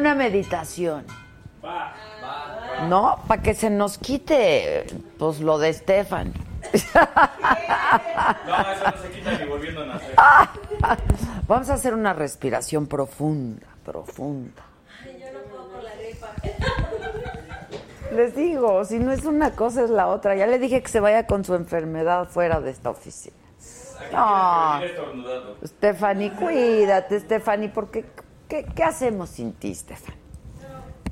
Una meditación? No, para que se nos quite pues lo de Stefan. No, eso no se quita ni volviendo a nacer. Vamos a hacer una respiración profunda, profunda. Les digo, si no es una cosa es la otra. Ya le dije que se vaya con su enfermedad fuera de esta oficina. No. Stephanie, cuídate, Stephanie, porque ¿qué, qué hacemos sin ti, Stephanie?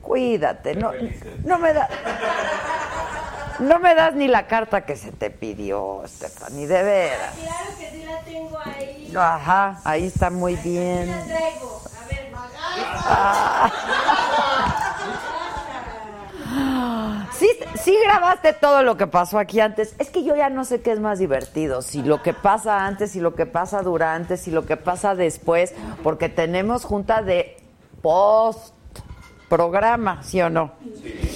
Cuídate, no, no me da, no me das ni la carta que se te pidió, Stephanie, de veras. Claro que sí la tengo ahí. Ajá, ahí está muy bien. La traigo. A ver, Sí, sí grabaste todo lo que pasó aquí antes. Es que yo ya no sé qué es más divertido, si lo que pasa antes, si lo que pasa durante, si lo que pasa después, porque tenemos junta de post programa, ¿sí o no?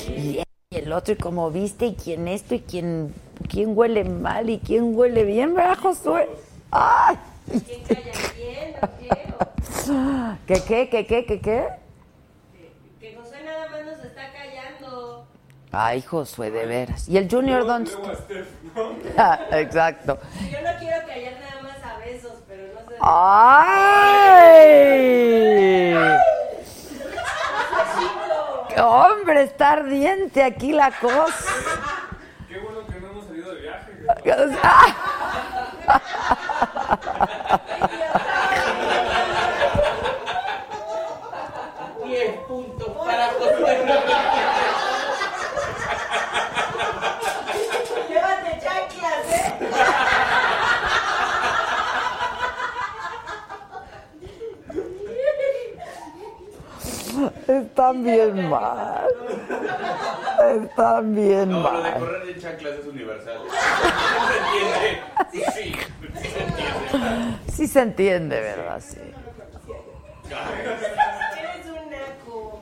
Y el otro, y como viste, y quién esto, y quién, quién huele mal, y quién huele bien, ¿verdad, Josué? ¡Ay! ¿quién calla bien qué? ¿Qué, qué, qué, qué, qué, qué? que José nada más nos está callando. Ay, Josué, de veras. ¿Y el Junior dónde está? Ah, Exacto. Yo no quiero callar nada más a besos, pero no sé. ¡Ay! ¡Qué Hombre, está ardiente aquí la cosa. Qué bueno que no hemos salido de viaje. Diez puntos para Josué. Están bien mal. Están bien No, lo de mal. correr en chanclas es universal. ¿Se entiende? Sí, sí se entiende. Sí se entiende, ¿verdad? Sí. Eres un naco.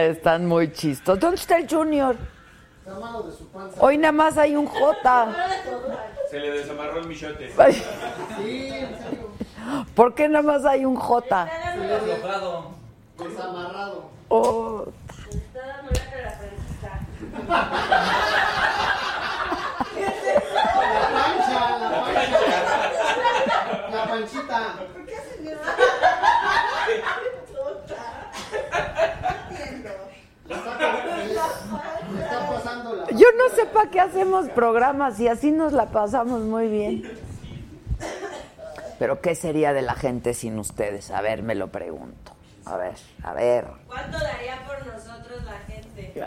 Están muy chistos. ¿Dónde está el Junior? Hoy nada más hay un J. Se le desamarró el michote. Ay. ¿Por qué nada más hay un J? Aflojado. Oh, Está dando una terapeuta. La panchita. Me está pasando la. yo no sé para qué hacemos programas y así nos la pasamos muy bien. Pero ¿qué sería de la gente sin ustedes? A ver, me lo pregunto. A ver, a ver. ¿Cuánto daría por nosotros la gente?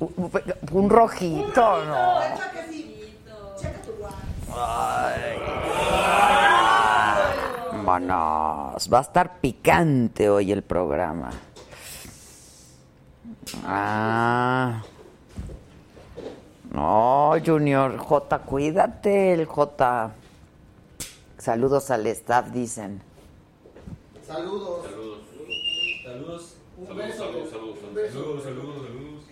Un, un rojito, ¿no? Vámonos. Va a estar picante hoy el programa. Ah. No, Junior. J, cuídate, el J. Saludos al staff, dicen. Saludos. Saludos. Saludos. Un beso. Saludos, saludos, Un beso. saludos, saludos, saludos.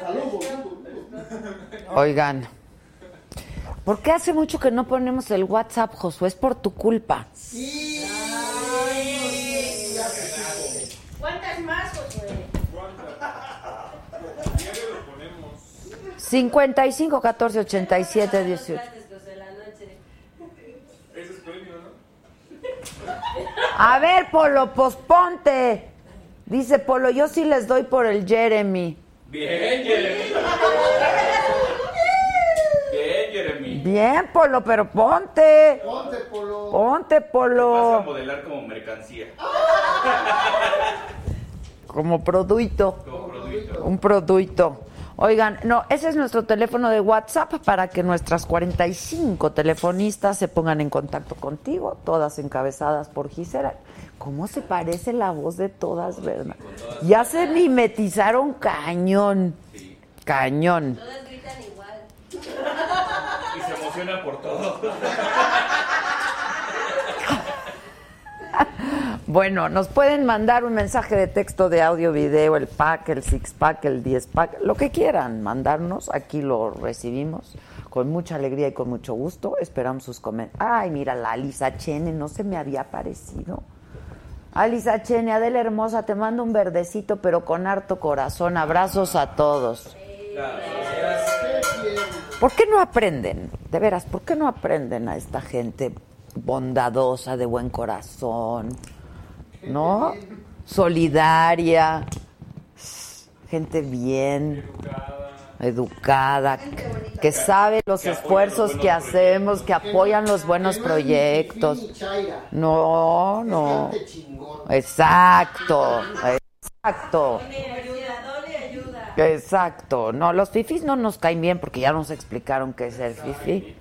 Saludos. Oigan. ¿Por qué hace mucho que no ponemos el WhatsApp, Josué? Es por tu culpa. ¿Cuántas más, Josué? 55 14 87 18. Gracias, José, la noche. Ese es premio, ¿no? A ver, Polo, posponte. Dice Polo, yo sí les doy por el Jeremy. Bien, Jeremy. Bien, Jeremy. Bien, Polo, pero ponte. Ponte, Polo. Ponte, Vas a Polo. modelar como mercancía. Como producto. Como producto. Un producto. Oigan, no, ese es nuestro teléfono de WhatsApp para que nuestras 45 telefonistas se pongan en contacto contigo, todas encabezadas por Gisela. ¿Cómo se parece la voz de todas, verdad? Ya se mimetizaron cañón. Cañón. Todas gritan igual. Y se emociona por todo. Bueno, nos pueden mandar un mensaje de texto, de audio, video, el pack, el six pack, el 10 pack, lo que quieran mandarnos. Aquí lo recibimos con mucha alegría y con mucho gusto. Esperamos sus comentarios. Ay, mira, la Alisa Chene, no se me había parecido. Alisa Chene, Adela Hermosa, te mando un verdecito, pero con harto corazón. Abrazos a todos. ¿Por qué no aprenden? De veras, ¿por qué no aprenden a esta gente bondadosa, de buen corazón? ¿No? Solidaria, gente bien, educada, que sabe los Que esfuerzos los que hacemos, que apoyan los buenos no proyectos. No, no. Exacto, exacto. Exacto. No, los fifis no nos caen bien porque ya nos explicaron qué es el fifi.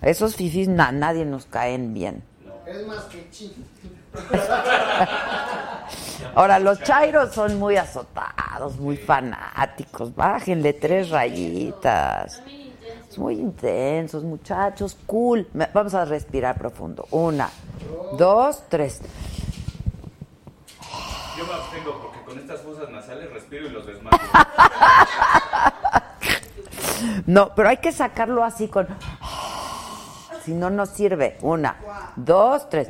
Esos fifis na- nadie nos caen bien. Es más que. Ahora, los chairos son muy azotados, muy fanáticos. Bájenle tres rayitas. Son muy intensos, muchachos. Cool. Vamos a respirar profundo. Una, dos, tres. Yo me abstengo porque con estas fosas nasales respiro y los desmayo. No, pero hay que sacarlo así con... Si no, no sirve. Una, dos, tres.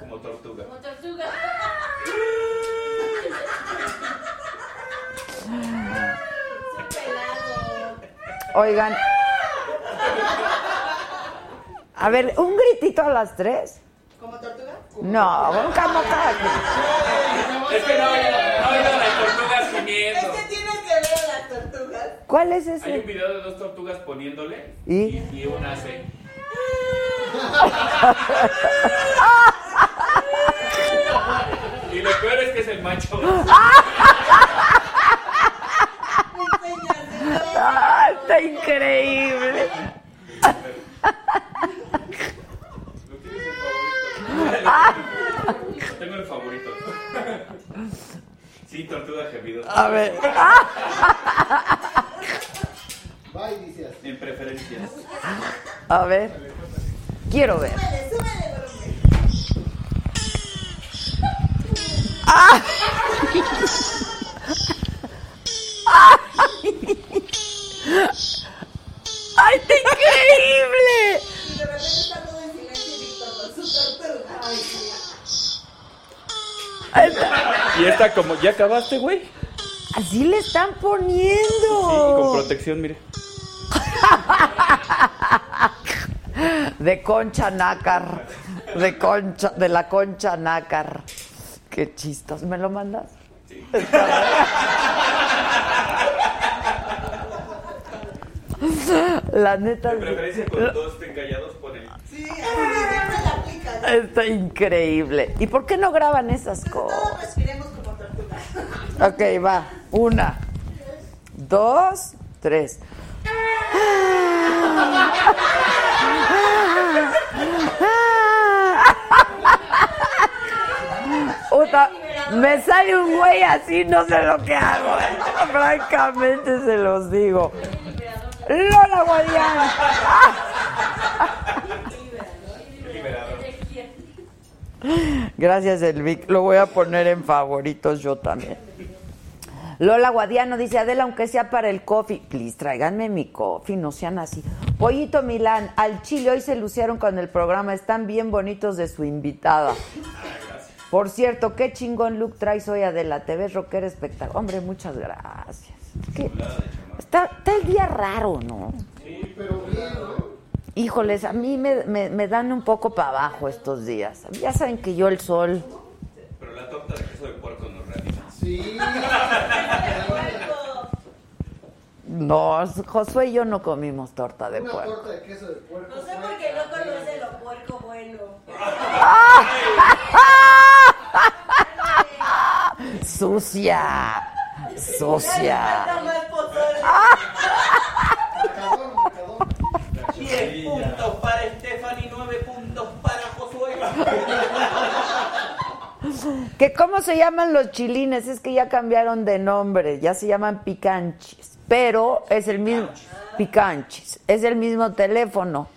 Como tortuga. Como tortuga. Pelado. Oigan. A ver, un gritito a las tres. ¿Como tortuga? No, un camota. Es que no, no, no, no, las tortugas comiendo. Es que tienes que ver a las tortugas. ¿Cuál es Hay un ese? video de dos tortugas poniéndole ¿Y? y una hace. Y lo peor es que es el macho. ¡Ah, está increíble! ¿Lo tienes el favorito? Tengo el favorito. Sí, tortuga gemido. A ver. Va y dice así. En preferencias. A ver. Quiero ver. Súbele, súbele, volumen. ¡Ay, está increíble! Y de repente está todo en silencio y Víctor con su tortuga. Ay, sí. Y esta como, ¿ya acabaste, güey? Así le están Sí, con poniendo. protección, mire. De concha nácar. De concha, de la concha nácar. Qué chistos. ¿Me lo mandas? La neta. De preferencia con dos estén callados, ponen. Sí, la. Está increíble. ¿Y por qué no graban esas Todos cosas? respiremos como tortugas. Ok, va. Una, dos, tres. Puta, me sale un güey así, no sé lo que hago. Francamente se los digo. Lola Guadiana. Gracias, Elvic. Lo voy a poner en favoritos yo también. Lola Guadiano dice, Adela, aunque sea para el coffee, please, tráiganme mi coffee, no sean así. Pollito Milán, al Chile hoy se lucieron con el programa, están bien bonitos de su invitada. Por cierto, qué chingón look traes hoy, Adela, te ves rockera espectacular. Hombre, muchas gracias. ¿Qué? Está, está el día raro, ¿no? Pero bien, ¿no? Híjoles, a mí me, me- me dan un poco para abajo estos días. Ya saben que yo el sol... Pero la torta de queso de puerco nos reanima. Sí. No, Josué y yo no comimos torta de Una puerco. torta de queso de puerco. No sé por qué no conoce lo puerco bueno. Sucia. Marcador. 10 puntos para Stephanie, 9 puntos para Josué. ¿Que ¿Cómo se llaman los chilines? Es que ya cambiaron de nombre, ya se llaman picanchis, pero es el mismo picanchis, es el mismo teléfono.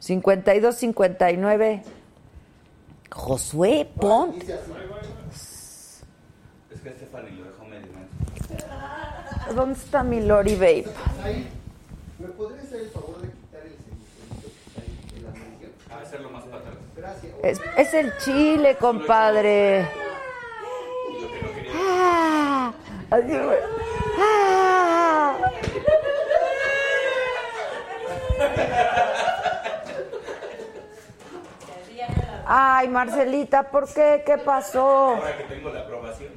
52 59 Josué, pon. Dice así. Es que Stephanie lo dejó medio mal. ¿Dónde está mi Lori Babe? Ahí. ¿Me podrías hacer el favor de quitar el semicolito que está ahí en la medición? A hacerlo más para atrás. Gracias. Es, es el chile, compadre. Y lo que no quería. Ah, así fue. Ah. Ay, Marcelita, ¿por qué? ¿Qué pasó? Ahora que tengo la aprobación.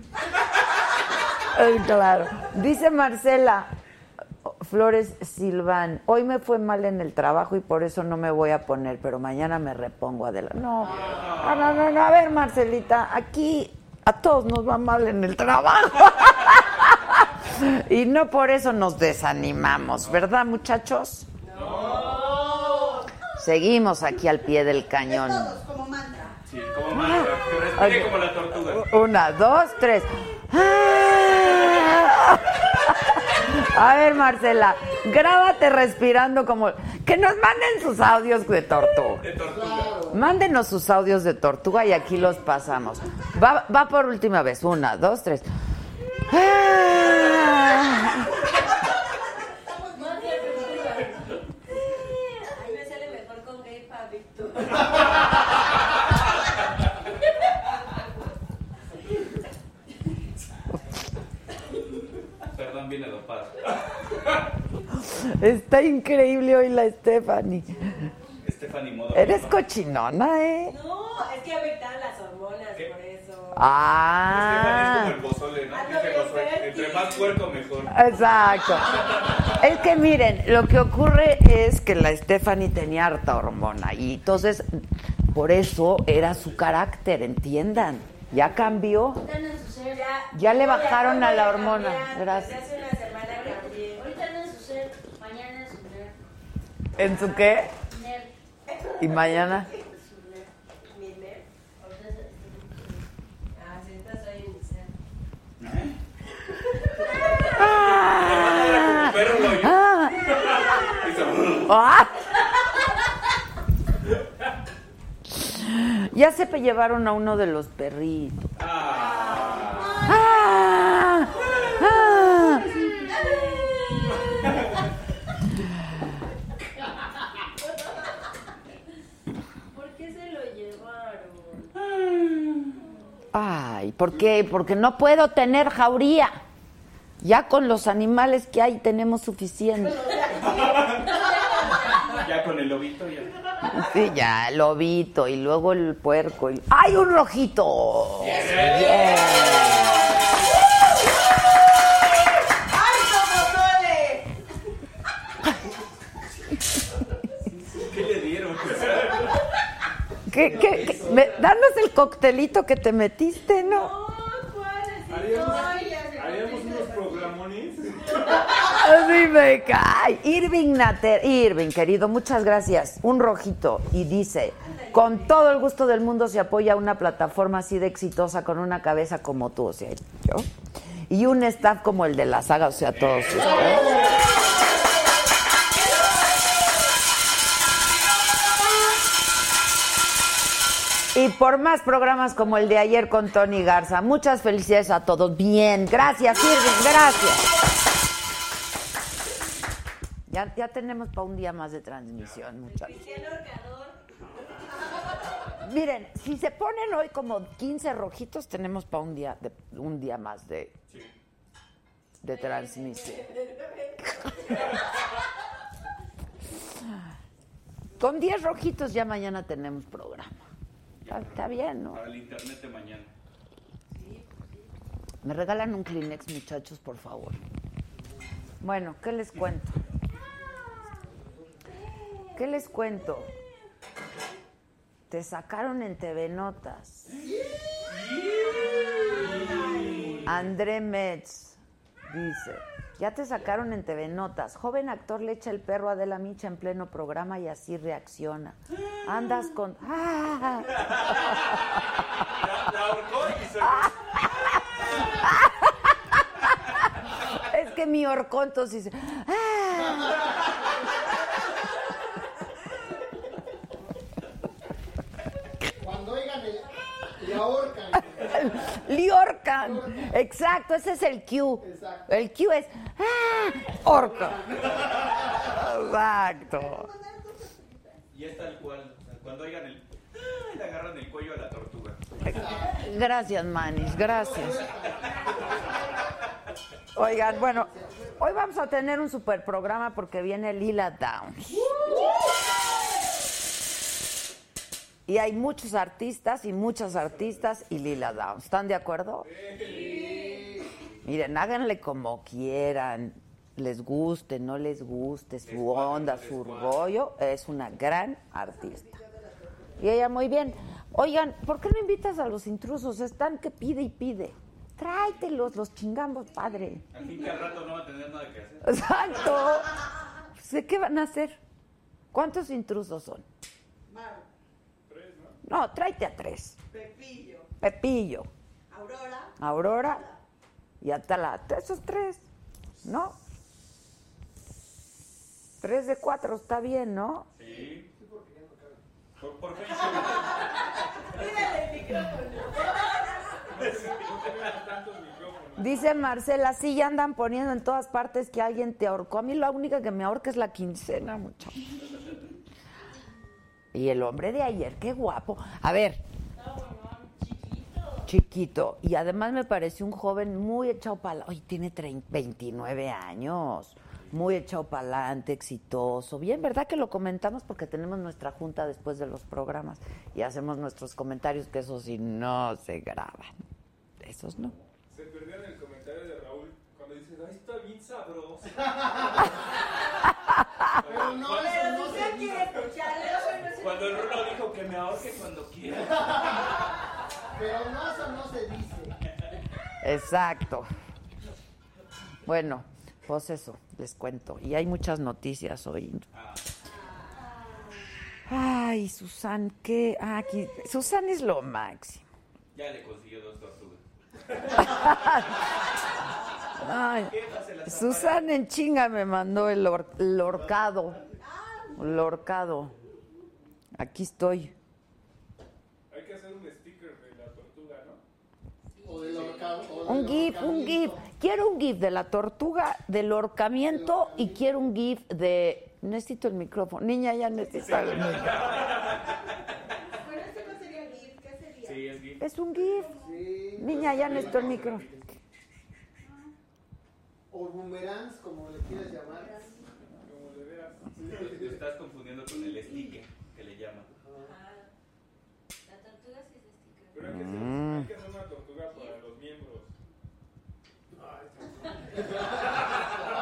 Claro. Dice Marcela Flores Silván, hoy me fue mal en el trabajo y por eso no me voy a poner, pero mañana me repongo adelante. No, no, no, no, no. a ver, Marcelita, aquí a todos nos va mal en el trabajo. y no por eso nos desanimamos, ¿verdad, muchachos? Seguimos aquí al pie del cañón. Todos como mantra. Sí, como. Que respire como la tortuga. Una, dos, tres. A ver, Marcela, grábate respirando como... Que nos manden sus audios de tortuga. De tortuga. Mándenos sus audios de tortuga y aquí los pasamos. Va, va por última vez. Una, dos, tres. Ah. Ay, me sale mejor con gay para Víctor. Perdón, viene dopada. Está increíble hoy la Stephanie. Stephanie modo. Eres cochinona, ¿eh? No, es que afectan las hormonas, por eso. Stephanie es Ah. como el pozole, ¿no? Fértil. entre más puerco mejor. Exacto. Es que miren, lo que ocurre es que la Stephanie tenía harta hormona y entonces por eso era su carácter, entiendan. Ya cambió. Ya. Ya le bajaron a la hormona. Gracias. Desde hace una semana cambié. Ahorita anda en su ser, mañana en su ner. ¿En su qué? ¿Y mañana? Ah. ¡Ah! ¡Ah! ¡Ah! Ya se llevaron a uno de los perritos. Ah. ¡Ah! ¡Ah! ¿Por qué se lo llevaron? Ay, ¿por qué? Porque no puedo tener jauría. Ya con los animales que hay tenemos suficiente. Ya con el lobito ya. Sí, ya, el lobito y luego el puerco. y- ¡Ay, un rojito! ¡Ay, pozole! ¿Qué, qué, qué? Me- danos el coctelito que te metiste, ¿no? No. Haríamos, unos programones. Así me cae. Irving Nater, Irving, querido, muchas gracias. Un rojito. Y dice, con todo el gusto del mundo se apoya una plataforma así de exitosa con una cabeza como tú, o sea, yo. Y un staff como el de la saga, o sea, todos ustedes. Y por más programas como el de ayer con Tony Garza. Muchas felicidades a todos. Bien, gracias, Irving, gracias. Ya, ya tenemos para un día más de transmisión, muchachos. Miren, si se ponen hoy como 15 rojitos, tenemos para un día, de, un día más de, de transmisión. Con 10 rojitos ya mañana tenemos programa. Está, está bien, ¿no? Para el internet de mañana. Me regalan un Kleenex, muchachos, por favor. Bueno, ¿qué les cuento? ¿Qué les cuento? Te sacaron en TV Notas. André Metz dice, ya te sacaron en TV Notas. Joven actor le echa el perro a Adela Micha en pleno programa y así reacciona. Andas con... ¡Ah! La, la ahorcó y se Es que mi horcón entonces dice... ¡Ah! Cuando oigan el. Le Liorcan. Exacto, ese es el Q. Exacto. El Q es ¡Ah! orca. Exacto. Y es tal cual. Cuando oigan el. ¡ah! Le agarran el cuello a la tortuga. Gracias, Manis, gracias. Oigan, bueno, hoy vamos a tener un super programa porque viene Lila Downs. Y hay muchos artistas y muchas artistas y Lila Downs. ¿Están de acuerdo? Miren, háganle como quieran. Les guste, no les guste, su onda, su rollo. Es una gran artista. Y ella muy bien. Oigan, ¿por qué no invitas a los intrusos? Están que pide y pide. Tráetelos, los chingamos, padre. Al fin que al rato no va a tener nada que hacer. Exacto. ¿Qué van a hacer? ¿Cuántos intrusos son? No, tráete a tres. Pepillo, Pepillo, Aurora, Aurora y Atala. Esos tres, ¿no? Tres de cuatro, está bien, ¿no? Sí. Por, por. Pídele el micrófono. Dice Marcela, sí, ya andan poniendo en todas partes que alguien te ahorcó. A mí la única que me ahorca es la quincena, muchacho. Y el hombre de ayer, qué guapo. A ver. Chiquito. Y además me pareció un joven muy echado para Hoy tiene 30 29 años. Muy echado para adelante, exitoso. Bien, ¿verdad que lo comentamos? Porque tenemos nuestra junta después de los programas y hacemos nuestros comentarios, que eso sí no se graban. Esos no. Se perdieron el comentario de Raúl cuando dice, ay, está bien sabroso. Pero no, Pero eso no se quiere dice. escucharle, eso no se Cuando el Rulo dijo que me ahorque cuando quiera. Pero no, eso no se dice. Exacto. Bueno, pues eso, les cuento. Y hay muchas noticias hoy. Ay, Susan, ¿qué? Ah, aquí. Susan es lo máximo. Ya le consiguió dos tortugas. Ay, Susan en chinga me mandó el, hor- el horcado. Aquí estoy. Hay que hacer un sticker de la tortuga, ¿no? O del o del Un gif, un gif. Quiero un gif de la tortuga, del horcamiento y quiero un gif de... Necesito el micrófono. Niña, ya necesito el micrófono. Bueno, ese no sería GIF, ¿qué sería? Sí, es gay. Es un gif. Sí. Niña, ya necesito el micrófono. O boomerangs, como le quieras llamar. Como le veas. Lo estás confundiendo con el sticker le llaman. La tortuga sí es de sticker. Pero hay que, hacer, hay que hacer una tortuga para los miembros.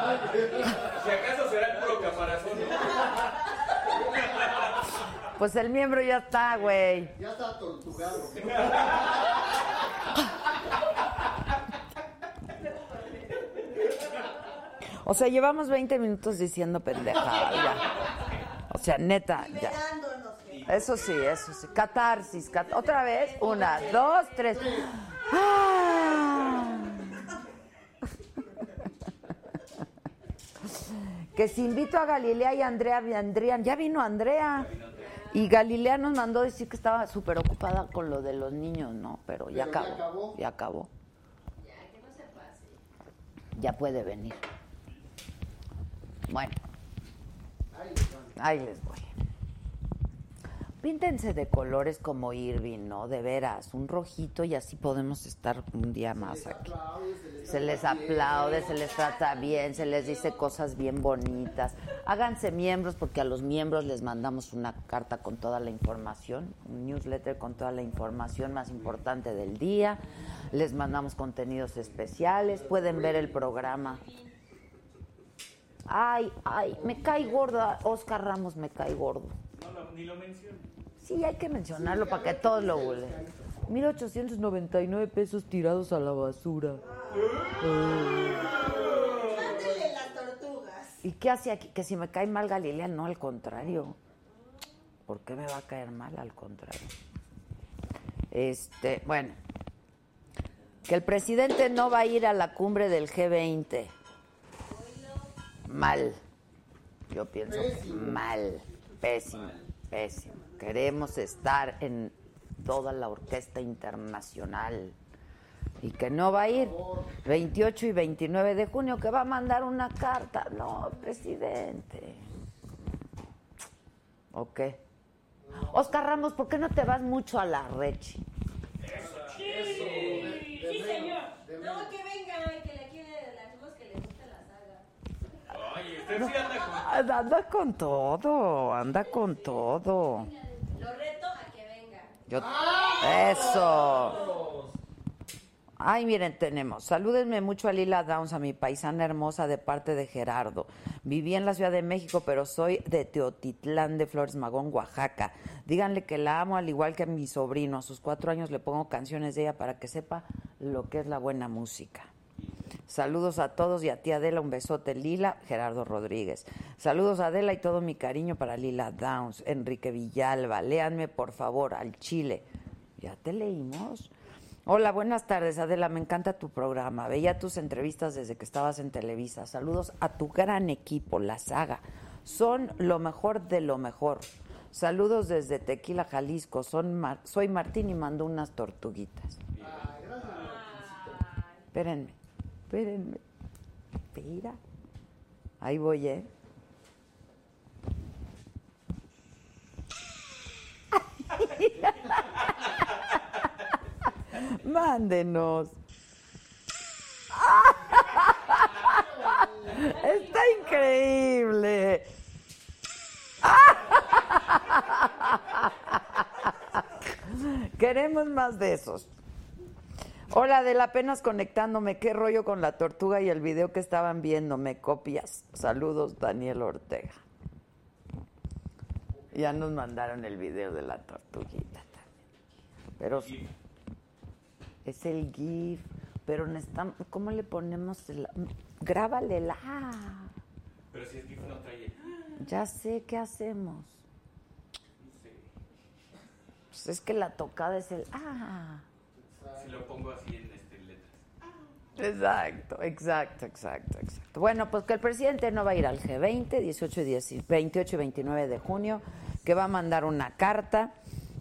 Si acaso será el puro caparazón. Pues el miembro ya está, güey. Ya está tortugado. O sea, llevamos 20 minutos diciendo pendejada ya. O sea, neta, ya. Eso sí, eso sí. Catarsis. cat- Otra vez. Una, dos, tres. ¡Ah! Que si invito a Galilea y Andrea, y Andrián, ya vino Andrea. Y Galilea nos mandó decir que estaba súper ocupada con lo de los niños, ¿no? Pero ya Pero ya acabó. Ya acabó. Ya, que no se pase. Ya puede venir. Bueno, ahí les voy. Píntense de colores como Irving, ¿no? De veras, un rojito y así podemos estar un día más aquí. Aplaude, se les aplaude, se les trata bien, se les dice cosas bien bonitas. Háganse miembros porque a los miembros les mandamos una carta con toda la información, un newsletter con toda la información más importante del día. Les mandamos contenidos especiales, pueden ver el programa. Ay, ay, me cae gorda, Oscar Ramos me cae gordo. No, ni lo menciono. Sí, hay que mencionarlo para que todos lo googleen. 1899 pesos tirados a la basura. Mándele las tortugas. ¿Y qué hace aquí? Que si me cae mal Galilea, no, al contrario. ¿Por qué me va a caer mal? Al contrario. Este, bueno. Que el presidente no va a ir a la cumbre del G20. Mal. Yo pienso que mal. Pésimo, pésimo. Queremos estar en toda la orquesta internacional. Y que no va a ir 28 y 29 de junio, que va a mandar una carta. No, presidente. ¿Ok? Oscar Ramos, ¿por qué no te vas mucho a la rechi? Sí, señor. No, que venga, que le quiere, hacemos que le guste la saga. Oye, usted sí anda con... Anda con todo, anda con todo. Lo reto a que venga. Yo- Eso. Ay, miren, tenemos. Salúdenme mucho a Lila Downs, a mi paisana hermosa de parte de Gerardo. Viví en la Ciudad de México, pero soy de Teotitlán de Flores Magón, Oaxaca. Díganle que la amo al igual que a mi sobrino. A sus cuatro años le pongo canciones de ella para que sepa lo que es la buena música. Saludos a todos y a ti Adela, un besote Lila, Gerardo Rodríguez. Saludos a Adela y todo mi cariño para Lila Downs, Enrique Villalba. Léanme por favor al Chile. Ya te leímos. Hola, buenas tardes Adela, me encanta tu programa. Veía tus entrevistas desde que estabas en Televisa. Saludos a tu gran equipo, la saga. Son lo mejor de lo mejor. Saludos desde Tequila, Jalisco. Son Mar- soy Martín y mando unas tortuguitas. Espérenme, espérenme. Espera. Ahí voy, ¿eh? Mándenos. Está increíble. Queremos más de esos. Hola, Adela, apenas conectándome. ¿Qué rollo con la tortuga y el video que estaban viendo? ¿Me copias? Saludos, Daniel Ortega. Ya nos mandaron el video de la tortuguita también. Pero es el GIF. Pero necesitamos, ¿cómo le ponemos? El, grábalela. Pero si es que no trae... Ya sé, ¿qué hacemos? No sé. Pues es que la tocada es el... Ah. Si lo pongo así en este, letras. Exacto, exacto, exacto, exacto. Bueno, pues que el presidente no va a ir al G20, 18 y 10 28 y 29 de junio, que va a mandar una carta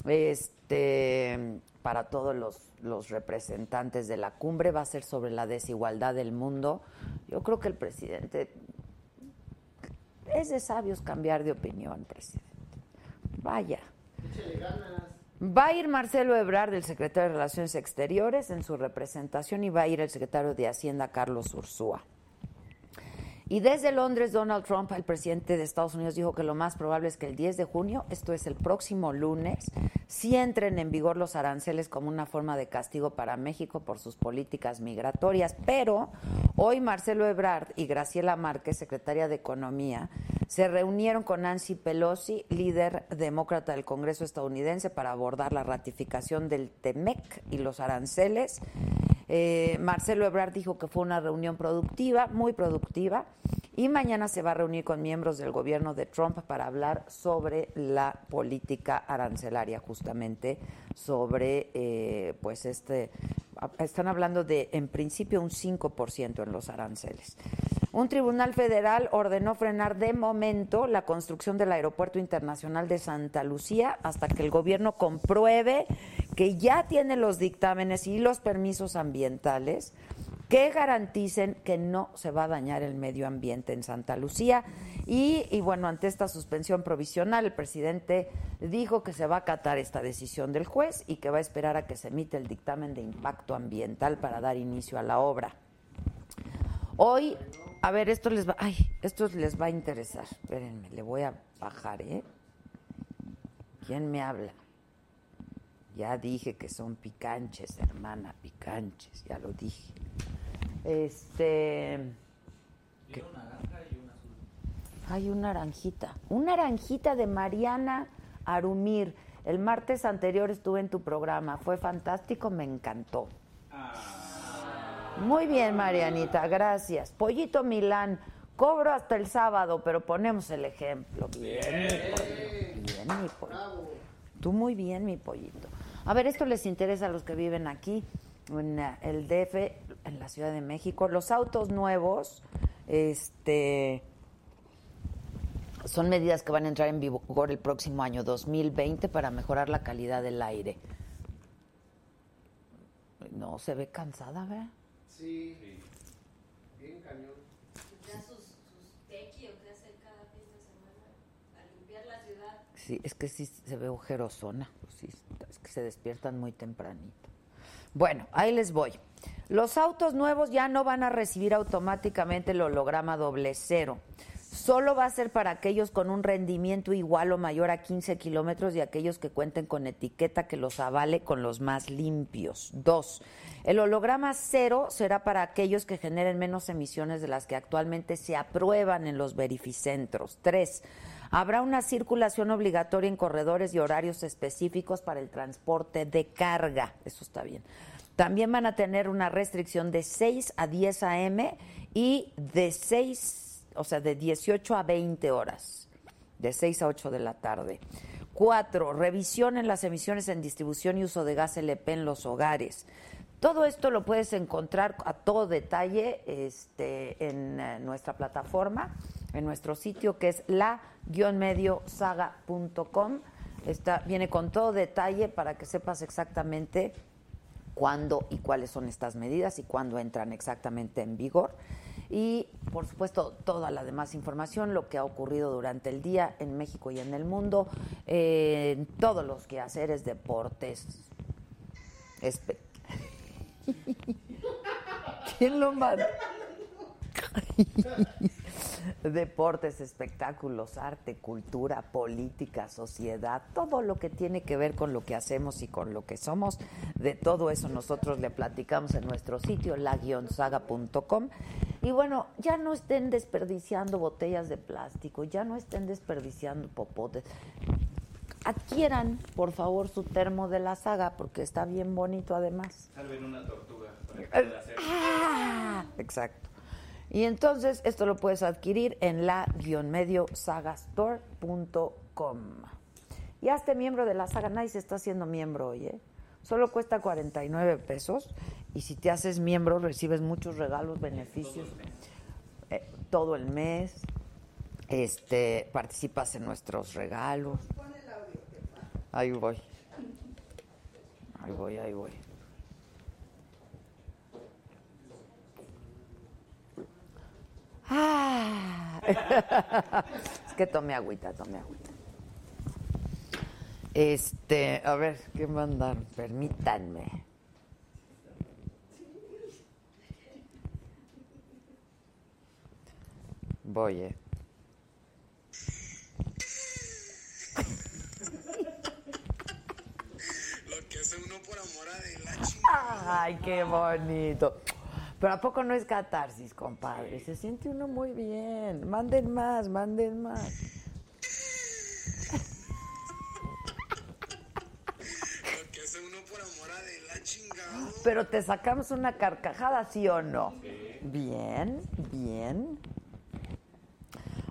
este, para todos los, los representantes de la cumbre, va a ser sobre la desigualdad del mundo. Yo creo que el presidente es de sabios cambiar de opinión, presidente. Vaya. Échale ganas. Va a ir Marcelo Ebrard, el secretario de Relaciones Exteriores, en su representación y va a ir el secretario de Hacienda, Carlos Ursúa. Y desde Londres, Donald Trump, el presidente de Estados Unidos, dijo que lo más probable es que el 10 de junio, esto es el próximo lunes, sí entren en vigor los aranceles como una forma de castigo para México por sus políticas migratorias. Pero hoy Marcelo Ebrard y Graciela Márquez, secretaria de Economía, se reunieron con Nancy Pelosi, líder demócrata del Congreso estadounidense, para abordar la ratificación del TEMEC y los aranceles. Eh, Marcelo Ebrard dijo que fue una reunión productiva, muy productiva, y mañana se va a reunir con miembros del gobierno de Trump para hablar sobre la política arancelaria, justamente sobre, eh, pues este, están hablando de, en principio, un 5% en los aranceles. Un tribunal federal ordenó frenar de momento la construcción del Aeropuerto Internacional de Santa Lucía hasta que el gobierno compruebe que ya tiene los dictámenes y los permisos ambientales que garanticen que no se va a dañar el medio ambiente en Santa Lucía. Y, bueno, ante esta suspensión provisional, el presidente dijo que se va a acatar esta decisión del juez y que va a esperar a que se emita el dictamen de impacto ambiental para dar inicio a la obra. Hoy, a ver, esto les va, ay, esto les va a interesar. Espérenme, le voy a bajar, ¿eh? ¿Quién me habla? Ya dije que son picanches, hermana, picanches, ya lo dije. Este. ¿qué? Hay una naranjita. Una naranjita de Mariana Arumir. El martes anterior estuve en tu programa. Fue fantástico, me encantó. Muy bien, Marianita, gracias. Pollito Milán, cobro hasta el sábado, pero ponemos el ejemplo. Bien, mi pollito. Bien, mi pollito. Tú muy bien, mi pollito. A ver, esto les interesa a los que viven aquí, en eh, el DF, en la Ciudad de México. Los autos nuevos, este, son medidas que van a entrar en vigor el próximo año 2020 para mejorar la calidad del aire. No, se ve cansada, ¿verdad? Sí. Bien cañón. Ya sus, sus hacer cada fin de semana a limpiar la ciudad. Sí, es que sí se ve ojerosona. Pues sí, es que se despiertan muy tempranito. Bueno, ahí les voy. Los autos nuevos ya no van a recibir automáticamente el holograma doble cero. Solo va a ser para aquellos con un rendimiento igual o mayor a 15 kilómetros y aquellos que cuenten con etiqueta que los avale con los más limpios. Dos, el holograma cero será para aquellos que generen menos emisiones de las que actualmente se aprueban en los verificentros. Tres, habrá una circulación obligatoria en corredores y horarios específicos para el transporte de carga. Eso está bien. También van a tener una restricción de 6 a 10 a.m. y de 6 o sea, de 18 a 20 horas, de 6 a 8 de la tarde. Cuatro, revisión en las emisiones en distribución y uso de gas LP en los hogares. Todo esto lo puedes encontrar a todo detalle este, en eh, nuestra plataforma, en nuestro sitio que es la-mediosaga.com. Viene con todo detalle para que sepas exactamente cuándo y cuáles son estas medidas y cuándo entran exactamente en vigor. Y, por supuesto, toda la demás información, lo que ha ocurrido durante el día en México y en el mundo, todos los quehaceres, deportes. ¿Quién lo manda? Deportes, espectáculos, arte, cultura, política, sociedad, todo lo que tiene que ver con lo que hacemos y con lo que somos, de todo eso nosotros le platicamos en nuestro sitio, la-saga.com. Y bueno, ya no estén desperdiciando botellas de plástico, ya no estén desperdiciando popotes. Adquieran, por favor, su termo de la saga, porque está bien bonito además. Salven una tortuga para que pueda hacer. Ah, exacto. Y entonces esto lo puedes adquirir en la-mediosagastore.com. Y hazte miembro de la saga. Nadie se está haciendo miembro hoy, ¿eh? Solo cuesta 49 pesos. Y si te haces miembro, recibes muchos regalos, beneficios. eh, todo el mes. Este, participas en nuestros regalos. Ahí voy. Ahí voy, ahí voy. Ah. es que tomé agüita, tomé agüita. Este, a ver, ¿qué mandan? Permítanme. Voy, eh. Lo que hace uno por amor a de la chingada. Ay, qué bonito. Pero ¿a poco no es catarsis, compadre? Se siente uno muy bien. Manden más, manden más. Lo que hace uno por amor a de la chingada. Pero te sacamos una carcajada, ¿sí o no? Bien, bien.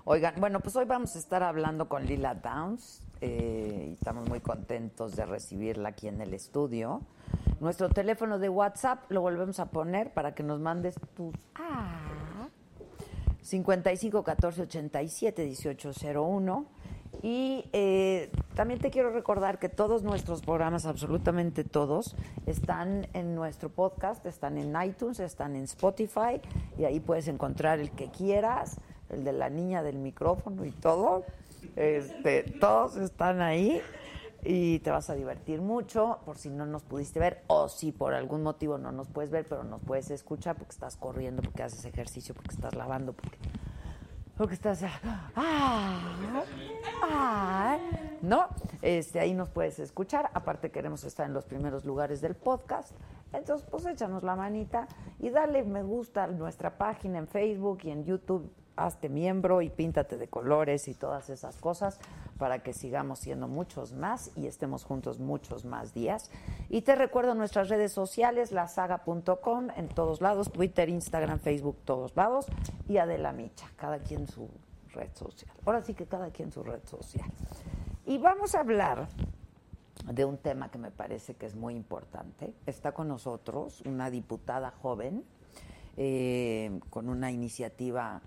Oigan, bueno, pues hoy vamos a estar hablando con Lila Downs eh, y estamos muy contentos de recibirla aquí en el estudio. Nuestro teléfono de WhatsApp lo volvemos a poner para que nos mandes tus... Ah, 55 14 87 18 01. Y eh, también te quiero recordar que todos nuestros programas, absolutamente todos, están en nuestro podcast, están en iTunes, están en Spotify y ahí puedes encontrar el que quieras, el de la niña del micrófono y todo. Este, todos están ahí y te vas a divertir mucho por si no nos pudiste ver o si por algún motivo no nos puedes ver, pero nos puedes escuchar porque estás corriendo, porque haces ejercicio, porque estás lavando, porque porque estás ah, ah, no este ahí nos puedes escuchar. Aparte queremos estar en los primeros lugares del podcast. Entonces pues échanos la manita y dale me gusta a nuestra página en Facebook y en YouTube hazte miembro y píntate de colores y todas esas cosas para que sigamos siendo muchos más y estemos juntos muchos más días. Y te recuerdo nuestras redes sociales, lasaga.com en todos lados, Twitter, Instagram, Facebook, todos lados, y Adela Micha, cada quien su red social. Ahora sí que cada quien su red social. Y vamos a hablar de un tema que me parece que es muy importante. Está con nosotros una diputada joven eh, con una iniciativa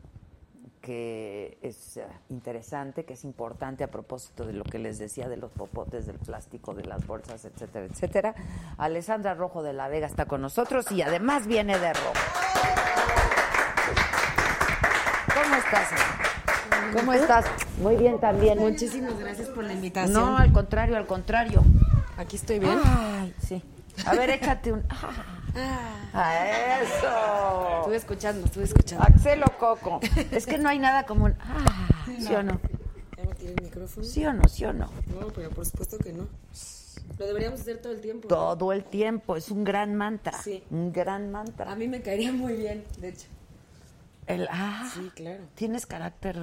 que es eh, interesante, que es importante a propósito de lo que les decía de los popotes, del plástico, de las bolsas, etcétera, etcétera. Alessandra Rojo de la Vega está con nosotros y además viene de rojo. ¿Cómo estás? ¿Cómo estás? Muy bien también. Muchísimas gracias por la invitación. No, al contrario, al contrario. Aquí estoy bien. Ay, sí. A ver, échate un. Ah, eso. Estuve escuchando, estuve escuchando. Axel o Coco. Es que no hay nada como un. Ah, ¿sí o no? Ya me tiré el micrófono. ¿Sí o no? ¿Sí o no? No, pero por supuesto que no. Lo deberíamos hacer todo el tiempo. Todo el tiempo. Es un gran mantra. Sí. Un gran mantra. A mí me caería muy bien, de hecho. El. Ah. Sí, claro. ¿Tienes carácter.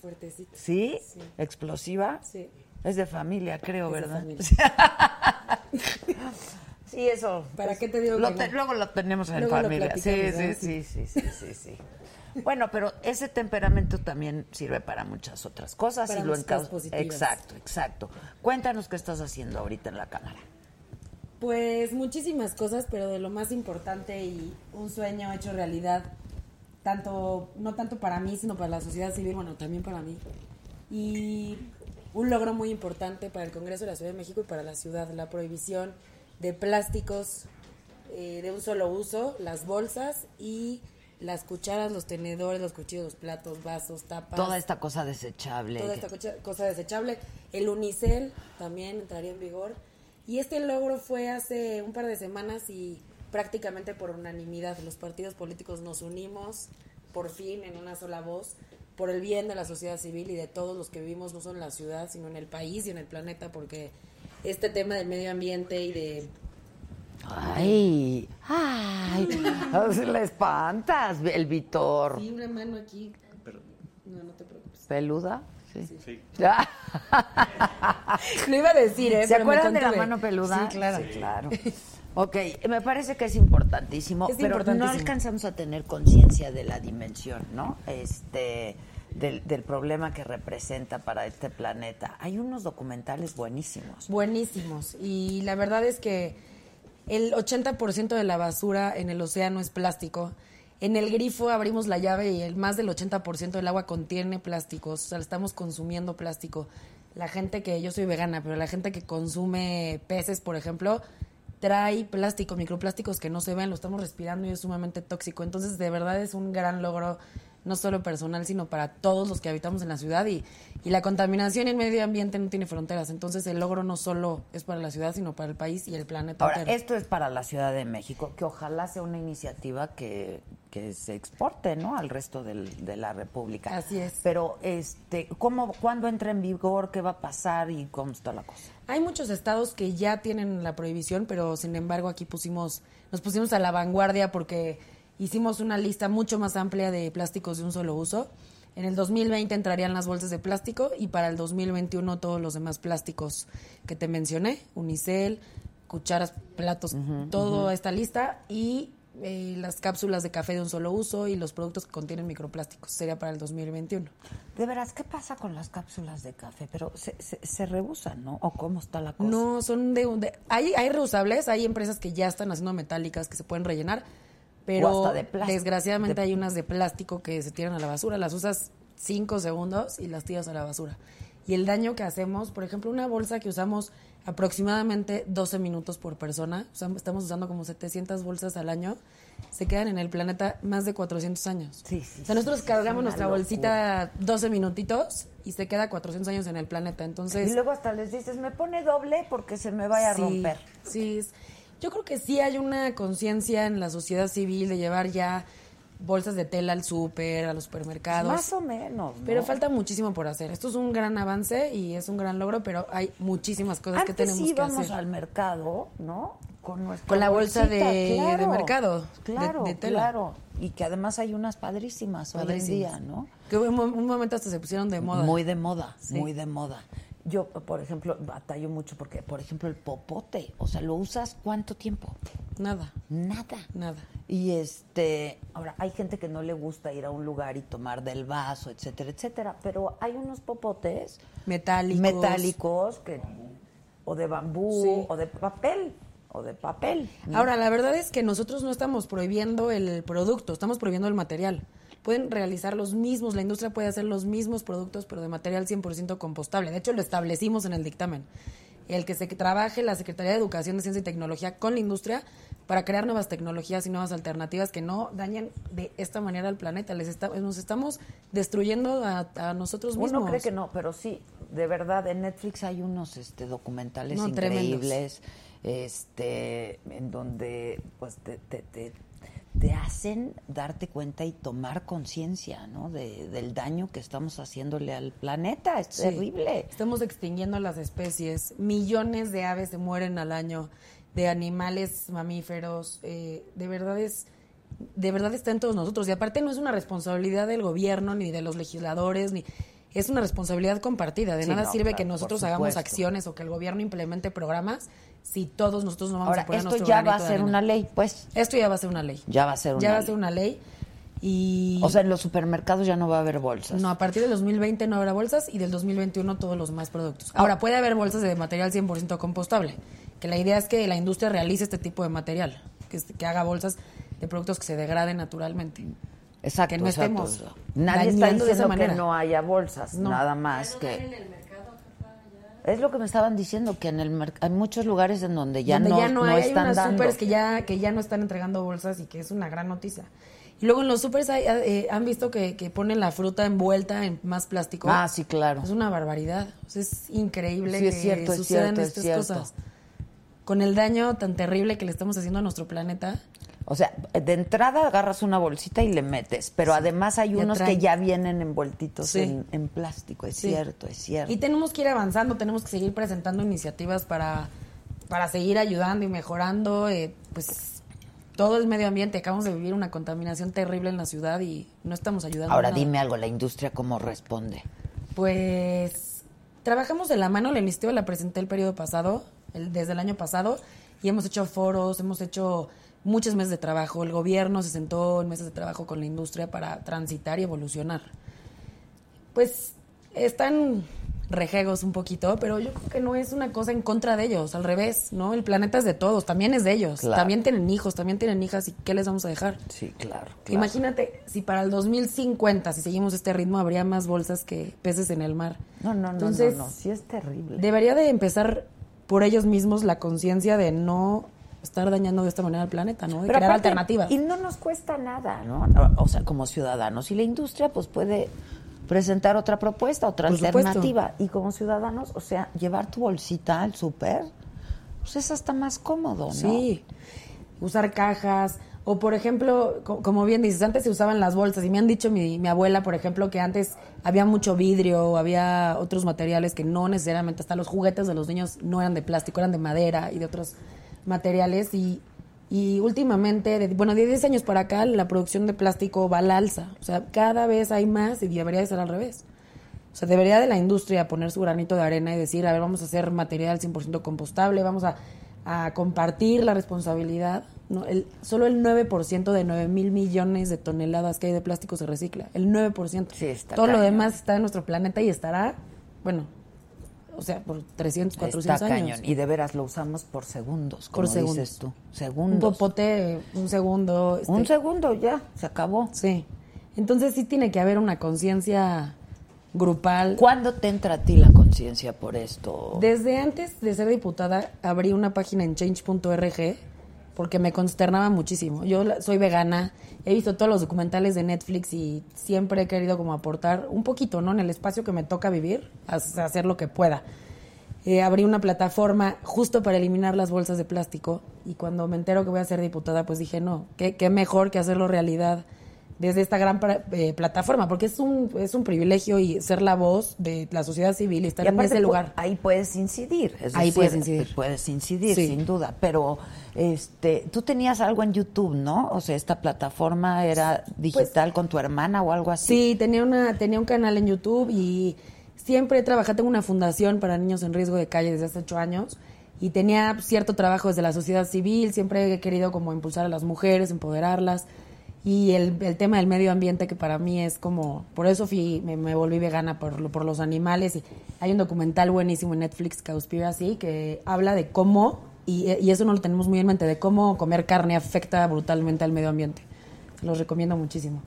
Fuertecito. ¿Sí? Sí. ¿Explosiva? Sí. Es de familia, creo, Es de ¿verdad? familia. sí, eso. ¿Para qué te digo Lo te-? Luego lo tenemos en Luego familia. Sí, sí, sí, sí, sí, sí, sí. Bueno, pero ese temperamento también sirve para muchas otras cosas Para y lo encau- positivas. Exacto, exacto. Cuéntanos qué estás haciendo ahorita en la cámara. Pues muchísimas cosas, pero de lo más importante y un sueño hecho realidad, tanto no tanto para mí, sino para la sociedad civil, bueno, también para mí. Y un logro muy importante para el Congreso de la Ciudad de México y para la ciudad, la prohibición de plásticos eh, de un solo uso, las bolsas y las cucharas, los tenedores, los cuchillos, los platos, vasos, tapas. Toda esta cosa desechable. Toda esta cosa desechable. El unicel también entraría en vigor. Y este logro fue hace un par de semanas y prácticamente por unanimidad. Los partidos políticos nos unimos por fin en una sola voz por el bien de la sociedad civil y de todos los que vivimos no solo en la ciudad, sino en el país y en el planeta, porque este tema del medio ambiente y de Ay, ay, se le espantas, el Vitor. Sí, una mano aquí. No, no te preocupes. ¿Peluda? Sí. Sí. Ya. Lo iba a decir, ¿eh? ¿Se pero me acuerdan de la mano peluda? Sí, claro. Sí, claro. Ok, me parece que es importantísimo, Es pero no alcanzamos a tener conciencia de la dimensión, ¿no? Este, del, problema que representa para este planeta. Hay unos documentales buenísimos. Buenísimos. Y la verdad es que el 80% de la basura en el océano es plástico. En el grifo abrimos la llave y el más del 80% del agua contiene plásticos. O sea, estamos consumiendo plástico. La gente que, yo soy vegana, pero la gente que consume peces, por ejemplo, trae plástico, microplásticos que no se ven, lo estamos respirando y es sumamente tóxico. Entonces, de verdad es un gran logro, no solo personal, sino para todos los que habitamos en la ciudad. Y, y la contaminación y el medio ambiente no tiene fronteras. Entonces, el logro no solo es para la ciudad, sino para el país y el planeta Ahora, entero. esto es para la Ciudad de México, que ojalá sea una iniciativa que, que se exporte, ¿no? Al resto del- de la República. Así es. Pero, este, ¿cómo, ¿cuándo entra en vigor? ¿Qué va a pasar? ¿Y cómo está la cosa? Hay muchos estados que ya tienen la prohibición, pero sin embargo aquí pusimos, nos pusimos a la vanguardia porque hicimos una lista mucho más amplia de plásticos de un solo uso. En el 2020 entrarían las bolsas de plástico y para el 2021 todos los demás plásticos que te mencioné, unicel, cucharas, platos, toda esta lista y eh, las cápsulas de café de un solo uso y los productos que contienen microplásticos. Sería para el 2021. De veras, ¿qué pasa con las cápsulas de café? Pero se, se, se rehusan, ¿no? ¿O cómo está la cosa? No, son de, de- hay, hay reusables, hay empresas que ya están haciendo metálicas que se pueden rellenar, pero O de desgraciadamente De- hay unas de plástico que se tiran a la basura, las usas cinco segundos y las tiras a la basura. Y el daño que hacemos, por ejemplo, una bolsa que usamos aproximadamente 12 minutos por persona, usam- estamos usando como 700 bolsas al año, se quedan en el planeta más de 400 años. Sí, sí, o sea, nosotros sí, cargamos nuestra bolsita 12 minutitos y se queda 400 años en el planeta. Entonces, Y luego hasta les dices, me pone doble porque se me vaya a romper. Sí, yo creo que sí hay una conciencia en la sociedad civil de llevar ya bolsas de tela al súper, a los supermercados. Más o menos. ¿no? Pero falta muchísimo por hacer. Esto es un gran avance y es un gran logro, pero hay muchísimas cosas que Antes tenemos sí que íbamos hacer. al mercado, ¿no? con nuestra Con la bolsa de- claro, de mercado, Claro, de tela. claro. Y que además hay unas padrísimas, hoy en Padrísimas. día, ¿no? Que un, mo- un momento hasta se pusieron de moda. Muy de moda, Sí. muy de moda. Yo, por ejemplo, batallo mucho porque, por ejemplo, el popote, o sea, ¿lo usas cuánto tiempo? Nada, Nada. nada. Y este, ahora, hay gente que no le gusta ir a un lugar y tomar del vaso, etcétera, etcétera, pero hay unos popotes Metálicos. metálicos que, o de bambú, Sí. o de papel, o de papel. Ahora, la verdad es que nosotros no estamos prohibiendo el producto, estamos prohibiendo el material. Pueden realizar los mismos, la industria puede hacer los mismos productos, pero de material 100% compostable. De hecho, lo establecimos en el dictamen. El que se trabaje la Secretaría de Educación de Ciencia y Tecnología con la industria para crear nuevas tecnologías y nuevas alternativas que no dañen de esta manera al planeta. Les está- nos estamos destruyendo a, a nosotros mismos. Uno cree que no, pero sí, de verdad, en Netflix hay unos este, documentales No, tremendos. increíbles, este, en donde pues te, te, te, te hacen darte cuenta y tomar conciencia, ¿no? De, del daño que estamos haciéndole al planeta, es Sí. terrible. Estamos extinguiendo las especies. Millones de aves se mueren al año, de animales mamíferos. eh, de verdad es, de verdad está en todos nosotros. Y aparte no es una responsabilidad del gobierno ni de los legisladores ni es una responsabilidad compartida. De Sí, nada no, sirve claro, que nosotros hagamos acciones o que el gobierno implemente programas si todos nosotros no vamos Ahora, a poner esto nuestro ya va a ser una ley, pues. Esto ya va a ser una ley. Ya va a ser una Ya va a ley. ser una ley. Y O sea, en los supermercados ya no va a haber bolsas. no, a partir del 2020 no habrá bolsas y del 2021 todos los más productos. Ahora, puede haber bolsas de material 100% compostable, que la idea es que la industria realice este tipo de material, que haga bolsas de productos que se degraden naturalmente. Exacto, que no exacto. estemos Nadie está dañando de esa diciendo que no haya bolsas, No. nada más que... en el mercado, ya. Es lo que me estaban diciendo, que en el merc- hay muchos lugares en donde ya donde no, ya no, no hay, hay están unas dando. supers que ya, que ya no están entregando bolsas y que es una gran noticia. Y luego en los supers hay, eh, han visto que, que ponen la fruta envuelta en más plástico. Ah, sí, claro. Es una barbaridad. O sea, es increíble Sí, que es cierto, es sucedan cierto, es estas cierto. cosas. Con el daño tan terrible que le estamos haciendo a nuestro planeta. O sea, de entrada agarras una bolsita y le metes, pero además hay unos traen. que ya vienen envueltitos Sí. en, en plástico, es Sí. cierto, es cierto. Y tenemos que ir avanzando, tenemos que seguir presentando iniciativas para, para seguir ayudando y mejorando eh, pues todo el medio ambiente. Acabamos de vivir una contaminación terrible en la ciudad y no estamos ayudando. Ahora nada. dime algo, la industria cómo responde. Pues trabajamos de la mano, la iniciativa la presenté el periodo pasado, el- desde el año pasado, y hemos hecho foros, hemos hecho muchos meses de trabajo. El gobierno se sentó en meses de trabajo con la industria para transitar y evolucionar. Pues están rejegos un poquito, pero yo creo que no es una cosa en contra de ellos, al revés, ¿no? El planeta es de todos, también es de ellos. Claro. También tienen hijos, también tienen hijas, ¿y qué les vamos a dejar? Sí, claro. claro. Imagínate, si para el 2050, si seguimos este ritmo, habría más bolsas que peces en el mar. No, no, no, Entonces, no, no, sí es terrible. Debería de empezar por ellos mismos la conciencia de no estar dañando de esta manera al planeta, ¿no? Pero crear aparte, alternativas. Y no nos cuesta nada, ¿no? O sea, como ciudadanos. Y la industria, pues puede presentar otra propuesta, otra Por supuesto. alternativa. Y como ciudadanos, o sea, llevar tu bolsita al súper, pues es hasta más cómodo, ¿no? Sí, usar cajas. O, por ejemplo, co- como bien dices, antes se usaban las bolsas. Y me han dicho mi, mi abuela, por ejemplo, que antes había mucho vidrio, había otros materiales que no necesariamente, hasta los juguetes de los niños no eran de plástico, eran de madera y de otros materiales. Y, y últimamente, de- bueno, de 10 años para acá, la producción de plástico va al alza. O sea, cada vez hay más y debería de ser al revés. O sea, debería de la industria poner su granito de arena y decir, a ver, vamos a hacer material 100% compostable, vamos a, a compartir la responsabilidad. No, el, solo el 9% de 9 mil millones de toneladas que hay de plástico se recicla. El 9%. Sí, está Todo lo demás está en nuestro planeta y estará, bueno, o sea, por 300, 400 Está años. cañón. Y de veras lo usamos por segundos, como Por segundos. dices tú. Un Segundos. popote, un segundo. este, Un segundo ya, se acabó. Sí. Entonces sí tiene que haber una conciencia grupal. ¿Cuándo te entra a ti la conciencia por esto? Desde antes de ser diputada, abrí una página en change.org porque me consternaba muchísimo. Yo soy vegana, he visto todos los documentales de Netflix y siempre he querido como aportar un poquito, ¿no? En el espacio que me toca vivir, hacer lo que pueda. Eh, abrí una plataforma justo para eliminar las bolsas de plástico y cuando me entero que voy a ser diputada, pues dije, no, qué, qué mejor que hacerlo realidad desde esta gran eh, plataforma, porque es un, es un privilegio y ser la voz de la sociedad civil y estar Y en ese lugar. Ahí puedes incidir. es Ahí decir, puedes incidir. Puedes incidir, Sí. sin duda. Pero este, tú tenías algo en YouTube, ¿no? O sea, esta plataforma era digital con tu hermana o algo así. Pues Sí, tenía, una, tenía un canal en YouTube y siempre he trabajado, tengo una fundación para niños en riesgo de calle desde hace ocho años y tenía cierto trabajo desde la sociedad civil, siempre he querido como impulsar a las mujeres, empoderarlas y el, el tema del medio ambiente que para mí es como, por eso fui, me, me volví vegana por, por los animales y hay un documental buenísimo en Netflix, Cowspiracy, que habla de cómo, y, y eso no lo tenemos muy en mente, de cómo comer carne afecta brutalmente al medio ambiente. Se los recomiendo muchísimo.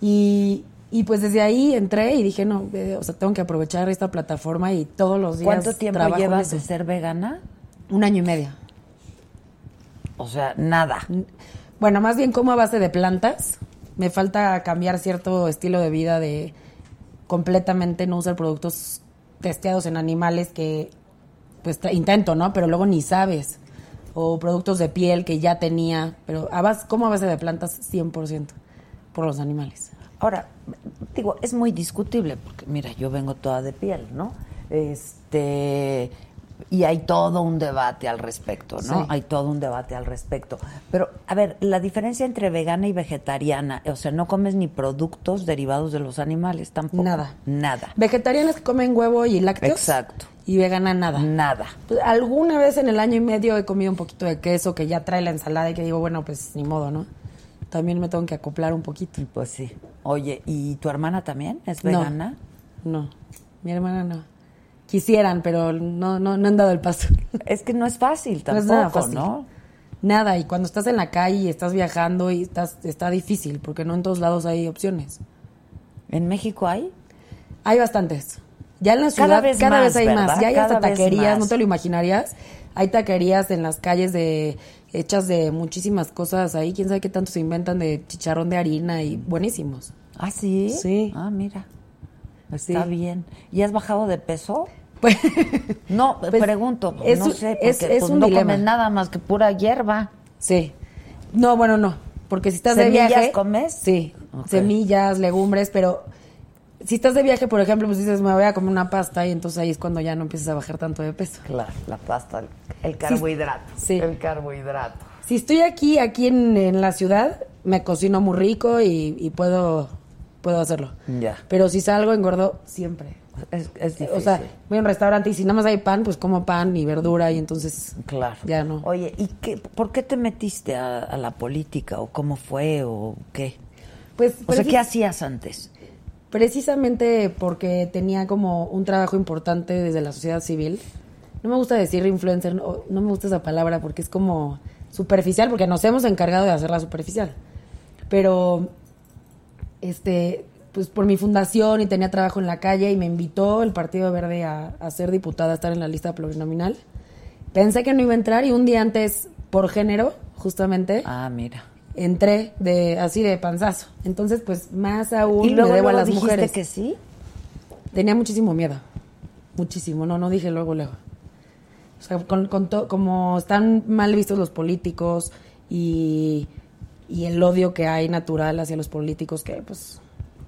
Y, y pues desde ahí entré y dije, no, eh, o sea, tengo que aprovechar esta plataforma y todos los días. ¿Cuánto tiempo trabajo llevas de ser vegana? Un año y medio. O sea, nada. Bueno, más bien como a base de plantas. Me falta cambiar cierto estilo de vida de completamente no usar productos testeados en animales que pues intento, ¿no? Pero luego ni sabes. O productos de piel que ya tenía, pero a base de plantas 100% por los animales. Ahora, digo, es muy discutible, porque mira, yo vengo toda de piel, ¿no? Este, y hay todo un debate al respecto, ¿no? Sí. Hay todo un debate al respecto. Pero, a ver, la diferencia entre vegana y vegetariana, o sea, no comes ni productos derivados de los animales tampoco. Nada. Nada. Vegetarianas que comen huevo y lácteos. Exacto. Y vegana nada. Nada. Pues, alguna vez en el año y medio he comido un poquito de queso que ya trae la ensalada y que digo, bueno, pues ni modo, ¿no? También me tengo que acoplar un poquito. Pues sí. Oye, ¿y tu hermana también es No. vegana? No, mi hermana no. Quisieran, pero no, no, no han dado el paso. Es que no es fácil no tampoco, es nada fácil. ¿no? Nada, y cuando estás en la calle y estás viajando y estás, está difícil, porque no en todos lados hay opciones. ¿En México hay? Hay bastantes. Ya en la Cada ciudad vez cada más, vez hay ¿verdad? más. Ya hay Cada hasta taquerías, no te lo imaginarías. Hay taquerías en las calles de hechas de muchísimas cosas ahí, quién sabe qué tanto se inventan de chicharrón de harina y buenísimos. ¿Ah, sí? Sí. Ah, mira. Está Sí. bien. ¿Y has bajado de peso? Pues, No, Pues, pregunto, es no sé, es- porque es pues, un no dilema. comes nada más que pura hierba. Sí. No, bueno, no. Porque si estás de ¿Semillas viaje. comes? Sí. Semillas, legumbres, pero si estás de viaje, por ejemplo, pues dices, me voy a comer una pasta y entonces ahí es cuando ya no empiezas a bajar tanto de peso. Claro, la pasta, el, el carbohidrato. Sí. El carbohidrato. Si estoy aquí, aquí en, en la ciudad, me cocino muy rico y, y puedo, puedo hacerlo. Ya. Pero si salgo, engordo siempre. Es, es difícil. O sea, voy a un restaurante y si nada más hay pan, pues como pan y verdura y entonces claro. ya no. Oye, ¿y qué, por qué te metiste a, a la política? ¿O cómo fue? ¿O qué? Pues, O sea, ¿qué hacías antes? Precisamente porque tenía como un trabajo importante desde la sociedad civil. No me gusta decir influencer, no, no me gusta esa palabra porque es como superficial, porque nos hemos encargado de hacerla superficial. Pero, este, pues por mi fundación y tenía trabajo en la calle y me invitó el Partido Verde a, a ser diputada, a estar en la lista plurinominal. Pensé que no iba a entrar y un día antes, por género, justamente, Ah, mira. entré de así de panzazo. Entonces, pues más aún ¿Y luego, me debo a las dijiste mujeres. que sí? Tenía muchísimo miedo. Muchísimo. No, no dije luego, luego. O sea, con, con to- como están mal vistos los políticos y, y el odio que hay natural hacia los políticos, que pues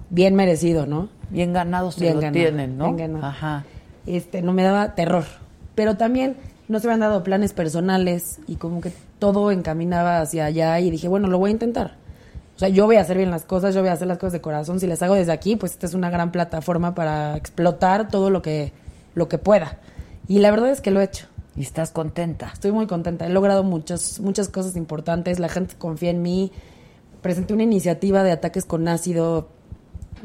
bien merecido, ¿no? Bien ganados se Bien lo ganado, tienen, ¿no? bien ganado. Ajá. Este, no me daba terror. Pero también no se me han dado planes personales y como que todo encaminaba hacia allá y dije, bueno, lo voy a intentar. O sea, yo voy a hacer bien las cosas, yo voy a hacer las cosas de corazón. Si las hago desde aquí, pues esta es una gran plataforma para explotar todo lo que, lo que pueda. Y la verdad es que lo he hecho. ¿Y estás contenta? Estoy muy contenta. He logrado muchas, muchas cosas importantes. La gente confía en mí. Presenté una iniciativa de ataques con ácido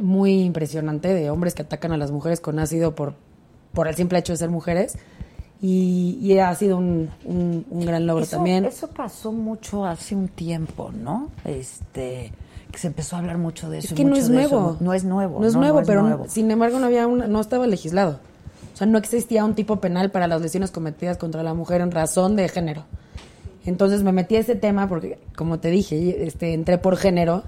muy impresionante de hombres que atacan a las mujeres con ácido por, por el simple hecho de ser mujeres. Y, y ha sido un, un- un gran logro Eso, también. eso pasó mucho hace un tiempo, ¿no? Este, que se empezó a hablar mucho de eso. Es que no es nuevo. eso. No es nuevo. No es nuevo, pero nuevo. sin embargo no había una- no estaba legislado. O sea, no existía un tipo penal para las lesiones cometidas contra la mujer en razón de género. Entonces me metí a ese tema porque, como te dije, este, entré por género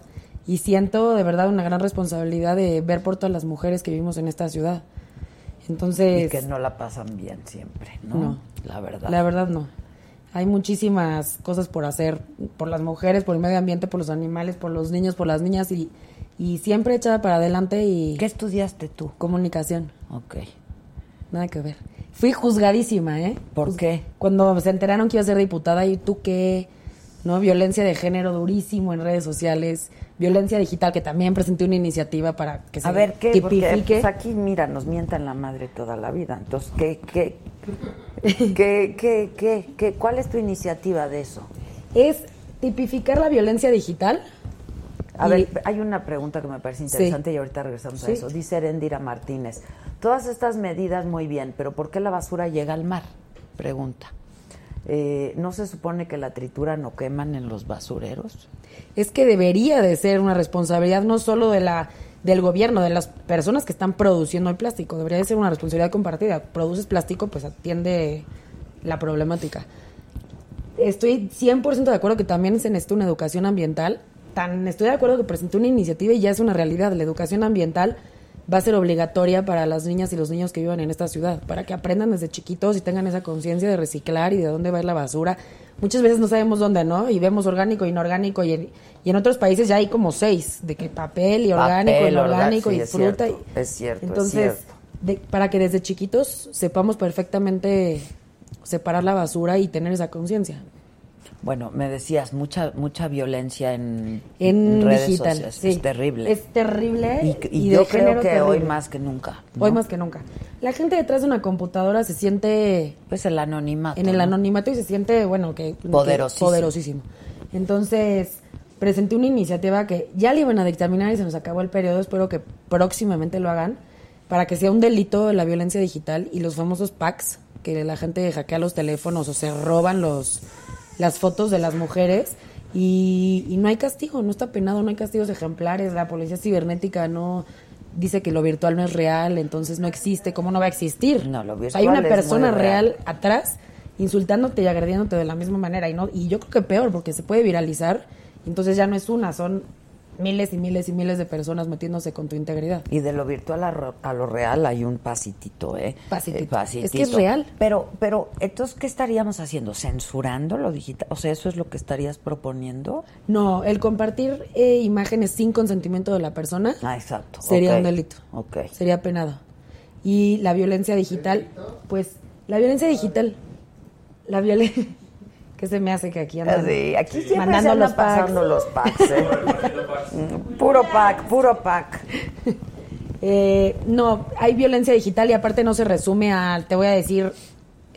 y siento de verdad una gran responsabilidad de ver por todas las mujeres que vivimos en esta ciudad. Entonces, Y que no la pasan bien siempre, ¿no? No. La verdad. la verdad no. Hay muchísimas cosas por hacer por las mujeres, por el medio ambiente, por los animales, por los niños, por las niñas y, y siempre echada para adelante y ¿Qué estudiaste tú? comunicación. Ok. Nada que ver. Fui juzgadísima, ¿eh? ¿Por qué? Cuando se enteraron que iba a ser diputada, ¿y tú qué? ¿No? Violencia de género durísimo en redes sociales, violencia digital, que también presenté una iniciativa para que se A ver, ¿qué? Porque tipifique. pues, aquí, mira, nos mientan la madre toda la vida. Entonces, ¿qué, qué, qué, qué, qué, qué- cuál es tu iniciativa de eso? Es tipificar la violencia digital. A Y- ver, hay una pregunta que me parece interesante y ahorita regresamos a eso. Dice Erendira Martínez, todas estas medidas muy bien, pero ¿por qué la basura llega al mar? Pregunta. Eh, ¿No se supone que la tritura no queman en los basureros? es que debería de ser una responsabilidad no solo de la del gobierno, de las personas que están produciendo el plástico, debería de ser una responsabilidad compartida. Produces plástico, pues atiende la problemática. Estoy 100% de acuerdo que también se necesita una educación ambiental. Tan estoy de acuerdo que presenté una iniciativa y ya es una realidad. La educación ambiental va a ser obligatoria para las niñas y los niños que vivan en esta ciudad, para que aprendan desde chiquitos y tengan esa conciencia de reciclar y de dónde va a ir la basura. Muchas veces no sabemos dónde, ¿no? Y vemos orgánico, inorgánico y en, y en otros países ya hay como seis, de que papel y orgánico, Papel, inorgánico y sí, es fruta. cierto, y- es cierto, es Entonces, cierto. de- para que desde chiquitos sepamos perfectamente separar la basura y tener esa conciencia. Bueno, me decías, mucha mucha violencia en, En redes digital, sociales. sí. Es terrible. Es terrible. y y de yo creo que hoy más que nunca. ¿no? Hoy más que nunca. La gente detrás de una computadora se siente Pues el anonimato. en el ¿no? anonimato y se siente, bueno, que que- Poderosísimo. poderosísimo. Entonces, presenté una iniciativa que ya le iban a dictaminar y se nos acabó el periodo, espero que próximamente lo hagan, para que sea un delito la violencia digital y los famosos packs, que la gente hackea los teléfonos o se roban los las fotos de las mujeres y, y no hay castigo, no está penado, no hay castigos ejemplares, la policía cibernética no dice que lo virtual no es real, entonces no existe, ¿cómo no va a existir? No, lo virtual hay una es muy persona real. real atrás insultándote y agrediéndote de la misma manera y no y yo creo que peor porque se puede viralizar entonces ya no es una son miles y miles y miles de personas metiéndose con tu integridad Y de lo virtual a, lo real hay un pasitito, ¿eh? Pasitito. Eh, pasitito. Es que es real. Pero, pero, entonces, ¿qué estaríamos haciendo? ¿Censurando lo digital? O sea, ¿eso es lo que estarías proponiendo? no el compartir eh, imágenes sin consentimiento de la persona Ah, exacto. sería un delito Ok. sería penado y la violencia digital pues la violencia digital la violencia que se me hace que aquí andan Sí, aquí siempre mandando se andan los packs. pasando los packs, ¿eh? Mm, puro pack, puro pack. Eh, no, hay violencia digital y aparte no se resume a, te voy a decir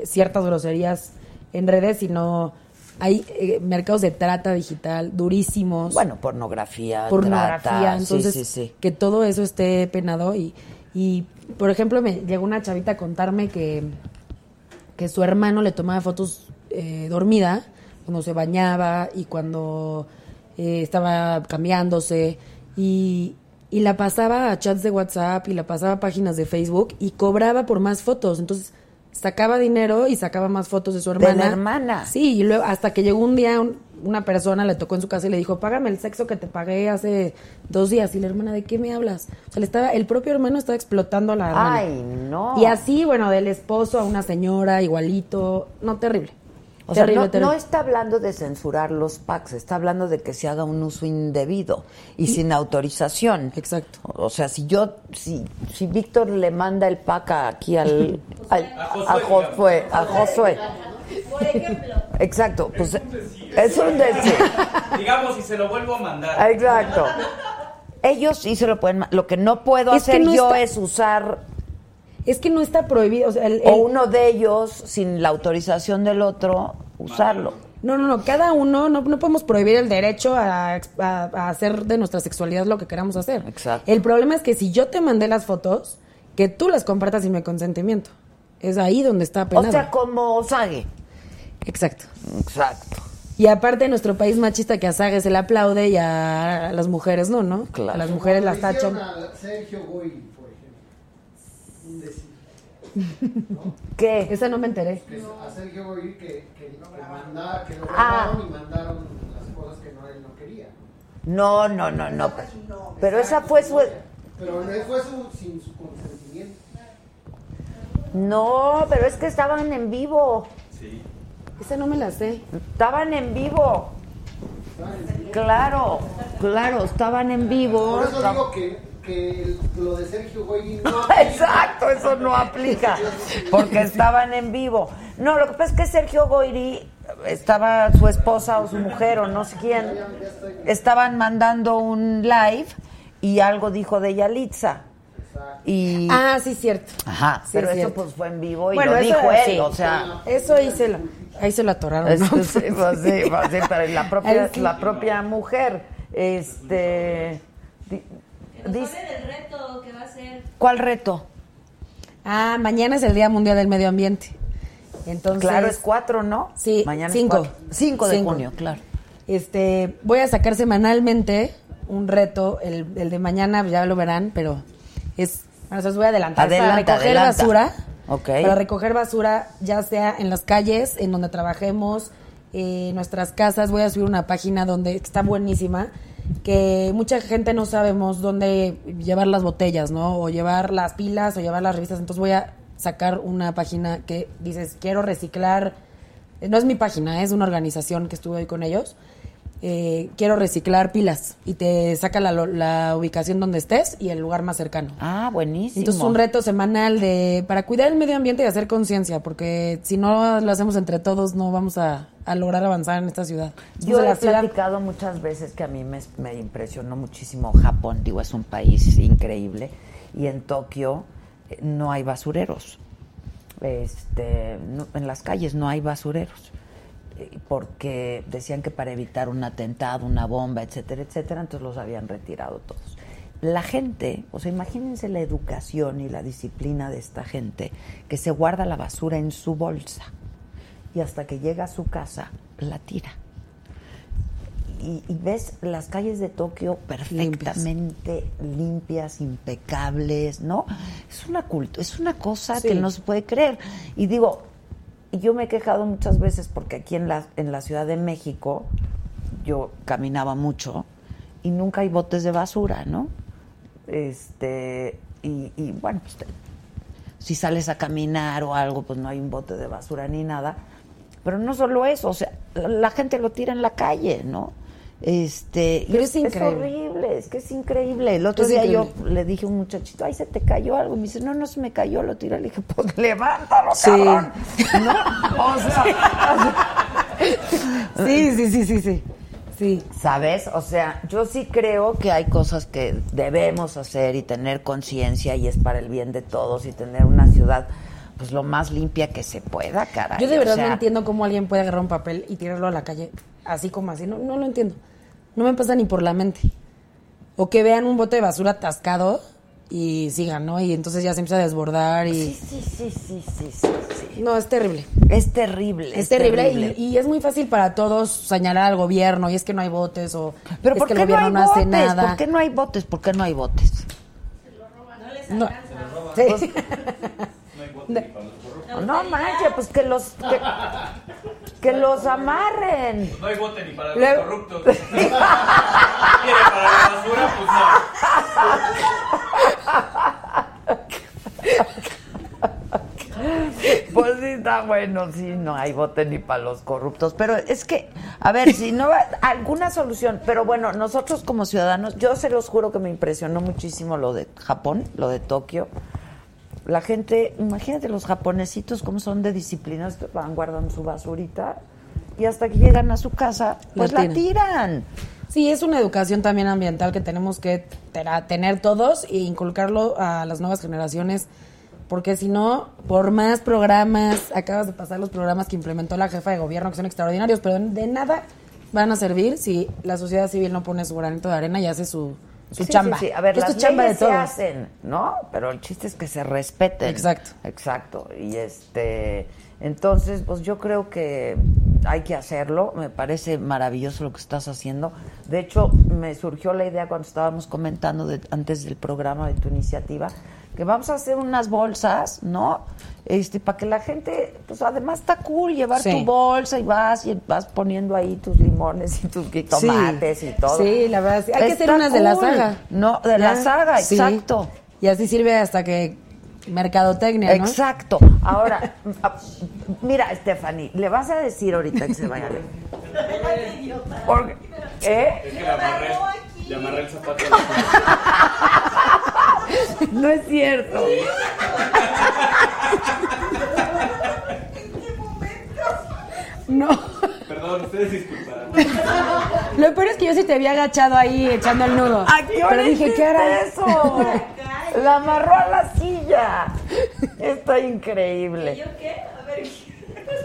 ciertas groserías en redes, sino hay eh, mercados de trata digital durísimos, Bueno, pornografía, pornografía, trata, entonces sí, sí, sí. que todo eso esté penado y, y por ejemplo me llegó una chavita a contarme que, que su hermano le tomaba fotos eh, dormida cuando se bañaba y cuando eh, estaba cambiándose y, y la pasaba a chats de WhatsApp y la pasaba a páginas de Facebook y cobraba por más fotos. Entonces sacaba dinero y sacaba más fotos de su De hermana. la hermana. Sí, y luego hasta que llegó un día un- una persona le tocó en su casa y le dijo, págame el sexo que te pagué hace dos días. Y la hermana, ¿de qué me hablas? O sea, le estaba, el propio hermano estaba explotando a la hermana. Ay, no. Y así, bueno, del esposo a una señora, igualito. No, terrible. O sea, terrible, no, terrible. no está hablando de censurar los packs, está hablando de que se haga un uso indebido y, sin autorización. Exacto. O sea, si yo, si, si Víctor le manda el pack aquí al, al- A a Josué, Josué, a Josué. Por ejemplo, Exacto, pues es un decir. Digamos, si se lo vuelvo a mandar. Exacto. Ellos sí se lo pueden. Lo que no puedo Es hacer no yo está- es usar Es que no está prohibido. O sea, el- o el- uno de ellos sin la autorización del otro usarlo. No, no, no. Cada uno, no, no podemos prohibir el derecho a- a hacer de nuestra sexualidad lo que queramos hacer. Exacto. El problema es que si yo te mandé las fotos, que tú las compartas sin mi consentimiento. Es ahí donde está O penado. sea, como Sage. Exacto. Exacto. Y aparte, nuestro país machista que a Sague se le aplaude y a las mujeres no, ¿no? Claro. A las mujeres las tachan. a Sergio Goy, por ejemplo. Un decir. ¿Qué? Esa no me enteré. Que a Sergio Goy que, que, que, manda- que lo Ah. grabaron y mandaron las cosas que no, él no quería. No, no, no, no. Pero esa fue su. Pero no fue su, sin su consentimiento. No, pero es que estaban en vivo. Sí. Esa no me la sé. Estaban en vivo. Claro, claro, estaban en vivo. Por eso digo que, que lo de Sergio no. Exacto, eso no aplica. Porque estaban en vivo. No, lo que pasa es que Sergio Goyri estaba su esposa o su mujer o no sé quién. Estaban mandando un live y algo dijo de Yalitza. Y Ah, sí, cierto. Ajá, Sí, pero es eso cierto. pues fue en vivo y Bueno, lo eso dijo él, sí. o sea, Eso ahí se lo, ahí se lo atoraron. es- ¿no? sí, pues sí, pues sí, pero la propia, la propia mujer, este, di- Que nos dice, hable del reto que va a ser. ¿cuál reto? Ah, mañana es el Día Mundial del Medio Ambiente. Entonces, Claro, es cuatro, ¿no? Sí, Mañana cinco. es cuatro. Cinco de Cinco. junio, claro. Este, voy a sacar semanalmente un reto, el, el de mañana ya lo verán, pero es, bueno, se los voy a adelantar, Adelanta, para recoger adelanta. basura, para recoger basura, ya sea en las calles, en donde trabajemos, eh, nuestras casas, voy a subir una página donde está buenísima, que mucha gente no sabemos dónde llevar las botellas, ¿no? O llevar las pilas o llevar las revistas, entonces voy a sacar una página que dices, quiero reciclar, eh, no es mi página, es una organización que estuve hoy con ellos, eh, quiero reciclar pilas y te saca la, la ubicación donde estés y el lugar más cercano. Ah, buenísimo. Entonces un reto semanal de para cuidar el medio ambiente y hacer conciencia, porque si no lo hacemos entre todos no vamos a, a lograr avanzar en esta ciudad. Yo he ciudad- platicado muchas veces que a mí me, me impresionó muchísimo Japón, digo, es un país increíble, y en Tokio eh, no hay basureros. Este, no- en las calles no hay basureros, porque decían que para evitar un atentado, una bomba, etcétera, etcétera, entonces los habían retirado todos. La gente, o sea, imagínense la educación y la disciplina de esta gente que se guarda la basura en su bolsa y hasta que llega a su casa la tira. Y, y ves las calles de Tokio perfectamente limpias, impecables, ¿no? Es una culto, es una cosa Sí. que no se puede creer. Y digo, y yo me he quejado muchas veces porque aquí en la, en la Ciudad de México yo caminaba mucho y nunca hay botes de basura, ¿no? Este, y, y bueno, pues si sales a caminar o algo, pues no hay un bote de basura ni nada. Pero no solo eso, o sea, la gente lo tira en la calle, ¿no? Este, Pero es increíble. horrible, es que es increíble. El otro Es día yo le dije a un muchachito, ay, se te cayó algo. Me dice, no, no se me cayó, lo tiré. Le dije, pues levántalo, Sí. cabrón. ¿No? O sea, Sí, sí, sí, sí, sí. Sí. ¿Sabes? O sea, yo sí creo que hay cosas que debemos hacer y tener conciencia y es para el bien de todos y tener una ciudad pues lo más limpia que se pueda, caray. Yo de O verdad sea, no entiendo cómo alguien puede agarrar un papel y tirarlo a la calle así como así. No, no lo entiendo. No me pasa ni por la mente. O que vean un bote de basura atascado y sigan, ¿no? Y entonces ya se empieza a desbordar y... Sí, sí, sí, sí, sí, sí, sí. No, es terrible. Es terrible. Es, terrible, Y, y es muy fácil para todos señalar al gobierno y es que no hay botes o Pero es ¿por que qué el no gobierno hay no, hace botes? nada. ¿Por qué no hay botes? ¿Por qué no hay botes? No. Pues, Sí. no manches, pues que los que, que los amarren. No hay bote ni para los corruptos. ¿Quiere para la basura? Pues no. Pues sí, está bueno, sí, no hay bote ni para los corruptos. Pero es que, a ver, si no va, alguna solución. Pero bueno, nosotros como ciudadanos, yo se los juro que me impresionó muchísimo lo de Japón, lo de Tokio. La gente, imagínate los japonesitos cómo son de disciplinas, van guardando su basurita y hasta que llegan a su casa, pues La la tiran. Sí, es una educación también ambiental que tenemos que tener todos e inculcarlo a las nuevas generaciones, porque si no, por más programas, acabas de pasar los programas que implementó la jefa de gobierno, que son extraordinarios, pero de nada van a servir si la sociedad civil no pone su granito de arena y hace su, su Sí, chamba. sí, sí. A ver, las leyes se hacen, ¿no? Pero el chiste es que se respeten. Exacto. Exacto. Y este, entonces, pues yo creo que hay que hacerlo. Me parece maravilloso lo que estás haciendo. De hecho, me surgió la idea cuando estábamos comentando de- antes del programa de tu iniciativa que vamos a hacer unas bolsas, ¿no? Este, para que la gente, pues además está cool llevar Sí. tu bolsa y vas y vas poniendo ahí tus limones y tus tomates y todo. Sí, la verdad, sí. hay que hacer unas de la saga. No, de la Ya, saga, sí. exacto. Y así sirve hasta que mercadotecnia, ¿no? Exacto. Ahora, a- mira, Stephanie, le vas a decir ahorita que se vaya. Porque, ¿eh? Es que le amarré el zapato. No es cierto. No. Perdón, ustedes disculparán. Lo peor es que yo sí te había agachado ahí echando el nudo. ¿A qué hora Pero dije, ¿qué hará? eso? La amarró a la silla. Está increíble. ¿Yo qué? A ver.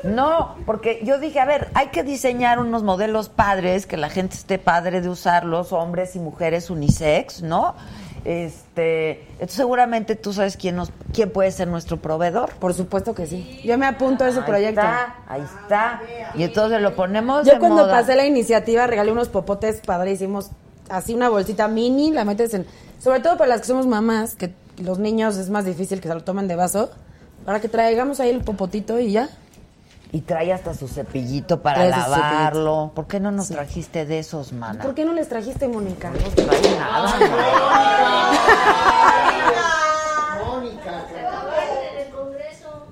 No, porque yo dije, a ver, hay que diseñar unos modelos padres, que la gente esté padre de usarlos, hombres y mujeres unisex, ¿no? Este, entonces seguramente tú sabes quién nos, quién puede ser nuestro proveedor. Por supuesto que sí. Yo me apunto a ese Ahí proyecto. está, ahí está. Y entonces lo ponemos Yo de cuando moda. pasé la iniciativa regalé unos popotes padrísimos, así una bolsita mini, la metes en, sobre todo para las que somos mamás, que los niños es más difícil que se lo tomen de vaso, para que traigamos ahí el popotito y ya. Y trae hasta su cepillito para Trae lavarlo. ¿Por qué no nos trajiste de esos, mana? ¿Por qué no les trajiste, Mónica? No trae nada, ¿no? Mónica, En el Congreso.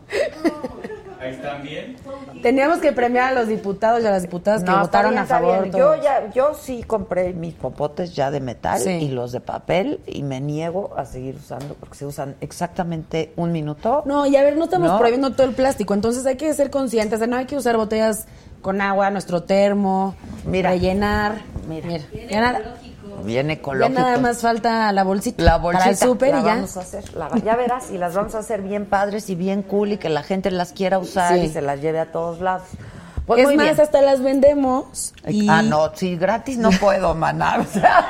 Ahí están bien. Teníamos que premiar a los diputados y a las diputadas que No, votaron está a bien, está favor. bien. Yo ya, yo sí compré mis popotes ya de metal Sí. y los de papel y me niego a seguir usando porque se usan exactamente un minuto. No, y a ver, no estamos No. prohibiendo todo el plástico, entonces hay que ser conscientes de no hay que usar botellas con agua, nuestro termo, Mira. rellenar. Mira. ya Bien ya ecológico. nada más falta la bolsita, la bolsita para el súper y ya. vamos a hacer, la- ya verás y las vamos a hacer bien padres y bien cool y que la gente las quiera usar Sí. y se las lleve a todos lados. Pues es más, bien. hasta las vendemos. Y Ah, no, sí, gratis no puedo, maná. O sea,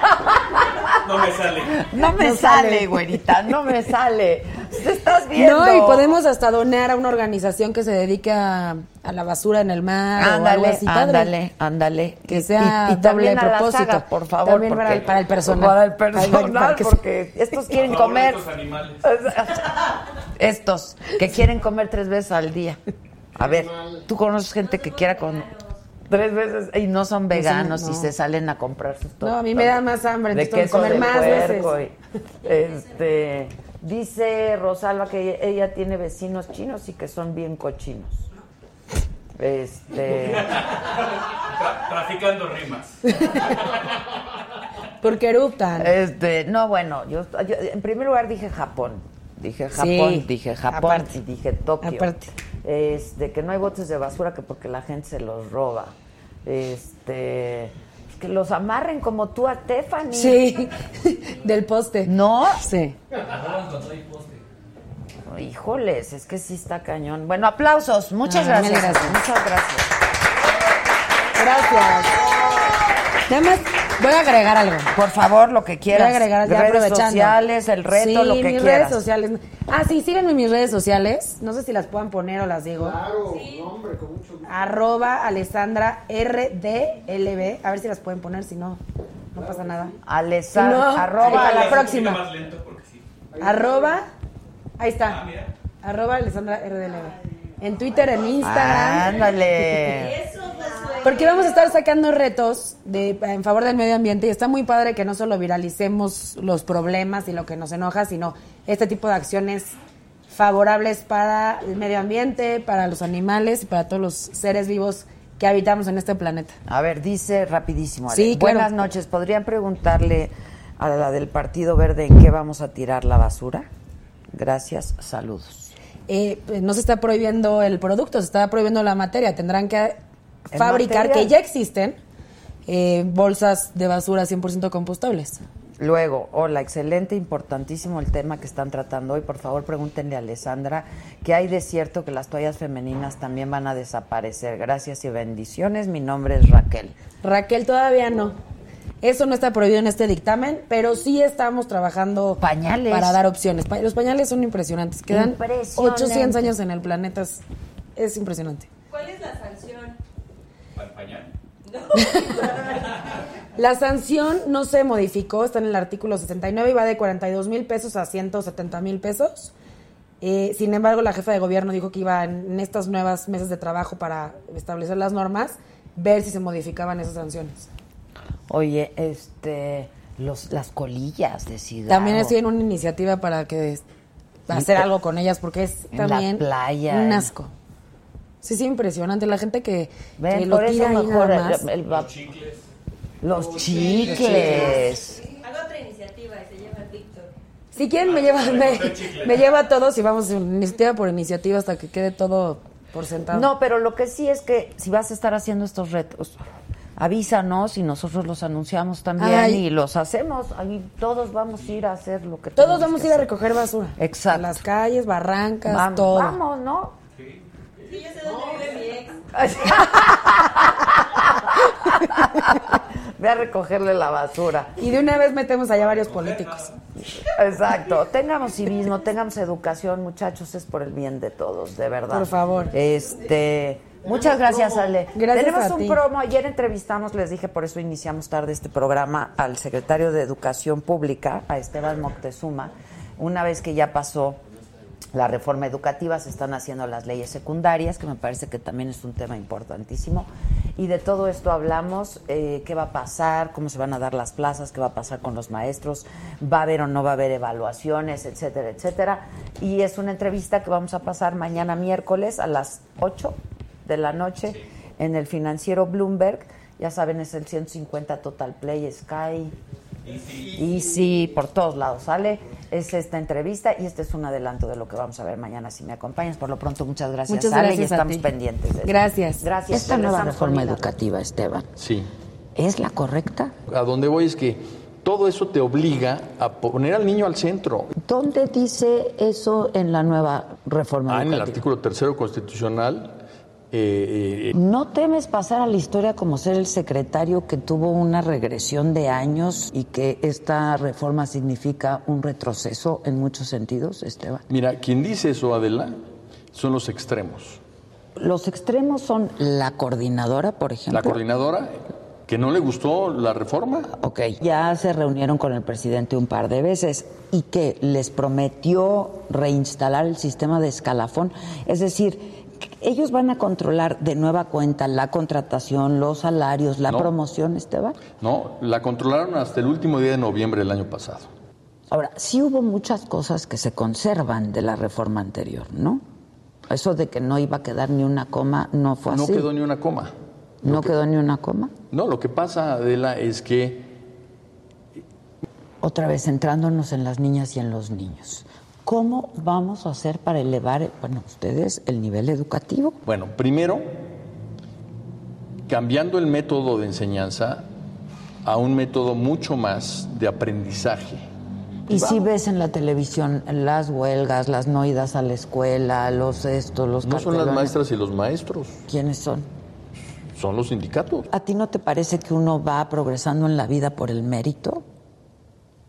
No me sale. no me No sale, sale. güerita, no me sale. Te estás viendo. No, y podemos hasta donar a una organización que se dedique a, a la basura en el mar o algo Ándale, así. padre. ándale, ándale. Que sea y, y también doble a la propósito. saga, por favor. También para porque- el- para el personal. Para el Para- personal, para que se- porque estos quieren favor comer. estos animales. Estos, que quieren comer tres veces al día. A ver, tú conoces gente que quiera con tres veces y no son veganos no. y se salen a comprar sus No, a mí me da más hambre, de queso comer de más puerco y- este, dice Rosalba que ella, ella tiene vecinos chinos y que son bien cochinos. Este, Tra- traficando rimas. Porque eruptan. este, no, bueno, yo, yo en primer lugar dije Japón. Dije Japón, Sí, dije Japón aparte. y dije Tokio. Aparte. Este, que no hay botes de basura que porque la gente se los roba. Este, que los amarren como tú a Tiffany. Sí, del poste. ¿No? Sí. Híjoles, es que sí está cañón. Bueno, aplausos. Muchas Ah, gracias. gracias. Muchas gracias. Gracias. Nada más voy a agregar algo. Por favor, lo que Voy quieras. a agregar ya redes aprovechando. sociales, el reto, Sí, lo que mis quieras. redes sociales. Ah, sí, síganme en mis redes sociales. No sé si las puedan poner o las digo. Claro, no, hombre, con mucho gusto. Arroba Alessandra RDLB. A ver si las pueden poner, si no, no pasa nada. Alessandra, no, arroba para la próxima. más lento porque sí. Arroba, ahí está. Ah, mira. Arroba Alessandra RDLB. En Twitter, en Instagram. Ándale. Eso. Porque vamos a estar sacando retos de, en favor del medio ambiente y está muy padre que no solo viralicemos los problemas y lo que nos enoja, sino este tipo de acciones favorables para el medio ambiente, para los animales y para todos los seres vivos que habitamos en este planeta. A ver, dice rapidísimo. Ale. Sí, claro. Buenas noches. ¿Podrían preguntarle a la del Partido Verde en qué vamos a tirar la basura? Gracias, saludos. Eh, pues, no se está prohibiendo el producto, se está prohibiendo la materia. Tendrán que fabricar, material? que ya existen, eh, bolsas de basura 100% compostables. Luego, hola, excelente, importantísimo el tema que están tratando hoy. Por favor, pregúntenle a Alessandra que hay de cierto que las toallas femeninas también van a desaparecer. Gracias y bendiciones. Mi nombre es Raquel. Raquel, todavía no. Eso no está prohibido en este dictamen, pero sí estamos trabajando Pañales. para dar opciones. Pa- Los pañales son impresionantes. Quedan Impresionante. 800 años en el planeta. Es, es impresionante. ¿Cuál es la sanción? La sanción no se modificó, está en el artículo 69 y va de 42 mil pesos a 170 mil pesos. Eh, sin embargo, la jefa de gobierno dijo que iba en, estas nuevas meses de trabajo para establecer las normas, ver si se modificaban esas sanciones. Oye, este, los, las colillas de cigarro. También estoy en una iniciativa para que hacer algo con ellas porque es En la también playa, un asco. Sí, sí, impresionante. La gente que, Ven, que lo tira ahí mejor nada más. el- el va- los chicles. Hago otra iniciativa y se llama Víctor. Si quieren, me lleva, me, me lleva a todos y vamos iniciativa por iniciativa hasta que quede todo por sentado. No, pero lo que sí es que si vas a estar haciendo estos retos, avísanos y nosotros los anunciamos también Ay. y los hacemos. Ahí todos vamos a ir a hacer lo que Todos vamos a ir a recoger basura. Exacto. A las calles, barrancas, Vamos, todo. vamos, ¿no? Yo sé dónde vive mi ex. Ve a recogerle la basura. Y de una vez metemos allá varios políticos. Exacto. Tengamos civismo, tengamos educación, muchachos, es por el bien de todos, de verdad. Por favor. Este, muchas gracias, Ale. Gracias Tenemos a un ti. promo. Ayer entrevistamos, les dije, por eso iniciamos tarde este programa, al secretario de Educación Pública, a Esteban Moctezuma. Una vez que ya pasó la reforma educativa, se están haciendo las leyes secundarias, que me parece que también es un tema importantísimo. Y de todo esto hablamos, eh, qué va a pasar, cómo se van a dar las plazas, qué va a pasar con los maestros, va a haber o no va a haber evaluaciones, etcétera, etcétera. Y es una entrevista que vamos a pasar mañana miércoles a las 8 de la noche en el financiero Bloomberg. Ya saben, es el 150 Total Play, Sky, Easy, por todos lados, ¿sale? Es esta entrevista y este es un adelanto de lo que vamos a ver mañana si me acompañas. Por lo pronto, muchas gracias, Muchas Ale, gracias y a estamos ti. pendientes. de esto. Gracias. Gracias. Esta nueva reforma educativa, Esteban, Sí. ¿es la correcta? A donde voy es que todo eso te obliga a poner al niño al centro. ¿Dónde dice eso en la nueva reforma Ah, en el artículo tercero constitucional. Eh, eh, ¿No temes pasar a la historia como ser el secretario que tuvo una regresión de años y que esta reforma significa un retroceso en muchos sentidos, Esteban? mira, quien dice eso, Adela, son los extremos. Los extremos son la coordinadora, por ejemplo. La coordinadora, que no le gustó la reforma. Ok, ya se reunieron con el presidente un par de veces y que les prometió reinstalar el sistema de escalafón. Es decir, ellos van a controlar de nueva cuenta la contratación, los salarios, la No. promoción, Esteban. No, la controlaron hasta el último día de noviembre del año pasado. Ahora, sí hubo muchas cosas que se conservan de la reforma anterior, ¿no? Eso de que no iba a quedar ni una coma no fue No así. quedó ni una coma. ¿No quedó ni una coma. No, lo que pasa, Adela, es que Otra vez centrándonos en las niñas y en los niños. ¿Cómo vamos a hacer para elevar, bueno, ustedes, el nivel educativo? Bueno, primero, cambiando el método de enseñanza a un método mucho más de aprendizaje. Y si ves en la televisión las huelgas, las no idas a la escuela, los estos, los No son las maestras y los maestros, ¿Quiénes son? son los sindicatos. ¿A ti no te parece que uno va progresando en la vida por el mérito?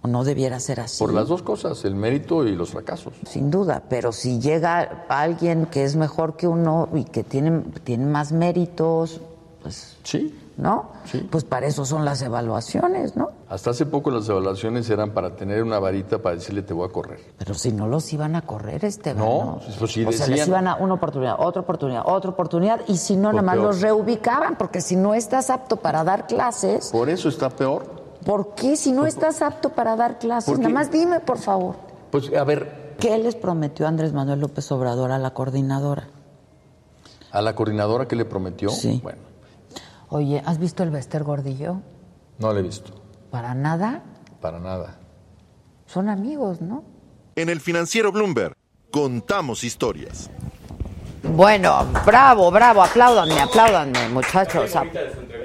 ¿O no debiera ser así? Por las dos cosas, el mérito y los fracasos. Sin duda, pero si llega alguien que es mejor que uno y que tiene, tiene más méritos, pues, Sí. ¿no? Sí. Pues para eso son las evaluaciones, ¿no? Hasta hace poco las evaluaciones eran para tener una varita para decirle te voy a correr. Pero si no los iban a correr, este No, pues sí o sea, decían. les iban a una oportunidad, otra oportunidad, otra oportunidad, y si no, nada más los reubicaban, porque si no estás apto para dar clases, Por eso está peor. ¿Por qué si no estás apto para dar clases? ¿Por qué? Nada más dime, por favor, Pues a ver, ¿qué les prometió Andrés Manuel López Obrador a la coordinadora? a la coordinadora que le prometió, Sí. bueno, Oye, ¿has visto el Bester Gordillo? no le he visto, Para nada, para nada. son amigos, ¿no? En el financiero Bloomberg, contamos historias. Bueno, bravo, bravo, apláudanme, apláudanme, muchachos.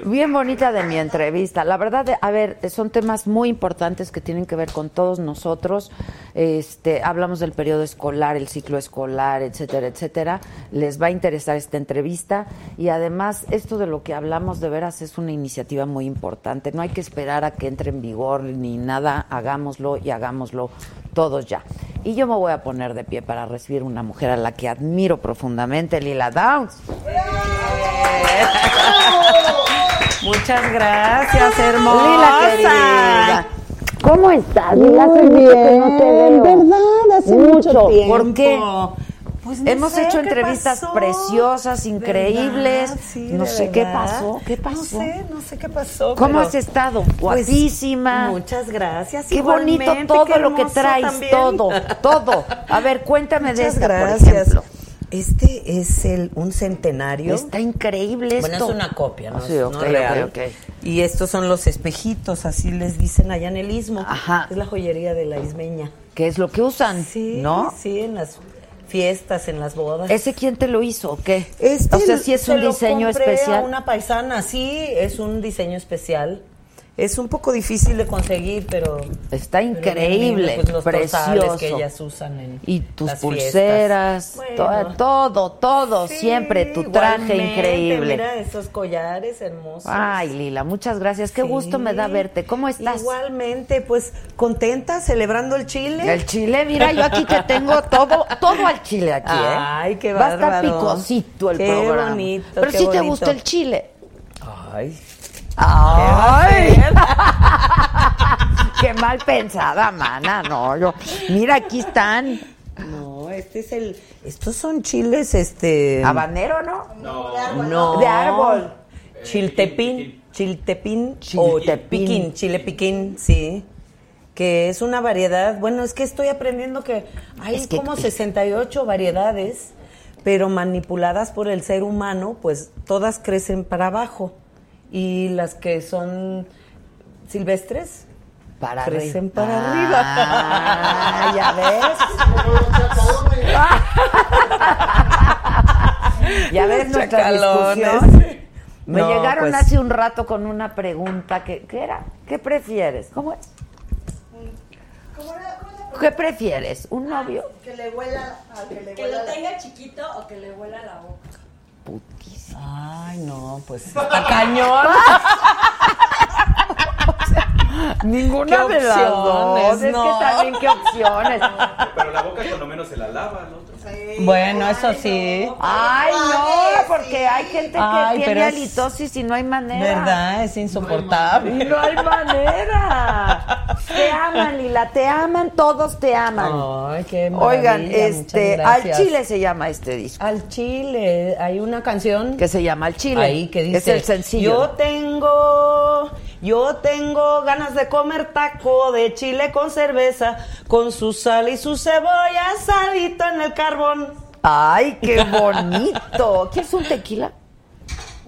Bien bonita de mi entrevista. La verdad, a ver, son temas muy importantes que tienen que ver con todos nosotros. Este, hablamos del periodo escolar, el ciclo escolar, etcétera, etcétera. Les va a interesar esta entrevista y además esto de lo que hablamos de veras es una iniciativa muy importante. No hay que esperar a que entre en vigor ni nada, hagámoslo y hagámoslo todos ya. Y yo me voy a poner de pie para recibir una mujer a la que admiro profundamente, Lila Downs. Muchas gracias, hermosa. Lila, querida. ¿Cómo estás? Muy Lila, mucho que no te bien, veo. ¿verdad? Hace mucho tiempo. ¿Por qué? Pues no Hemos sé hecho entrevistas pasó. preciosas, increíbles. No de sé qué pasó. ¿Qué pasó? No sé, no sé qué pasó. ¿Cómo pero- has estado? Pues, Guapísima. muchas gracias. Qué bonito todo qué lo que traes, también. todo, todo. A ver, cuéntame de Muchas esta, por gracias. ejemplo. Este es el un centenario. Está increíble Bueno, esto. es una copia, ¿no? Ah, sí, Es- ok, no ok, real. Y estos son los espejitos, así les dicen allá en el istmo. Ajá. Es la joyería de la ismeña. ¿Qué es lo que usan? Sí, ¿No? sí, en las fiestas, en las bodas. ¿Ese quién te lo hizo o qué? Este o sea, sí es se un lo diseño compré especial. A una paisana, sí, es un diseño especial. Es un poco difícil de conseguir, pero Está pero increíble, pues los precioso. que ellas usan en Y tus las pulseras, Bueno. todo, todo, Sí, siempre tu traje increíble. Mira esos collares hermosos. Ay, Lila, muchas gracias. Qué Sí. gusto me da verte. ¿Cómo estás? Igualmente, pues contenta, celebrando el chile. El chile, mira, yo aquí te tengo todo, todo al chile aquí, ¿eh? Ay, qué Va a estar bárbaro. picosito el Qué programa. bonito, Pero qué sí te bonito. gusta el chile. Ay. Ay. Qué mal pensada, mana. No, yo. Mira, aquí están. No, este es el. Estos son chiles, este. Habanero, ¿no? No. No. De árbol. Chiltepín. Chiltepín. O Chiltepín. piquín. Chile piquín, sí. Que es una variedad. Bueno, es que estoy aprendiendo que hay Es que- como 68 variedades, pero manipuladas por el ser humano, pues todas crecen para abajo. Y las que son silvestres, Para crecen arriba. para Ah, arriba. ya ves. Ya ves nuestra discusión. Me No, llegaron pues- hace un rato con una pregunta que ¿qué era? ¿Qué prefieres? ¿Cómo es? ¿Qué prefieres? ¿Un novio? Que le huela al que le Que huela lo la- tenga chiquito o que le huela la boca. Ay, no, pues está cañón. Ninguna ¿Qué de las opciones? dos. Es No. que también qué opciones. Pero la boca cuando menos se la lava el otro. Bueno, eso sí. Ay, no, porque hay gente que Ay, tiene pero es- halitosis y no hay manera. ¿Verdad? Es insoportable. No hay manera. Te aman, Lila, te aman, todos te aman. Ay, qué Oigan, maravilla, este, muchas al gracias. Chile se llama este disco. Al Chile, hay una canción Que se llama Al Chile. ahí que dice Es el sencillo. Yo tengo, yo tengo ganas de comer taco de chile con cerveza, con su sal y su cebolla, salito en el carbón. Ay, qué bonito. ¿Quieres un tequila?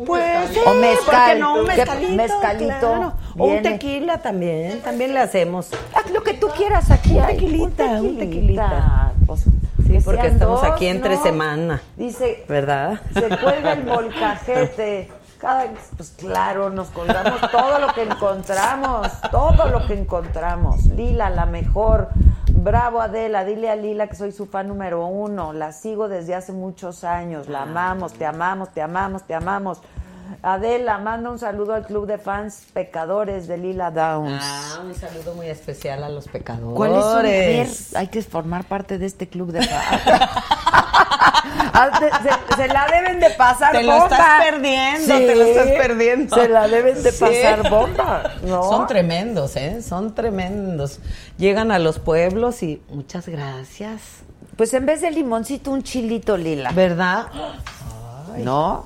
Pues sí, O mezcal. ¿por qué no? Un ¿Qué- mezcalito, mezcalito claro. O un tequila también, también le hacemos. Haz lo que tú quieras aquí. Un hay. tequilita, un tequilita. tequilita. Pues, Sí, que porque estamos dos, aquí entre ¿no? semana, Dice, ¿verdad? se cuelga el molcajete. Cada, pues claro, nos colgamos todo lo que encontramos, todo lo que encontramos. Lila, la mejor. Bravo Adela, dile a Lila que soy su fan número uno. La sigo desde hace muchos años. La amamos, te amamos, te amamos, te amamos. Adela, manda un saludo al club de fans pecadores de Lila Downs. Ah, un saludo muy especial a los pecadores. ¿Cuál es ver? Hay que formar parte de este club de fans. Ah, te- se, se la deben de pasar Te lo bomba. estás perdiendo, te lo estás perdiendo. Se la deben de Sí. pasar bomba, ¿no? Son tremendos, ¿eh? Son tremendos. Llegan a los pueblos y muchas gracias. Pues en vez de limoncito, un chilito lila. ¿Verdad? ¿No?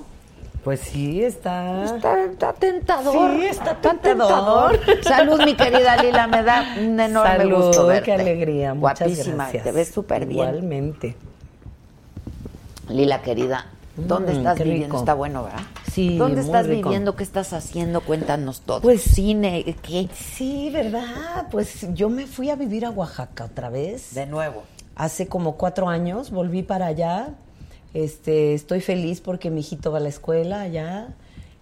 Pues sí, está. Está, está tentador. Sí, está tentador. Salud, mi querida Lila, me da un enorme Salud, gusto verte. qué alegría. Muchas Guapísima, gracias. te ves súper bien. Igualmente. Lila, querida, ¿dónde Mm, estás viviendo? rico. Está bueno, ¿verdad? Sí, ¿Dónde estás rico. viviendo? ¿Qué estás haciendo? Cuéntanos todo. Pues- cine, ¿qué? Sí, ¿verdad? Pues yo me fui a vivir a Oaxaca otra vez. De nuevo. Hace como cuatro años volví para allá. Este, estoy feliz porque mi hijito va a la escuela allá.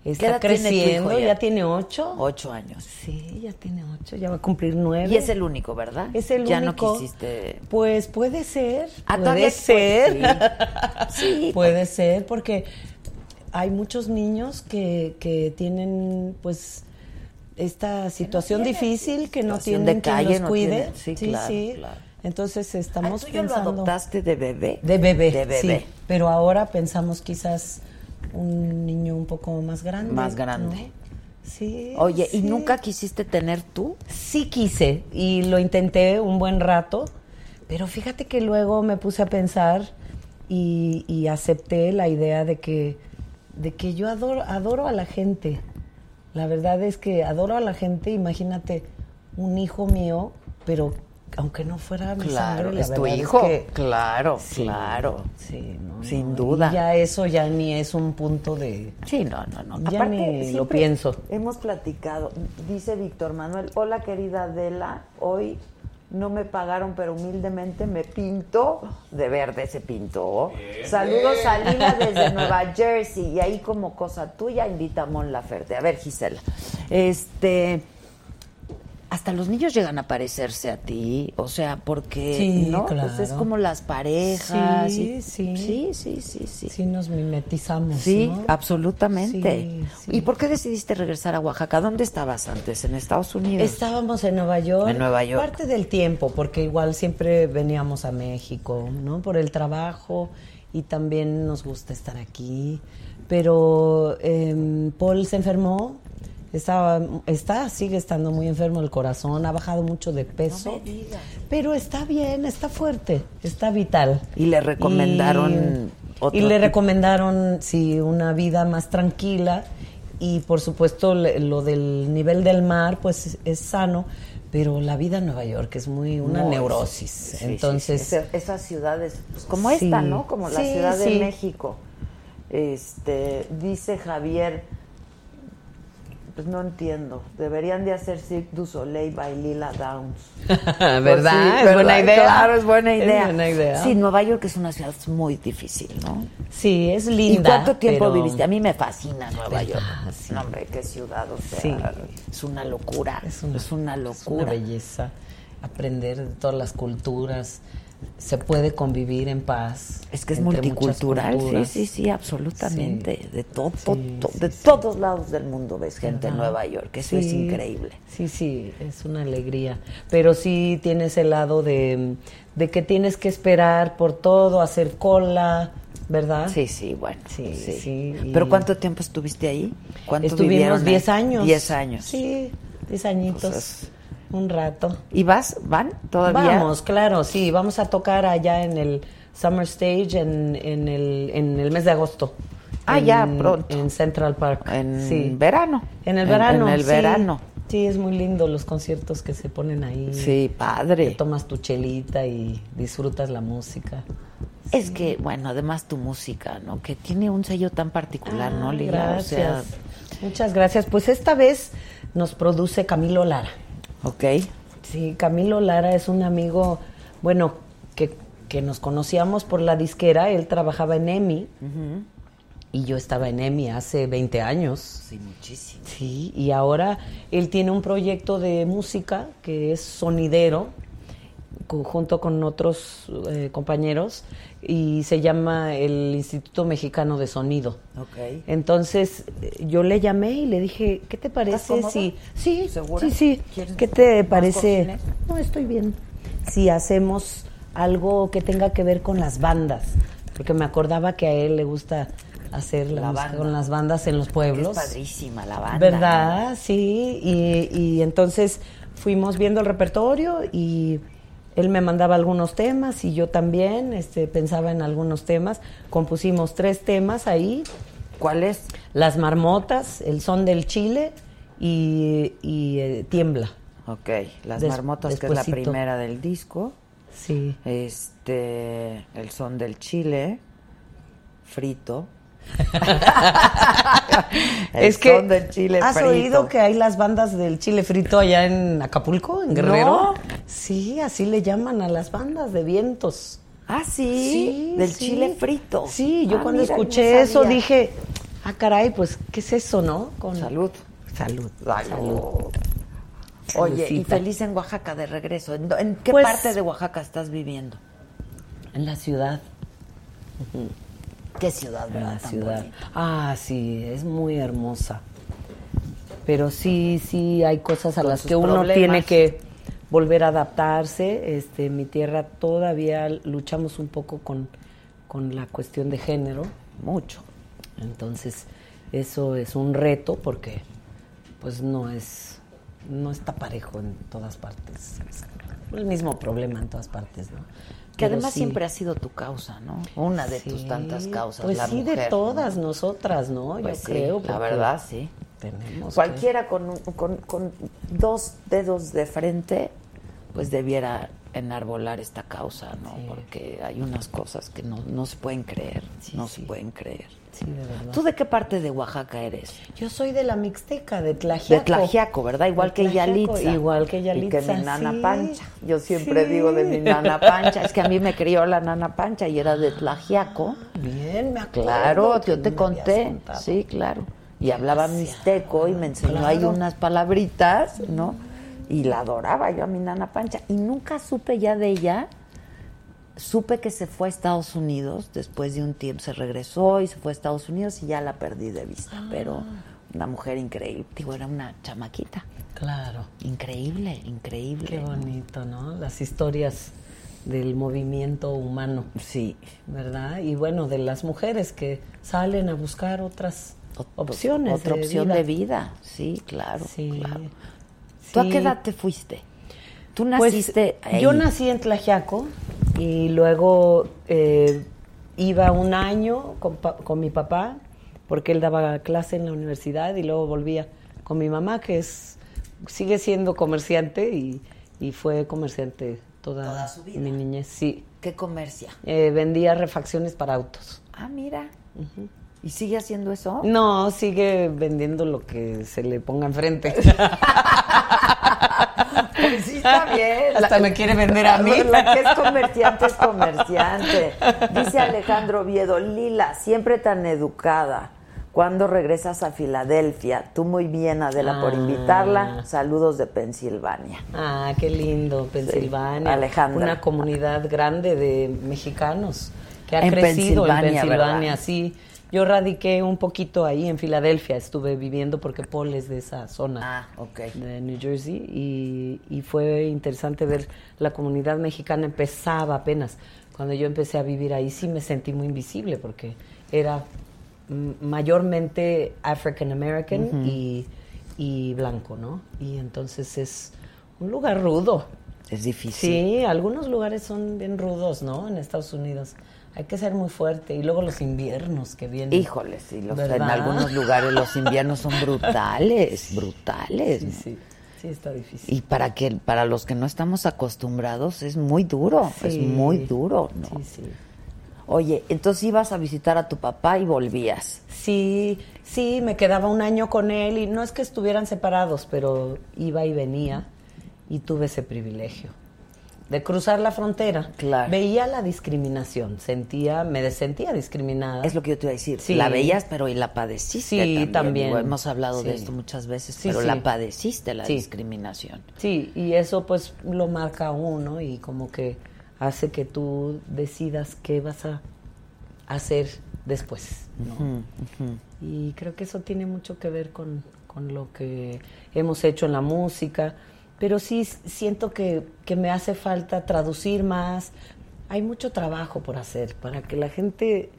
¿Qué Está tiene creciendo, ya? ya? tiene ocho. Ocho años. Sí, ya tiene ocho, ya va a cumplir nueve. Y es el único, ¿verdad? Es el ya único. no quisiste. Pues puede ser. Ah, puede ser. sí. Sí. puede ser, porque hay muchos niños que, que tienen, pues, esta situación difícil, que no tienen de quien calle, los no cuide. tienen- sí, claro, claro. Entonces ¿Al estamos lo pensando... adoptaste de bebé? De bebé, De bebé. sí. Pero ahora pensamos quizás un niño un poco más grande. Más grande. ¿no? Sí. Oye, ¿y nunca quisiste tener tú? Sí quise y lo intenté un buen rato, pero fíjate que luego me puse a pensar y, y acepté la idea de que, de que yo adoro, adoro a la gente. La verdad es que adoro a la gente, imagínate un hijo mío, pero aunque no fuera mi Claro, sangre, la es tu hijo. que- claro, Sí, claro. sí, no, Sin no, duda. ya eso ya ni es un punto de... Sí, no, no, no. Ya ni lo pienso. Hemos platicado. Dice Víctor Manuel, hola querida Adela, hoy no me pagaron, pero humildemente me pinto de verde, se pintó. Saludos a Lila desde Nueva Jersey y ahí como cosa tuya invita a Mon Laferte. A ver, Gisela, este... Hasta los niños llegan a parecerse a ti, o sea, porque Sí, no, Pues es claro. como las parejas. Sí, y- sí. sí, sí, sí, sí. Sí nos mimetizamos, Sí, ¿no? absolutamente. Sí. ¿Y por qué decidiste regresar a Oaxaca? ¿Dónde estabas antes? ¿En Estados Unidos? Estábamos en Nueva York. En Nueva York. Parte del tiempo, porque igual siempre veníamos a México, ¿no? Por el trabajo y también nos gusta estar aquí. Pero em, Paul se enfermó, estaba, está, sigue estando muy enfermo el corazón, ha bajado mucho de peso. Pero está bien, está fuerte, está vital. Y le recomendaron Y- otro y le tipo- recomendaron, sí, una vida más tranquila y por supuesto le- lo del nivel del mar pues es, es sano, pero la vida en Nueva York es muy una No, neurosis. sí, Entonces, sí, sí. Esa- esas ciudades, pues, como Sí. esta, ¿no? Como la Sí, Ciudad de sí. México. Este, dice Javier, pues no entiendo. Deberían de hacer Cirque du Soleil by Lila Downs. ¿verdad? Pues sí, es buena idea. Claro, es buena Es idea. buena idea. Sí, Nueva York es una ciudad muy difícil, ¿no? Sí, es linda. ¿Y cuánto tiempo pero- viviste? A mí me fascina Nueva ¿Verdad? York. Sí. No, hombre, qué ciudad, o sea, Sí. es una locura. Es una, es una Es una locura. belleza aprender de todas las culturas. Se puede convivir en paz. Es que es multicultural, sí, sí, sí, absolutamente. De todo, Sí, to- sí, de sí. todos lados del mundo ves gente en. Nueva York. Eso es increíble. Sí, sí, es una alegría. Pero sí tienes el lado de, de que tienes que esperar por todo, hacer cola, ¿verdad? Sí, sí, bueno. Sí, sí. sí, ¿Pero cuánto tiempo estuviste ahí? ¿Cuánto Estuvimos vivieron ahí? 10 años. 10 años. Sí, 10 añitos. Entonces- un rato. ¿Y vas? ¿Van todavía? Vamos, claro, sí, vamos a tocar allá en el Summer Stage en, en, el, en el mes de agosto. Ah, En- ya, pronto. En Central Park. En sí. verano. En el verano. en el sí. verano. Sí, es muy lindo los conciertos que se ponen ahí. Sí, padre. Te tomas tu chelita y disfrutas la música. Es que, bueno, además tu música, ¿no? Que tiene un sello tan particular, ¿no, Ah, Lila? Gracias. O sea, Muchas gracias. Pues esta vez nos produce Camilo Lara. Ok. Sí, Camilo Lara es un amigo, bueno, que, que nos conocíamos por la disquera. Él trabajaba en EMI y yo estaba en EMI hace 20 años. Sí, muchísimo. Sí, y ahora él tiene un proyecto de música que es sonidero, junto con otros eh, compañeros, y se llama el Instituto Mexicano de Sonido. Ok. Entonces yo le llamé y le dije, ¿qué te parece si... Sí, ¿Segura? sí, sí. ¿Quieres ¿Qué te parece? No, estoy bien. Si hacemos algo que tenga que ver con las bandas, porque me acordaba que a él le gusta hacer la, La música con las bandas en los pueblos. Es padrísima la banda. ¿Verdad? Sí, y, y entonces fuimos viendo el repertorio y él me mandaba algunos temas y yo también este, pensaba en algunos temas. Compusimos tres temas ahí. ¿Cuáles? Las marmotas, el son del chile y, y, eh, tiembla. Ok, Las Des- Marmotas, que es la primera del disco. Sí. Este, El Son del Chile, Frito. El es que son del chile ¿Has frito. oído que hay las bandas del chile frito allá en Acapulco, en Guerrero? No. Sí, así le llaman a las bandas de vientos. Ah, sí, del sí. chile frito. Sí, yo Ah, cuando mira, escuché no eso dije, ah, caray, pues, ¿qué es eso, no? Con... Salud. Salud. Salud. Oye, y feliz en Oaxaca de regreso. ¿En, en qué Pues- parte de Oaxaca estás viviendo? En la ciudad. ¿Qué ciudad, En verdad? la ciudad. Ah, sí, es muy hermosa. Pero sí, sí, hay cosas a Con las que uno problemas. tiene que volver a adaptarse. Este, mi tierra todavía luchamos un poco con, con la cuestión de género. Mucho. Entonces, eso es un reto porque pues no es no está parejo en todas partes. Es el mismo problema en todas partes, ¿no? Que Pero además sí. siempre ha sido tu causa, ¿no? Una de tus tantas causas. Pues la sí, de todas ¿no? nosotras, ¿no? Pues Yo sí, creo. La verdad, sí. Tenemos que- Cualquiera con, un- con, con dos dedos de frente, pues debiera enarbolar esta causa, ¿no? Porque hay unas cosas que no, no se pueden creer, no se pueden creer. Sí, de verdad. ¿Tú de qué parte de Oaxaca eres? Yo soy de la Mixteca, de Tlaxiaco. De Tlaxiaco, ¿verdad? Igual que Yalitza. Igual que Y Yalitza, que mi nana sí. Pancha. Yo siempre Sí. digo de mi nana Pancha. Es que a mí me crió la nana Pancha y era de Tlaxiaco. Bien, me acuerdo. Claro, yo te conté. Sí, claro. Y hablaba mixteco y me enseñó ahí Claro. unas palabritas, ¿no? Y la adoraba yo a mi nana Pancha. Y nunca supe ya de ella. Supe que se fue a Estados Unidos. Después de un tiempo se regresó y se fue a Estados Unidos y ya la perdí de vista. Ah. Pero una mujer increíble. Digo, era una chamaquita. Claro. Increíble, increíble. Qué bonito, ¿no? Las historias del movimiento humano. Sí. ¿Verdad? Y bueno, de las mujeres que salen a buscar otras opciones. Otra de opción vida. de vida. Sí, claro. Sí. claro. ¿Tú a qué edad te fuiste? Tú Pues, naciste ahí. yo nací en Tlaxiaco y luego eh, iba un año con, mi papá porque él daba clase en la universidad y luego volvía con mi mamá que es sigue siendo comerciante y, y fue comerciante toda, Toda su vida. mi niñez. Sí, ¿Qué comercia? Eh, vendía refacciones para autos. Ah, mira. ¿Y sigue haciendo eso? No, sigue vendiendo lo que se le ponga enfrente. Pues sí, está bien. Hasta me quiere vender a mí. La que es comerciante es comerciante. Dice Alejandro Viedo, Lila, siempre tan educada. ¿Cuándo regresas a Filadelfia? Tú muy bien, Adela, por Ah. invitarla. Saludos de Pensilvania. Ah, qué lindo, Pensilvania. Alejandra. Una comunidad grande de mexicanos que ha En crecido en Pensilvania, Pensilvania, ¿verdad? sí. Yo radiqué un poquito ahí en Filadelfia, estuve viviendo porque Paul es de esa zona Ah, de New Jersey y, y fue interesante ver la comunidad mexicana empezaba apenas. Cuando yo empecé a vivir ahí sí me sentí muy invisible porque era mayormente African American y, y blanco, ¿no? Y entonces es un lugar rudo. Es difícil. Sí, algunos lugares son bien rudos, ¿no? En Estados Unidos. Hay que ser muy fuerte. Y luego los inviernos que vienen. Híjoles, sí, los- en algunos lugares los inviernos son brutales, brutales. Sí, sí. Sí, está difícil. Y para que para los que no estamos acostumbrados es muy duro, es muy duro, ¿no? Sí, sí. Oye, entonces ibas a visitar a tu papá y volvías. Sí, sí, me quedaba un año con él y no es que estuvieran separados, pero iba y venía y tuve ese privilegio de cruzar la frontera. Claro. Veía la discriminación, sentía, me sentía discriminada. Es lo que yo te iba a decir. Sí. La veías, pero y la padeciste Sí, también. también. Digo, hemos hablado de esto muchas veces, Sí, pero la padeciste, la discriminación. Sí, y eso pues lo marca uno y como que hace que tú decidas qué vas a hacer después. Y creo que eso tiene mucho que ver con, con lo que hemos hecho en la música, pero sí siento que, que me hace falta traducir más. Hay mucho trabajo por hacer para que la gente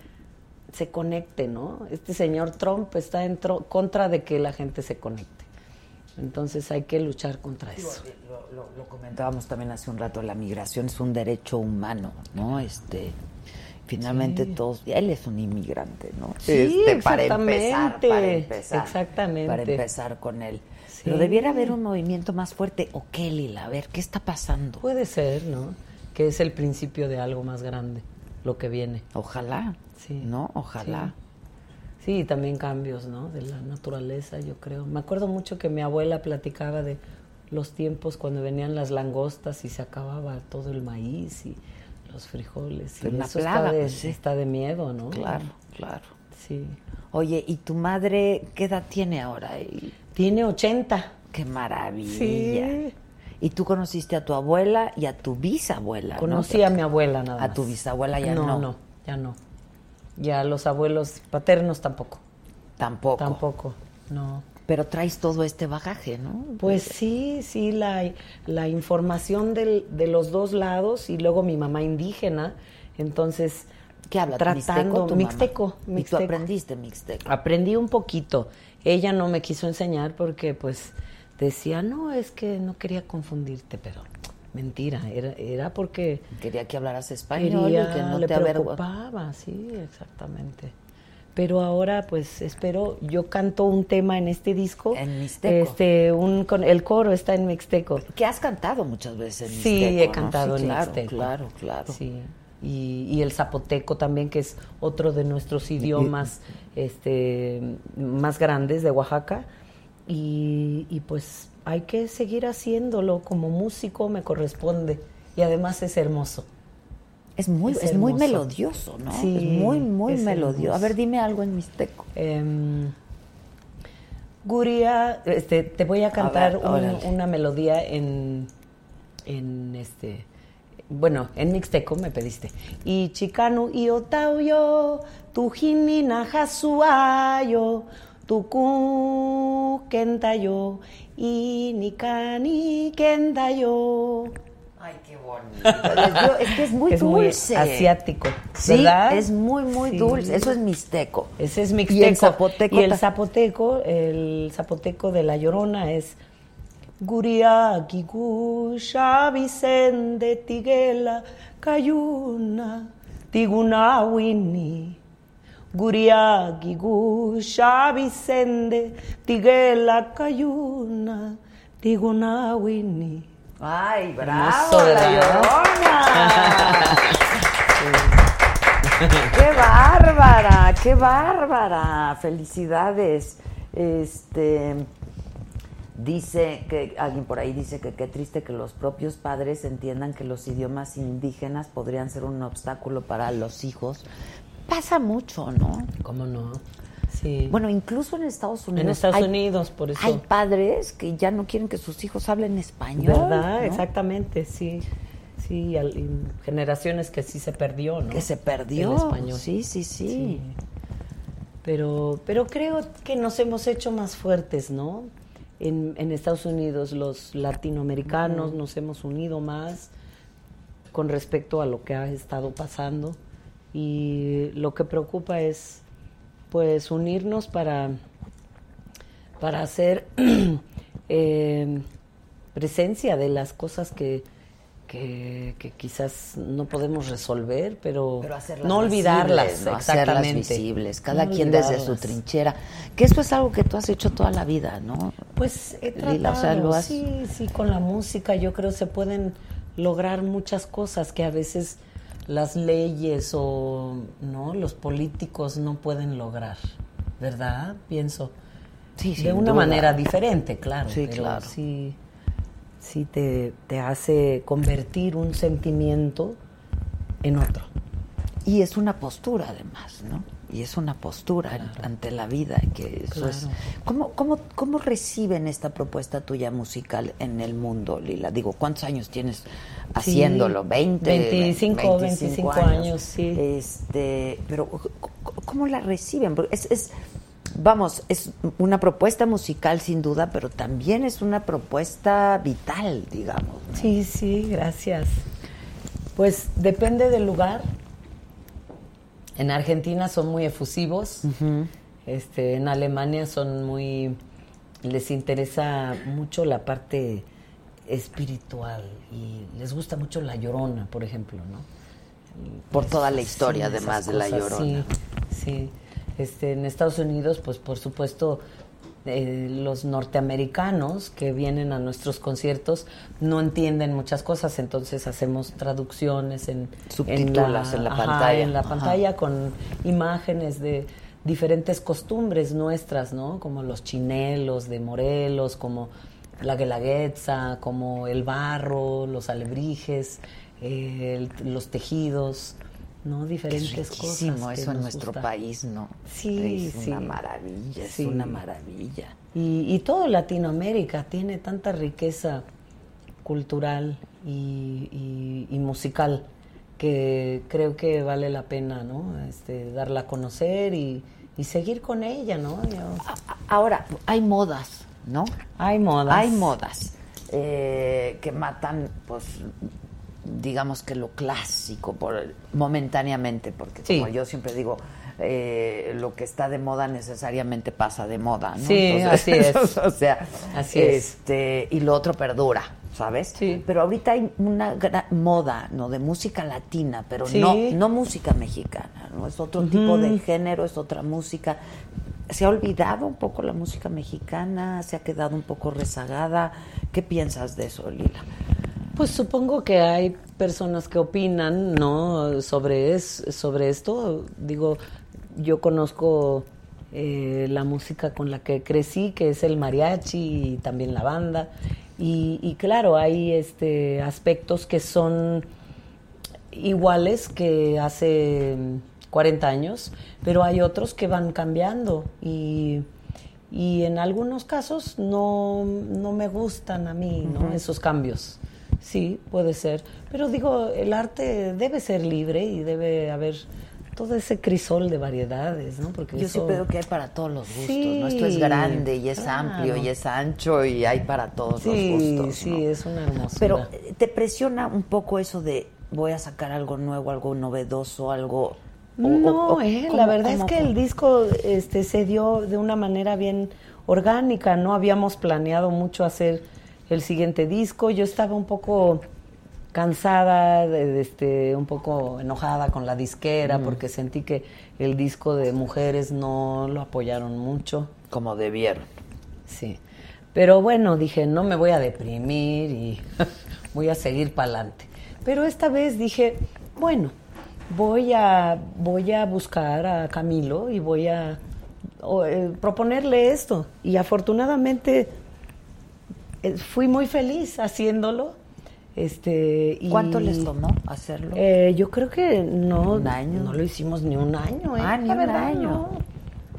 se conecte, ¿no? Este señor Trump está en tro- contra de que la gente se conecte. Entonces hay que luchar contra eso. Lo, lo- lo comentábamos también hace un rato, la migración es un derecho humano, ¿no? Este, finalmente Sí. todos, él es un inmigrante, ¿no? Sí, Este, para empezar, para empezar, exactamente. para empezar con él. Sí. Pero debiera haber un movimiento más fuerte. ¿O qué, Lila? A ver, ¿qué está pasando? Puede ser, ¿no? Que es el principio de algo más grande, lo que viene. Ojalá, Sí. ¿no? Ojalá. Sí, también cambios, ¿no? De la naturaleza, yo creo. Me acuerdo mucho que mi abuela platicaba de los tiempos cuando venían las langostas y se acababa todo el maíz y los frijoles. Y Una eso plaga, está, de, pues, sí. está de miedo, ¿no? Claro, claro. Sí. Oye, ¿y tu madre qué edad tiene ahora? Y- Tiene 80. ¡Qué maravilla! Sí. Y tú conociste a tu abuela y a tu bisabuela, ¿no? Conocí a mi abuela nada más. A tu bisabuela ya no. no. No, ya no. Ya los abuelos paternos tampoco. Tampoco. Tampoco, no. Pero traes todo este bagaje, ¿no? Pues sí, sí, la, la información del- de los dos lados y luego mi mamá indígena, entonces ¿Qué habla? tratando ¿Mixteco tu mamá? mixteco, ¿Y tú mixteco. aprendiste mixteco? Aprendí un poquito. Ella no me quiso enseñar porque pues decía, no, es que no quería confundirte, pero mentira, era, era porque Quería que hablaras español quería, y que no le te preocupaba, sí, exactamente. Pero ahora, pues, espero, yo canto un tema en este disco. En mixteco. Este, un, con, el coro está en mixteco. Que has cantado muchas veces en Sí, mixteco, he ¿no? cantado Sí, en claro, mixteco. Claro, claro. Sí. Y, y el zapoteco también, que es otro de nuestros idiomas este, más grandes de Oaxaca. Y, y pues hay que seguir haciéndolo. Como músico me corresponde. Y además es hermoso. Es muy, Es es muy melodioso, ¿no? Sí, es muy, muy es melodioso. A ver, dime algo en mixteco. Em, Guria, este, te voy a cantar ver, un- órale. una melodía en, en este, bueno, en mixteco me pediste. Y chicano y otauyo, tu jinina jasuayo, tu kentayo, y nikani kentayo. Ay, qué bonito. Es que es muy Es muy dulce. asiático, Sí, ¿verdad? es muy, muy Sí. dulce. Eso es mixteco. Ese es Y mixteco. el zapoteco. Y el zapoteco, el zapoteco de La Llorona es Guria Gigusha Vicente Tiguela Cayuna Tigunawini Guria Gigusha Vicente Tiguela Cayuna Tigunawini Ay, bravo, la llorona. qué bárbara, qué bárbara. Felicidades. Este dice que alguien por ahí dice que qué triste que los propios padres entiendan que los idiomas indígenas podrían ser un obstáculo para los hijos. Pasa mucho, ¿no? ¿Cómo no? Sí. Bueno, incluso en Estados Unidos. en Estados hay- Unidos, por eso. Hay padres que ya no quieren que sus hijos hablen español. ¿Verdad? ¿no? Exactamente, sí. Sí, al- generaciones que sí se perdió, ¿no? Que se perdió. El español. Sí, sí, sí. Pero, pero creo que nos hemos hecho más fuertes, ¿no? En, en Estados Unidos los latinoamericanos nos hemos unido más con respecto a lo que ha estado pasando. Y lo que preocupa es pues unirnos para para hacer eh, presencia de las cosas que, que, que quizás no podemos resolver, pero, no olvidarlas, visibles, exactamente. Hacerlas visibles, cada No quien desde su trinchera. Que eso es algo que tú has hecho toda la vida, ¿no? Pues he tratado, Lila, o sea, lo has- sí, sí, con la música yo creo se pueden lograr muchas cosas que a veces las leyes o no los políticos no pueden lograr, ¿verdad? Pienso. Sí, de sin una duda. manera diferente, claro. Sí, pero claro. Sí, sí te, te hace convertir un sentimiento en otro. Y es una postura, además, ¿no? Y es una postura ante la vida. Que eso es. ¿Cómo, cómo, ¿Cómo reciben esta propuesta tuya musical en el mundo, Lila? Digo, ¿cuántos años tienes haciéndolo? Sí, ¿20? 25, 25 años, sí. Este, pero, ¿cómo la reciben? Porque es, es, vamos, es una propuesta musical sin duda, pero también es una propuesta vital, digamos. Sí, sí, gracias. Pues depende del lugar. En Argentina son muy efusivos. este, en Alemania son muy. les interesa mucho la parte espiritual y les gusta mucho la llorona, por ejemplo, ¿no? Por toda la historia, Sí, además de la llorona. Sí, sí. Este, en Estados Unidos, pues por supuesto, eh, los norteamericanos que vienen a nuestros conciertos no entienden muchas cosas, entonces hacemos traducciones en Subtítulos en la ajá, pantalla. en la Ajá. pantalla con imágenes de diferentes costumbres nuestras, ¿no? Como los chinelos de Morelos, como la guelaguetza, como el barro, los alebrijes, eh, el- los tejidos, ¿no? Diferentes Es riquísimo cosas. que eso en nuestro gusta. país, ¿no? Sí, es sí. una maravilla, Sí. es una maravilla. Y, y todo Latinoamérica tiene tanta riqueza cultural y, y- y musical que creo que vale la pena, ¿no? Este, darla a conocer y, y seguir con ella, ¿no? Yo- Ahora, hay modas, ¿no? hay modas. Hay modas eh, que matan, pues, digamos que lo clásico, por, momentáneamente, porque Sí. como yo siempre digo, eh, lo que está de moda necesariamente pasa de moda, ¿no? Sí, así es. o sea, Así es. este, y lo otro perdura. ¿sabes? Pero ahorita hay una gran moda, ¿no? De música latina, pero Sí. no, no música mexicana, ¿no? Es otro tipo de género, es otra música. ¿Se ha olvidado un poco la música mexicana? ¿Se ha quedado un poco rezagada? ¿Qué piensas de eso, Lila? Pues supongo que hay personas que opinan, ¿no? Sobre, es, sobre esto. Digo, yo conozco eh, la música con la que crecí, que es el mariachi y también la banda. Y, y claro, hay este, aspectos que son iguales que hace 40 años, pero hay otros que van cambiando y, y en algunos casos no, no me gustan a mí ¿no? Esos cambios. Sí, puede ser. Pero digo, el arte debe ser libre y debe haber todo ese crisol de variedades, ¿no? Porque Yo sí eso- creo que hay para todos los gustos, Sí, ¿no? Esto es grande y es claro. amplio y es ancho y hay para todos Sí, los gustos. sí, ¿no? es una hermosura. Pero eh, te presiona un poco eso de voy a sacar algo nuevo, algo novedoso, algo... o- No, o- o- eh, ¿cómo- la verdad es que fue? el disco este, se dio de una manera bien orgánica, no habíamos planeado mucho hacer el siguiente disco, yo estaba un poco cansada, de, de, este, un poco enojada con la disquera Mm. porque sentí que el disco de mujeres no lo apoyaron mucho. Como debieron. Sí. Pero bueno, dije, no me voy a deprimir y voy a seguir para adelante. Pero esta vez dije, bueno, voy a, voy a buscar a Camilo y voy a o, eh, proponerle esto. Y afortunadamente fui muy feliz haciéndolo. Este, y- ¿Cuánto les tomó hacerlo? Eh, yo creo que no, ¿Un año? no lo hicimos ni un año. ¿eh? Ah, ni La un verdad, año.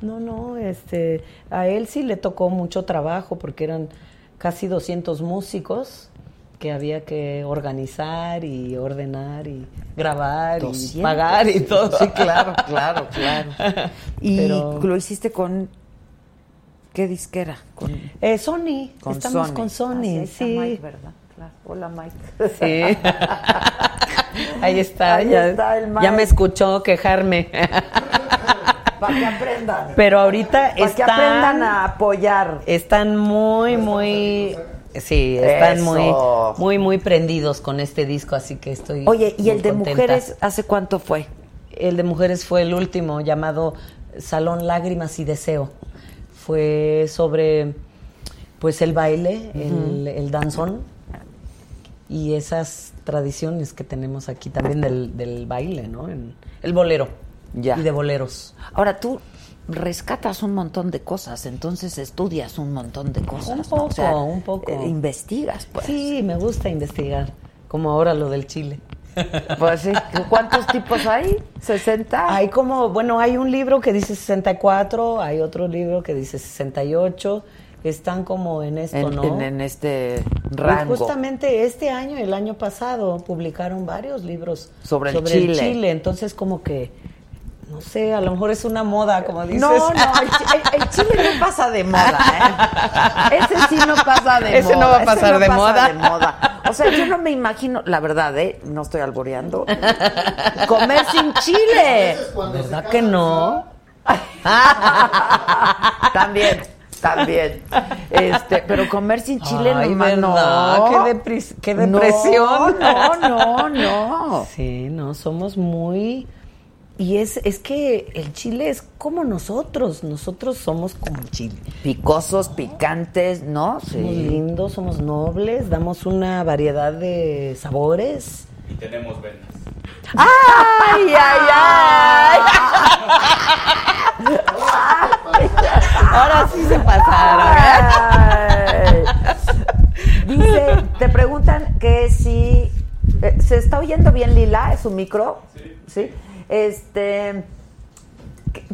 No, no, no, este, a él sí le tocó mucho trabajo porque eran casi 200 músicos que había que organizar y ordenar y grabar y 200. pagar y todo. Sí, claro, claro, claro. Y Pero- lo hiciste con... ¿Qué disquera? Con, Eh, Sony, con estamos Sony. con Ah, Sony, sí, está sí. Mike, ¿verdad? Claro. Hola, Mike. Sí. Ahí está, Ahí ya, está el ya me escuchó quejarme. Para que aprendan. Pero ahorita Para que aprendan a apoyar. están muy, muy, sí, están Eso. muy, muy, muy prendidos con este disco, así que estoy. Oye, ¿y muy el de contenta. mujeres hace cuánto fue? El de mujeres fue el último, llamado Salón Lágrimas y Deseo. Fue sobre, pues, el baile, el, el danzón y esas tradiciones que tenemos aquí también del, del baile, ¿no? En- el bolero. Ya. Y de boleros. Ahora tú rescatas un montón de cosas, entonces estudias un montón de cosas. Un ¿no? poco, O sea, un poco. eh, investigas, pues. Sí, me gusta investigar, como ahora lo del Chile. Pues sí. ¿Cuántos tipos hay? ¿60? Hay como, bueno, hay un libro que dice 64, hay otro libro que dice 68, están como en esto, en, ¿no? en- en este Pues rango. justamente este año el año pasado publicaron varios libros Sobre el Chile. Chile. Entonces, como que, no sé, a lo mejor es una moda, como dices. No, no, el, el- el chile no pasa de moda, ¿eh? Ese sí no pasa de Ese moda. no va a pasar no de pasa moda. de moda. O sea, yo no me imagino, la verdad, ¿eh? No estoy alboreando. Comer sin chile. ¿Verdad que no? También, también. Este, pero comer sin chile Ay, nomás ¿verdad? no. Qué, depris- qué depresión. No, no, no, no. Sí, no, somos muy... Y es, es que el chile es como nosotros, nosotros somos como el chile. Picosos, picantes, ¿no? Somos lindos, somos nobles, damos una variedad de sabores. Y tenemos venas. ¡Ay, ay, ay! Ahora sí se pasaron. Ay. Dice, te preguntan que si eh, se está oyendo bien Lila, es su micro, sí. Este,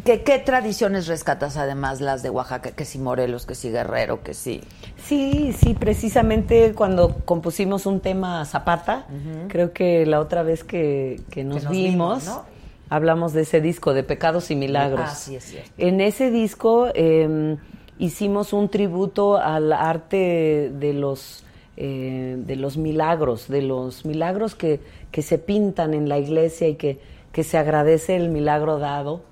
¿qué, qué tradiciones rescatas además las de Oaxaca? Que si Morelos, que si Guerrero, que sí. Sí, sí, precisamente cuando compusimos un tema Zapata, creo que la otra vez que, que nos, nos vimos, vimos, ¿no? hablamos de ese disco de Pecados y Milagros. Ah, sí, es cierto. En ese disco eh, hicimos un tributo al arte de los eh, de los milagros, de los milagros que, que se pintan en la iglesia y que, que se agradece el milagro dado.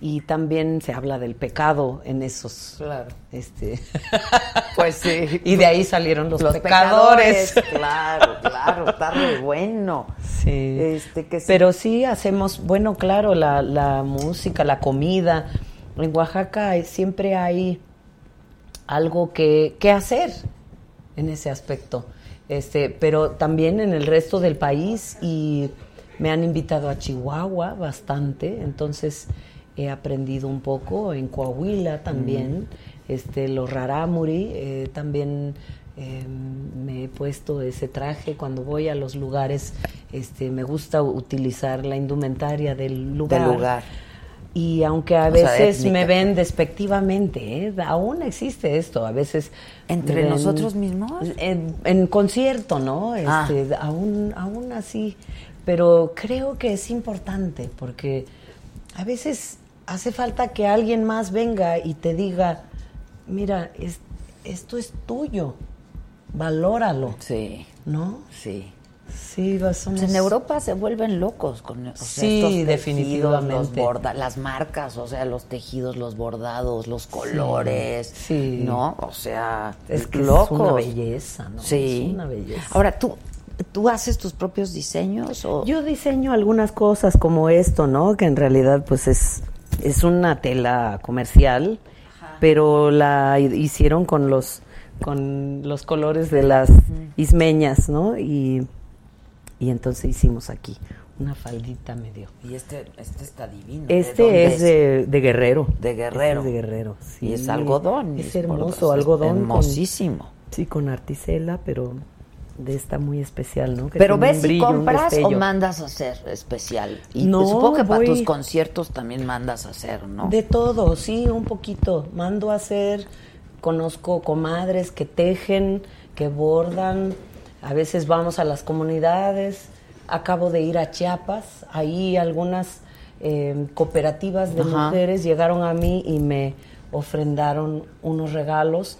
y también se habla del pecado en esos. Claro. Este, Pues sí. y de ahí salieron los, Los pecadores. pecadores. Claro, claro, está re bueno. Sí. Este, que sí. Pero sí hacemos, bueno, claro, la, la música, la comida. En Oaxaca siempre hay algo que, que hacer en ese aspecto. Este, pero también en el resto del país y me han invitado a Chihuahua bastante, entonces he aprendido un poco en Coahuila también, este, los rarámuri, eh, también eh, me he puesto ese traje cuando voy a los lugares, este, me gusta utilizar la indumentaria del lugar. Del lugar. Y aunque a O veces me ven despectivamente, ¿eh? aún existe esto, a veces... ¿Entre ven- nosotros mismos? En, en concierto, ¿no? Ah. Este, aún, aún así, pero creo que es importante porque a veces hace falta que alguien más venga y te diga, mira, es- esto es tuyo, valóralo, Sí, ¿no? sí. Sí, somos- Pues en Europa se vuelven locos con o sea, Sí, estos tejidos, definitivamente. los borda- las marcas, o sea, los tejidos, los bordados, los colores, sí. ¿no? O sea, Es que es una belleza, ¿no? Sí. Es una belleza. Ahora, ¿tú, ¿tú haces tus propios diseños o...? Yo diseño algunas cosas como esto, ¿no? Que en realidad pues es, es una tela comercial, pero la hi- hicieron con los con los colores de las ismeñas, ¿no? Y, y entonces hicimos aquí una faldita medio. Y este, este está divino. ¿de Este dónde es de, de Guerrero. De Guerrero. Este es de Guerrero, sí. Y es algodón. Es hermoso, algodón. con- Hermosísimo. sí, con articela, pero de esta muy especial, ¿no? Que Pero ves si brillo, compras o mandas a hacer especial. Y No, supongo que para tus conciertos también mandas a hacer, ¿no? De todo, sí, un poquito. Mando a hacer, conozco comadres que tejen, que bordan, a veces vamos a las comunidades. Acabo de ir a Chiapas, ahí algunas eh, cooperativas de Ajá. mujeres llegaron a mí y me ofrendaron unos regalos,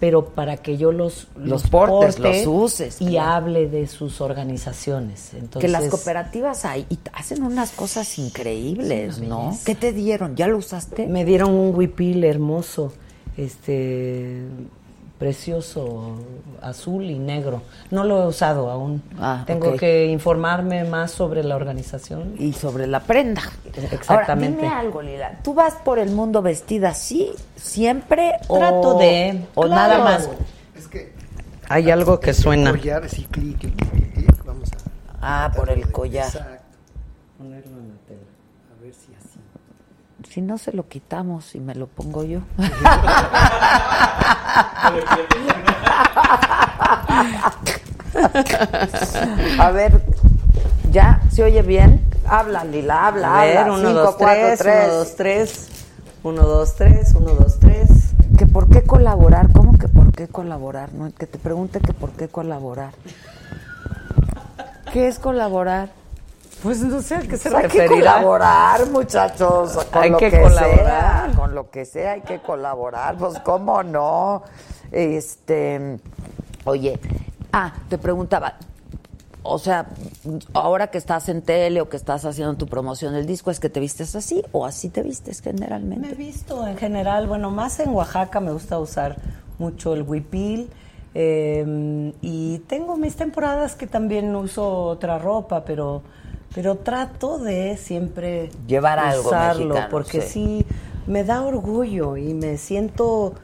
pero para que yo los, Los portes, los uses, y claro. hable de sus organizaciones. Entonces, que las cooperativas hay y hacen unas cosas increíbles, ¿no? ¿Qué te dieron? ¿Ya lo usaste? Me dieron un huipil hermoso, este precioso, azul y negro. No lo he usado aún. Ah, Tengo que informarme más sobre la organización. Y sobre la prenda. Exactamente. Ahora, dime algo, Lila. ¿Tú vas por el mundo vestida así siempre o Trato de, o claro. nada más? Es que Hay algo que el suena. collar, sí, clic, clic, clic, clic, vamos a... Ah, por el collar. Exacto. Ponerlo en la tela. A ver si así. Si no se lo quitamos y me lo pongo yo. A ver, ¿ya? ¿Se oye bien? Habla, Lila, habla, A ver, habla. uno, Cinco, dos, cuatro, tres, tres. uno, dos, tres, uno, dos, tres, uno, dos, tres. Que por qué colaborar, ¿cómo que por qué colaborar? No, que te pregunte que por qué colaborar. ¿Qué es colaborar? Pues no sé a qué se Pues hay que referirá. colaborar, muchachos. Con Hay lo que que, colaborar. sea, con lo que sea hay que colaborar. Pues cómo no. Este, oye, ah, te preguntaba, o sea, ahora que estás en tele o que estás haciendo tu promoción del disco, ¿es que te vistes así o así te vistes Me he generalmente? visto en general, bueno, más en Oaxaca me gusta usar mucho el huipil. eh, y tengo mis temporadas que también uso otra ropa, pero, pero trato de siempre Llevar algo usarlo, mexicano, porque sí. sí. me da orgullo y me siento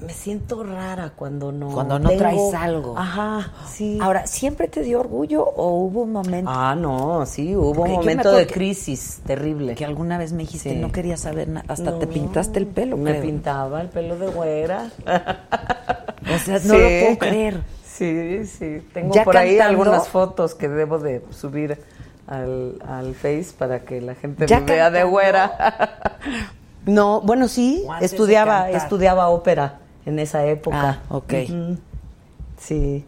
me siento rara cuando no Cuando no tengo- traes algo. Ajá, sí. Ahora, ¿siempre te dio orgullo o hubo un momento Ah, no, sí, hubo un momento de que- crisis terrible. que alguna vez me dijiste Sí. no quería saber nada? Hasta te pintaste el pelo, Me creo. pintaba el pelo de güera. O sea, no lo puedo creer. Sí, sí. Tengo Ya por ahí algunas fotos que debo de subir al, al Face para que la gente Ya me vea de güera. no, bueno, sí, ¿O antes de estudiaba, estudiaba ópera en esa época. Ah, ok. Sí.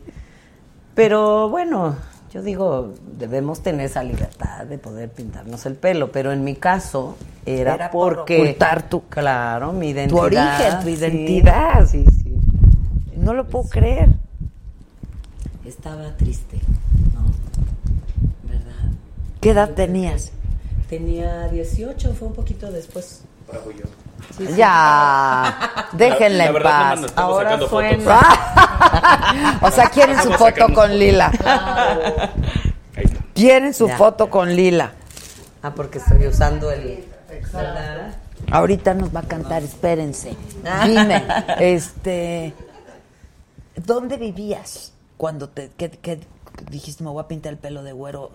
Pero bueno, yo digo, debemos tener esa libertad de poder pintarnos el pelo, pero en mi caso era, Era por porque ocultar tu- claro, mi identidad, origen, tu identidad. Sí, sí. No lo puedo creer. Estaba triste. ¿Qué edad tenías? Tenía 18, fue un poquito después. Bravo yo. Sí, sí. Ya, déjenla La en paz. nos estamos Ahora sacando fue fotos. en- o sea, quieren su foto con. Lila. Quieren su Ya. foto con Lila. Ah, porque estoy usando el... Ahorita nos va a cantar, espérense. Dime, este, ¿dónde vivías cuando te que, que dijiste me voy a pintar el pelo de güero?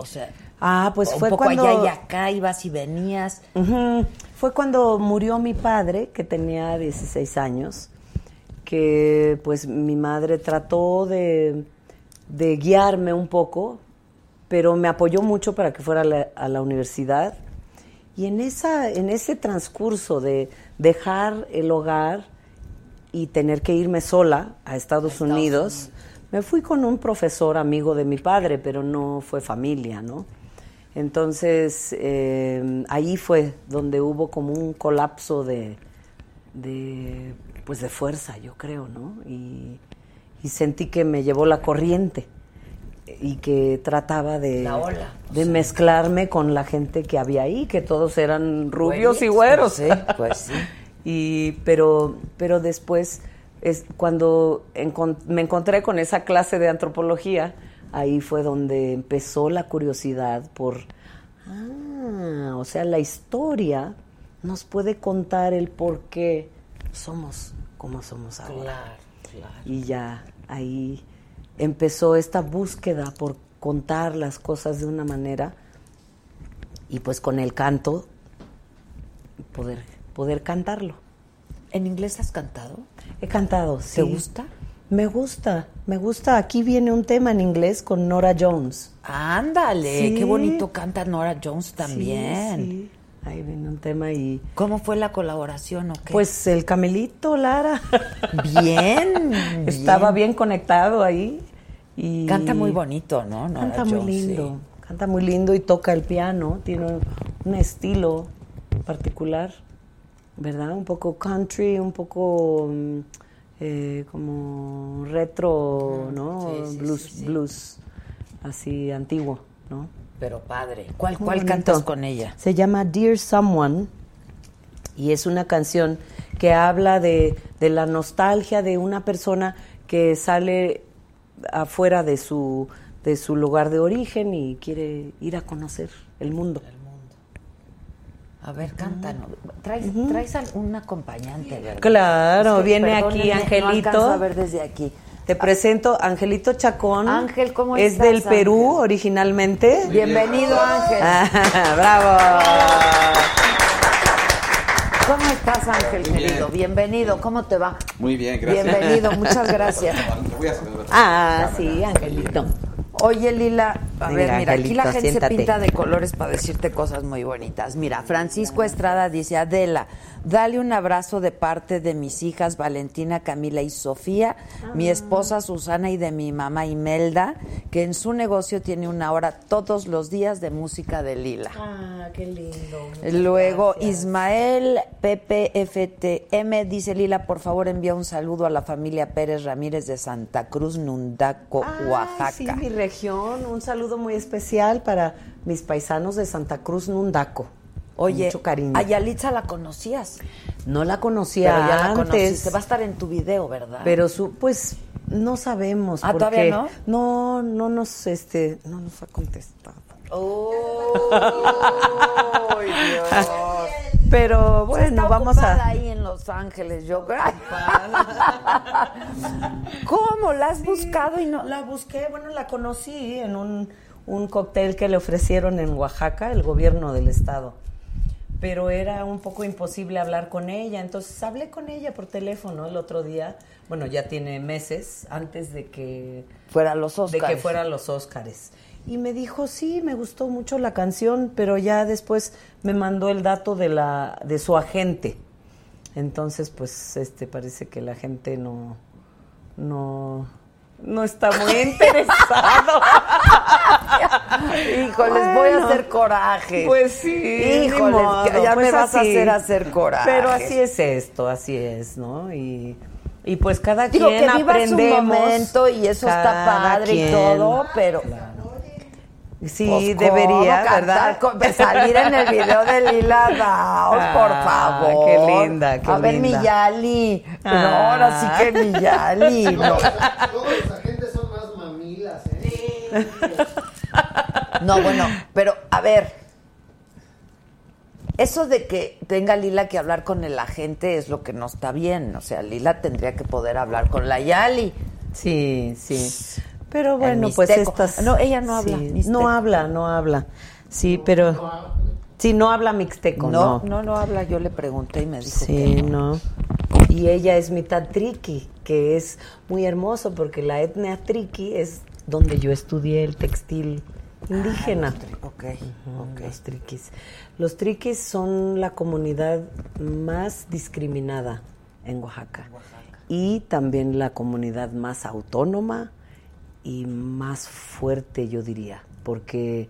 O sea, Ah, pues un fue poco cuando... allá y acá ibas y venías. Fue cuando murió mi padre, que tenía 16 años, que pues mi madre trató de, de guiarme un poco, pero me apoyó mucho para que fuera a la, a la universidad. Y en, esa, en ese transcurso de dejar el hogar y tener que irme sola a Estados, Unidos, me fui con un profesor amigo de mi padre, pero no fue familia, ¿no? Entonces, eh, ahí fue donde hubo como un colapso de, de, pues de fuerza, yo creo, ¿no? Y, y sentí que me llevó la corriente y que trataba de, La ola. de mezclarme con la gente que había ahí, que todos eran rubios y güeros. Pues sí, pues sí. Y, pero, pero después, es cuando me encontré con esa clase de antropología, ahí fue donde empezó la curiosidad por, ah, o sea, la historia nos puede contar el por qué somos como somos ahora. Y ya ahí empezó esta búsqueda por contar las cosas de una manera y pues con el canto poder, poder cantarlo. ¿En inglés has cantado? He cantado, sí. ¿Te gusta? Me gusta, me gusta. Aquí viene un tema en inglés con Nora Jones. Ándale, Sí. qué bonito canta Nora Jones también. Sí, sí. Ahí viene un tema y... ¿Cómo fue la colaboración o qué? Pues el camelito, Lara. Bien, Estaba bien. bien conectado ahí. Y Canta muy bonito, ¿no? Nora Canta muy Jones, lindo. sí. Canta muy lindo y toca el piano. Tiene un estilo particular, ¿verdad? Un poco country, un poco mm, eh, como retro, ¿no? sí, sí, blues, sí, blues así antiguo, ¿no? Pero padre. ¿Cuál, Muy cuál bonito. cantas con ella? Se llama Dear Someone y es una canción que habla de, de la nostalgia de una persona que sale afuera de su, de su lugar de origen y quiere ir a conocer el mundo. A ver, cántanos. ¿Traes, traes algún acompañante, verdad? Claro, Es que, viene aquí No Angelito. alcanzo a ver desde aquí. Te presento Angelito Chacón. Ángel, ¿cómo Es estás, del Perú Ángel? originalmente. Bienvenido, Ángel. Ah, ¡Bravo! ¿Cómo estás, Ángel, Muy bien. querido? Bienvenido. ¿Cómo te va? Muy bien, gracias. Bienvenido, muchas gracias. Voy a saludar. Ah, sí, Angelito. Oye, Lila, a Mira, ver, mira, aquí la gente siéntate. se pinta de colores para decirte cosas muy bonitas. Mira, Francisco Estrada dice, Adela, dale un abrazo de parte de mis hijas Valentina, Camila y Sofía, mi esposa Susana y de mi mamá Imelda, que en su negocio tiene una hora todos los días de música de Lila. Ah, qué lindo. Luego Ismael PPFTM dice Lila, por favor envía un saludo a la familia Pérez Ramírez de Santa Cruz, Nundaco, Oaxaca. Sí, mi región. Un saludo muy especial para mis paisanos de Santa Cruz, Nundaco. Oye, mucho cariño. a Yalitza la conocías, No la conocía pero ya la antes. conociste. Va a estar en tu video, ¿verdad? Pero su, pues, no sabemos. Ah, porque ¿todavía no? No, no nos, este, no nos ha contestado. ¡Ay, Dios! Pero bueno, está vamos a. ahí en Los Ángeles, yo creo. ¿Cómo? ¿La has buscado y no? La busqué, bueno, la conocí en un, un cóctel que le ofrecieron en Oaxaca, el gobierno del estado. Pero era un poco imposible hablar con ella, entonces hablé con ella por teléfono el otro día. Bueno, ya tiene meses antes de que Fuera los de que fueran los Óscares. Y me dijo, sí, me gustó mucho la canción, pero ya después me mandó el dato de la de su agente. Entonces, pues, este parece que la gente no no no está muy interesado. Híjoles, voy a hacer coraje. Pues sí, Híjoles, modo, ya pues me vas a así. hacer hacer coraje. Pero así es esto, así es, ¿no? Y, y pues cada Digo, quien que aprendemos. momento y eso está padre y todo, pero... Sí, Pues, debería, ¿cómo ¿verdad? cantar? Salir en el video de Lila Daos, por Ah, favor. qué linda, qué A ver, linda. mi Yali. No, Ah. ahora sí que mi Yali. No. Todos los agentes son más mamilas, ¿eh? No, bueno, pero a ver. Eso de que tenga Lila que hablar con el agente es lo que no está bien. O sea, Lila tendría que poder hablar con la Yali. Sí, sí. Pero bueno, pues estas. No, ella no habla sí, no habla, no habla. Sí, pero. Sí, no habla mixteco, No, no. no, no habla. Yo le pregunté y me dijo Sí, que no. no. Y ella es mitad triqui, que es muy hermoso porque la etnia triqui es donde yo estudié el textil indígena. Ok, Ujú, Los triquis. Los triquis son la comunidad más discriminada en Oaxaca. Y también la comunidad más autónoma y más fuerte, yo diría. Porque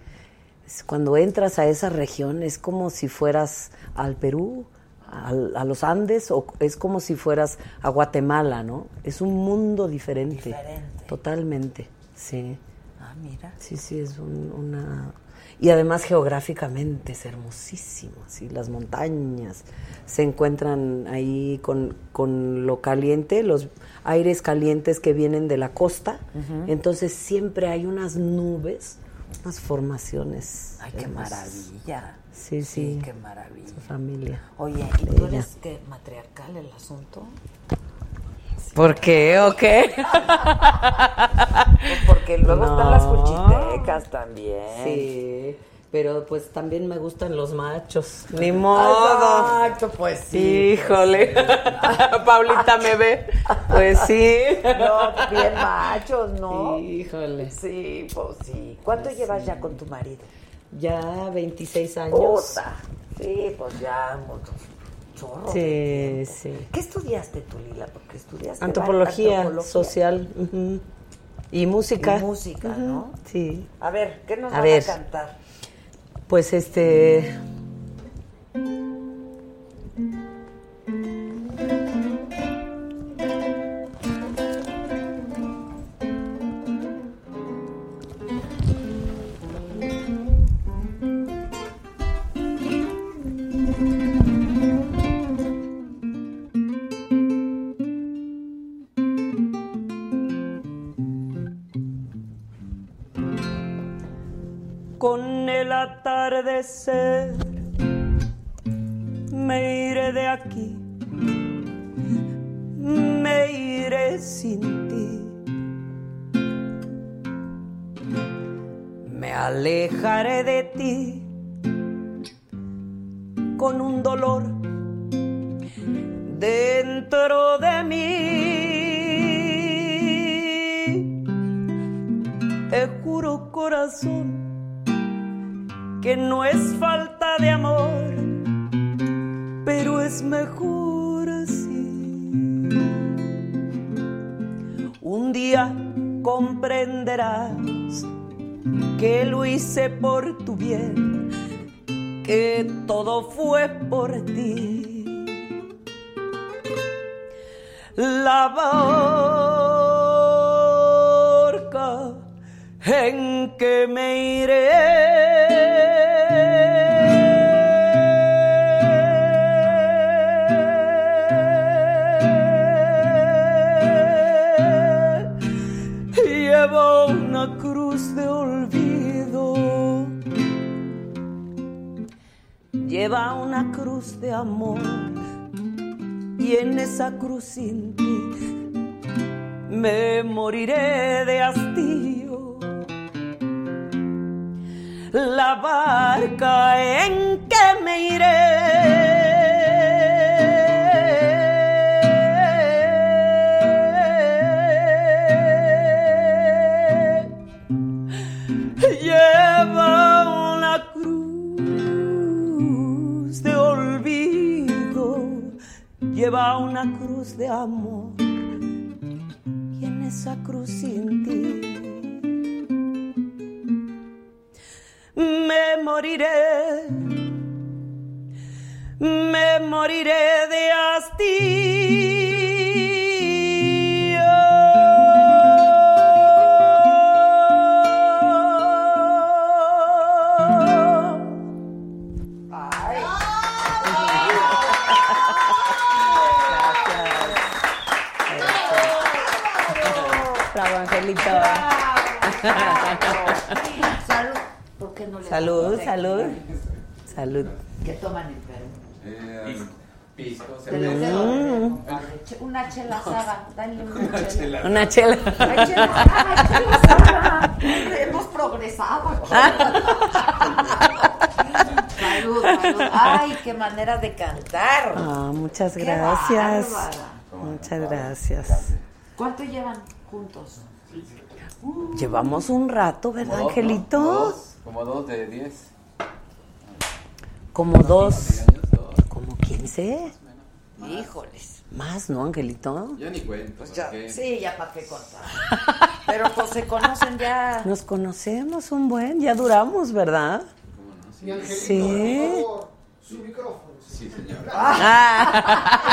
cuando entras a esa región es como si fueras al Perú, al- a los Andes, o es como si fueras a Guatemala, ¿no? Es un mundo diferente. Diferente. Totalmente, sí. Ah, mira. Sí, sí, es un- una... Y además geográficamente es hermosísimo, sí, las montañas se encuentran ahí con, con lo caliente, los aires calientes que vienen de la costa, entonces siempre hay unas nubes, unas formaciones. Ay, qué maravilla. Sí, sí. qué maravilla. Su familia. Oye, ¿y tú Ella. eres qué, matriarcal el asunto? ¿Por qué o qué? Pues porque luego están las cuchitecas también. Sí, pero pues también me gustan los machos. Ni modo. Exacto, pues sí. Híjole. Paulita me ve. Pues sí. No, bien machos, ¿no? Híjole. Sí, pues sí. ¿Cuánto llevas ya con tu marido? Ya 26 años. Puta. Sí, pues ya un chorro. Sí, sí. ¿Qué estudiaste tú, Lila? Porque estudiaste Antropología, antropología. social. Y música. Y música, ¿no? Sí. A ver, ¿qué nos A van ver. a cantar? Pues este. Con el atardecer me iré de aquí, me iré sin ti. Me alejaré de ti con un dolor dentro de mí. Te juro corazón que no es falta de amor, pero es mejor así. Un día comprenderás que lo hice por tu bien, que todo fue por ti. La barca en que me iré. Lleva una cruz de amor. Y en esa cruz sin ti me moriré de hastío. La barca en que me una cruz de amor y en esa cruz sin ti me moriré, me moriré de hastío. Salud. ¿Por qué no le Salud, salud. tequila? Salud. ¿Qué toman en Perú? Eh, pisco. Che- Una chela saga, dale una chela. Una chela. Ay, chela saga, chela saga. Hemos progresado. Salud, salud. Ay, qué manera de cantar. Ah, muchas Qué gracias. bárbara. Muchas gracias. ¿Cuánto llevan juntos? Llevamos un rato, ¿verdad, Como dos, ¿no? Angelito? Como dos, como dos de diez. Como dos. ¿Como 15? Híjoles. Más, ¿no, Angelito? Yo ni cuento. Pues ya, sí, ya para qué contar. Pero pues se conocen ya. Nos conocemos un buen, ya duramos, ¿verdad? Angelito, Sí. por favor, su micrófono. Sí, señor. Ah.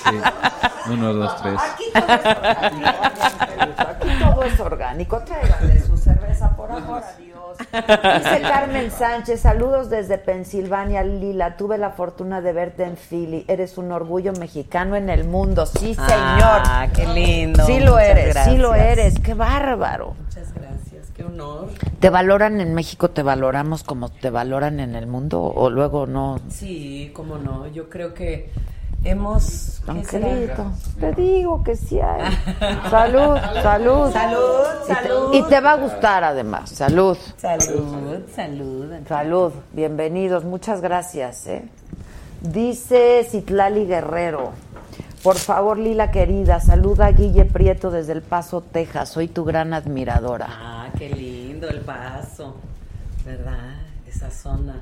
Sí. Uno, dos, tres. Aquí. Aquí todo es orgánico. Tráiganle su cerveza, por amor a Dios. Dice Carmen Sánchez, saludos desde Pensilvania, Lila. Tuve la fortuna de verte en Philly. Eres un orgullo mexicano en el mundo. Sí, señor. Ah, qué lindo. Sí lo Muchas eres, sí lo gracias. eres. Qué bárbaro. Muchas gracias, qué honor. ¿Te valoran en México? ¿Te valoramos como te valoran en el mundo? ¿O luego no? Sí, cómo no. Yo creo que hemos. ¿qué Angelito, te digo que sí hay. Salud, salud. Salud, salud. Y te va a gustar además. Salud. Salud, salud. Salud. Bienvenidos. Muchas gracias. ¿eh? Dice Citlali Guerrero. Por favor, Lila querida, saluda a Guille Prieto desde El Paso, Texas. Soy tu gran admiradora. Ah, qué lindo el paso, ¿verdad? Esa zona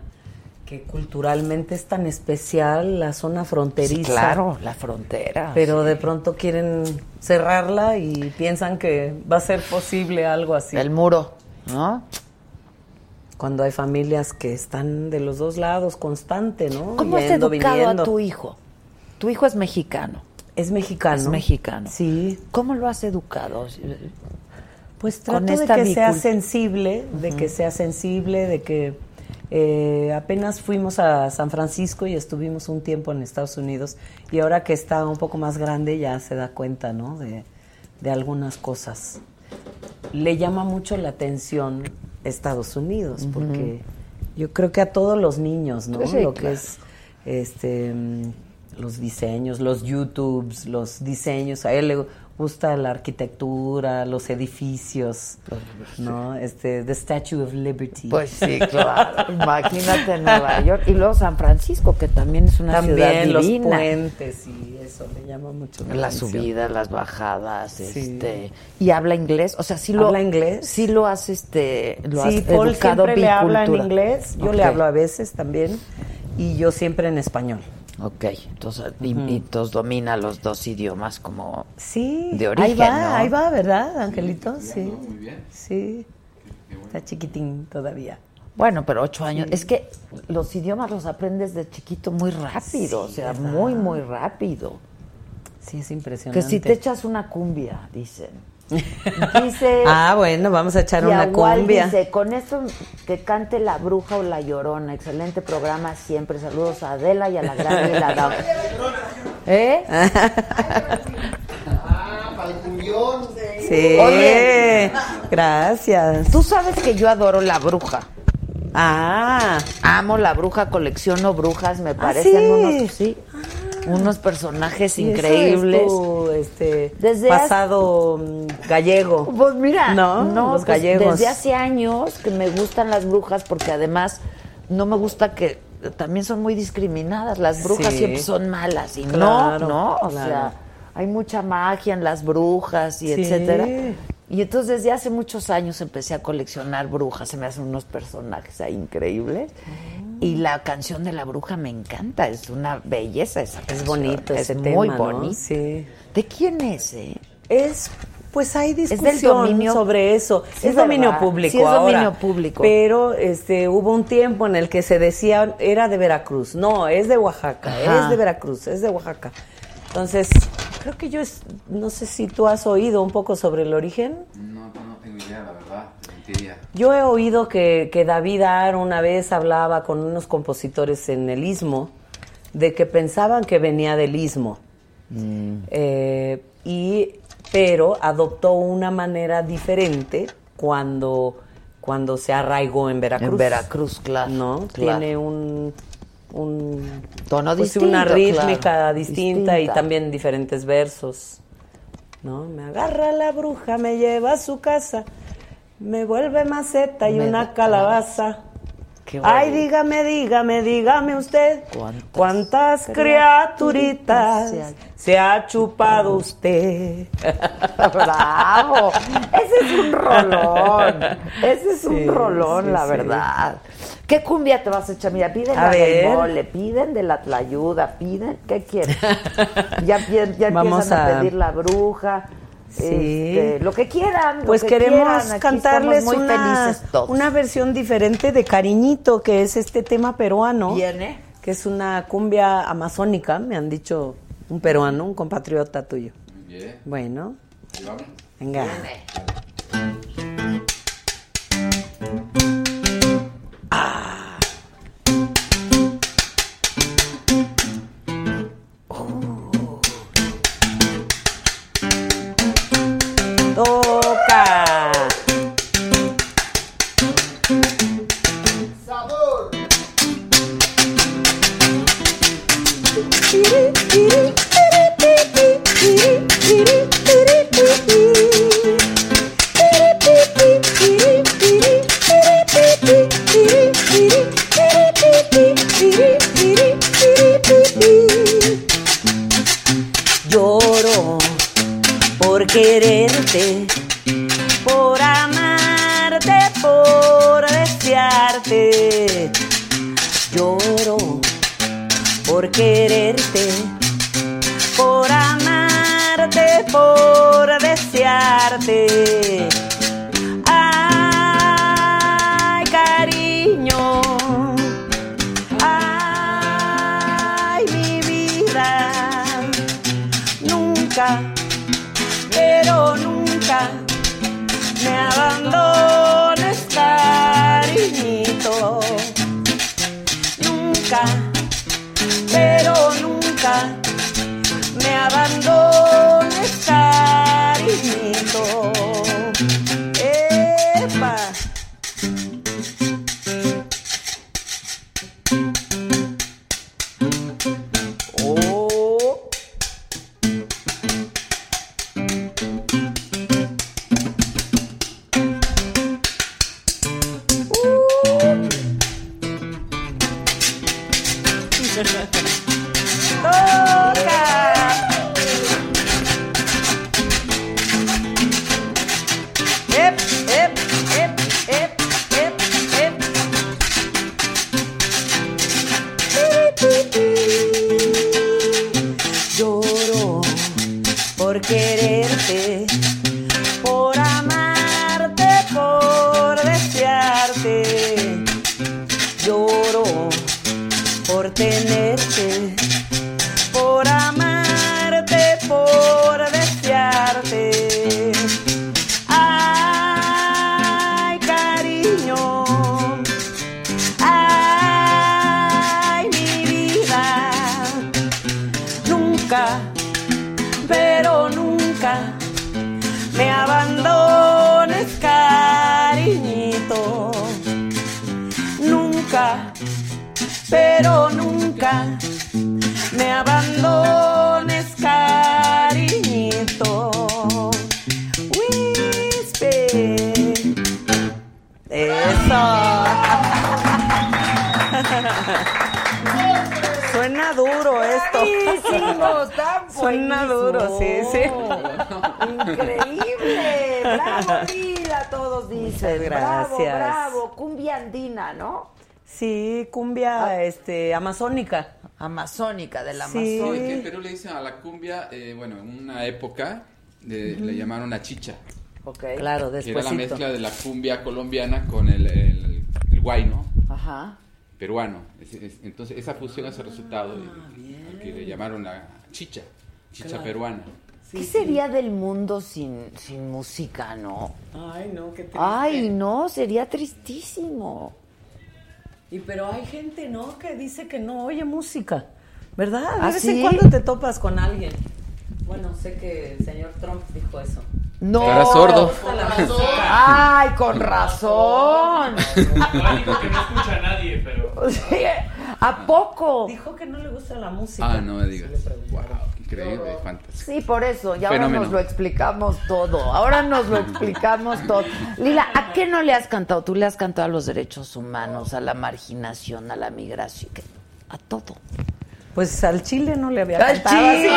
que culturalmente es tan especial, la zona fronteriza. Sí, claro, la frontera. Pero de pronto quieren cerrarla y piensan que va a ser posible algo así. El muro, ¿no? Cuando hay familias que están de los dos lados constante, ¿no? ¿Cómo has educado viniendo. a tu hijo? Tu hijo es mexicano. Es mexicano. Es mexicano. Sí. ¿Cómo lo has educado? Pues trato de que sea sensible, de que sea sensible, de que eh, apenas fuimos a San Francisco y estuvimos un tiempo en Estados Unidos y ahora que está un poco más grande ya se da cuenta, ¿no? De, de algunas cosas. Le llama mucho la atención Estados Unidos porque yo creo que a todos los niños, ¿no? Sí, Lo claro. que es este los diseños, los YouTubes, los diseños, a él le gusta la arquitectura, los edificios, ¿no? Este The Statue of Liberty. Pues sí, claro. Imagínate Nueva York y luego San Francisco, que también es una ciudad También los divina. puentes y eso le llama mucho la Las subidas, las bajadas, Sí. este, y habla inglés, o sea, sí lo ¿Habla inglés? sí lo has este, lo sí, has Paul educado siempre le habla en inglés, yo le hablo a veces también y yo siempre en español. Ok, entonces, y, y entonces domina los dos idiomas como Sí, de origen, ahí va, ¿no? ahí va, ¿verdad, Angelito? Sí, Muy bien. sí, está chiquitín todavía. Bueno, pero ocho años. Es que los idiomas los aprendes de chiquito muy rápido, o sea, ¿verdad? muy, muy rápido. Sí, es Que impresionante. si te echas una cumbia, dicen. Dice. Ah, bueno, vamos a echar una cumbia. Dice, con esto que cante la bruja o la llorona. Excelente programa siempre. Saludos a Adela y a la gran Downs. ¿Eh? Ah, para el cumbión. Sí, Oye. gracias. Tú sabes que yo adoro la bruja. Ah, Amo la bruja, colecciono brujas, me parecen sí? unos, sí, unos personajes increíbles. es tu, este, Desde pasado mm, gallego. Pues mira, No, no, los pues gallegos. desde hace años que me gustan las brujas porque además no me gusta que también son muy discriminadas. Las brujas Sí. siempre son malas y Claro, no, no, o claro. sea, hay mucha magia en las brujas y Sí. etcétera. Y entonces desde hace muchos años empecé a coleccionar brujas, se me hacen unos personajes ahí increíbles. Y la canción de la bruja me encanta, es una belleza esa Es canción, bonito es ese muy tema, ¿no? bonito. Sí. ¿De quién es, eh? Es, pues hay del discusión dominio- sobre eso. Sí, es dominio público Sí, es dominio público. Pero este, hubo un tiempo en el que se decía, era de Veracruz. No, es de Oaxaca, Ajá. es de Veracruz, es de Oaxaca. Entonces, creo que yo, es- no sé si tú has oído un poco sobre el origen. No, no tengo idea, la Yo he oído que, que David Ar una vez hablaba con unos compositores en el Istmo de que pensaban que venía del Istmo. Eh, y, pero adoptó una manera diferente cuando, cuando se arraigó en Veracruz. En Veracruz, claro. ¿No? claro. Tiene un, un Tono pues, distinto, una rítmica claro, distinta, y distinta. también diferentes versos. ¿No? Me agarra la bruja, me lleva a su casa, me vuelve maceta y Me una calabaza. Qué Ay, dígame, dígame, dígame usted, ¿Cuántas ¿cuántas, criaturitas criaturitas se ha- se ha chupado usted? ¡Bravo! Ese es un rolón. Ese es Sí, un rolón, sí, la sí. verdad. ¿Qué cumbia te vas a echar? Mira, piden A la del ver. mole, piden de la tlayuda, piden, ¿qué quieren? Ya, ya empiezan a... a- pedir la bruja, Sí. este, lo que quieran. lo Pues que queremos quieran. Cantarles muy una, felices todos. una versión diferente de Cariñito, que es este tema peruano. ¿Viene? Que es una cumbia amazónica, me han dicho un peruano, un compatriota tuyo. Bien. Bueno, venga. Sí, cumbia este, amazónica. Amazónica, del Sí. Que en Perú le dicen a la cumbia, eh, bueno, en una época de- le llamaron la chicha. Ok. Claro, Que era la después. mezcla de la cumbia colombiana con el, el, el guay, ¿no? Ajá. Peruano. Es- es- entonces esa fusión es el resultado de- al que le llamaron la chicha, chicha Claro. peruana. ¿Qué sería del mundo sin, sin música, no? Ay, no, qué triste. Ay, no, sería tristísimo. Y pero hay gente, ¿no? Que dice que no oye música, ¿verdad? De ¿Ah, vez sí? en cuando te topas con alguien. Bueno, sé que el señor Trump dijo eso. No. Era sordo. Ay, con razón. No, digo que no escucha a nadie, pero. ¿A poco? Dijo que no le gusta la música. Ah, no me digas. Wow, increíble, fantástico. Sí, por eso. Y ahora Fenómeno. nos lo explicamos todo. Ahora nos lo explicamos todo. Lila, ¿a qué no le has cantado? Tú le has cantado a los derechos humanos, a la marginación, a la migración, a todo. Pues al Chile no le había ¡Al cantado. Chile!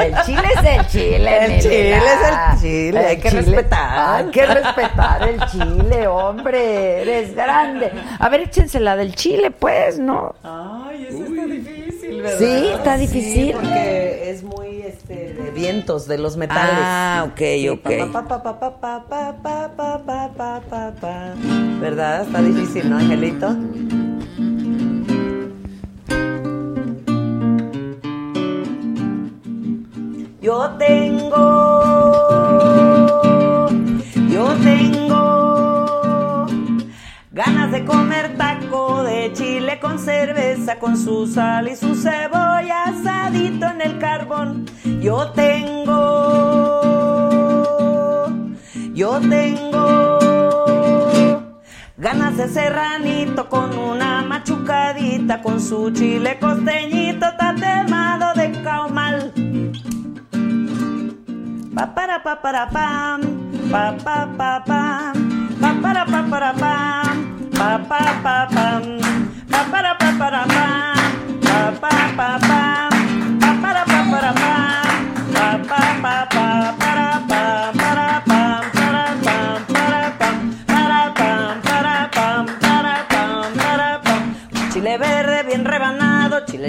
el chile es el chile. El chile es el chile. Hay que chile. respetar. Hay que respetar el chile, hombre. Eres grande. A ver, échense la del chile, pues, ¿no? Ay, eso Uy. está difícil, ¿verdad? Sí, está difícil. Sí, porque es muy este, de vientos, de los metales. Ah, ok, ok. ¿Verdad? Está difícil, ¿no, Angelito? Yo tengo, yo tengo ganas de comer taco de chile con cerveza, con su sal y su cebolla asadito en el carbón. Yo tengo, yo tengo ganas de serranito con una machucadita, con su chile costeñito tatemado de caumal. Pa para pa para pam, pa pa pa pam, pa para pa para pam, pa pa pa pam, pa para pa para pam, pa pa pa pam, pa para pa para pam, pa pa pa pa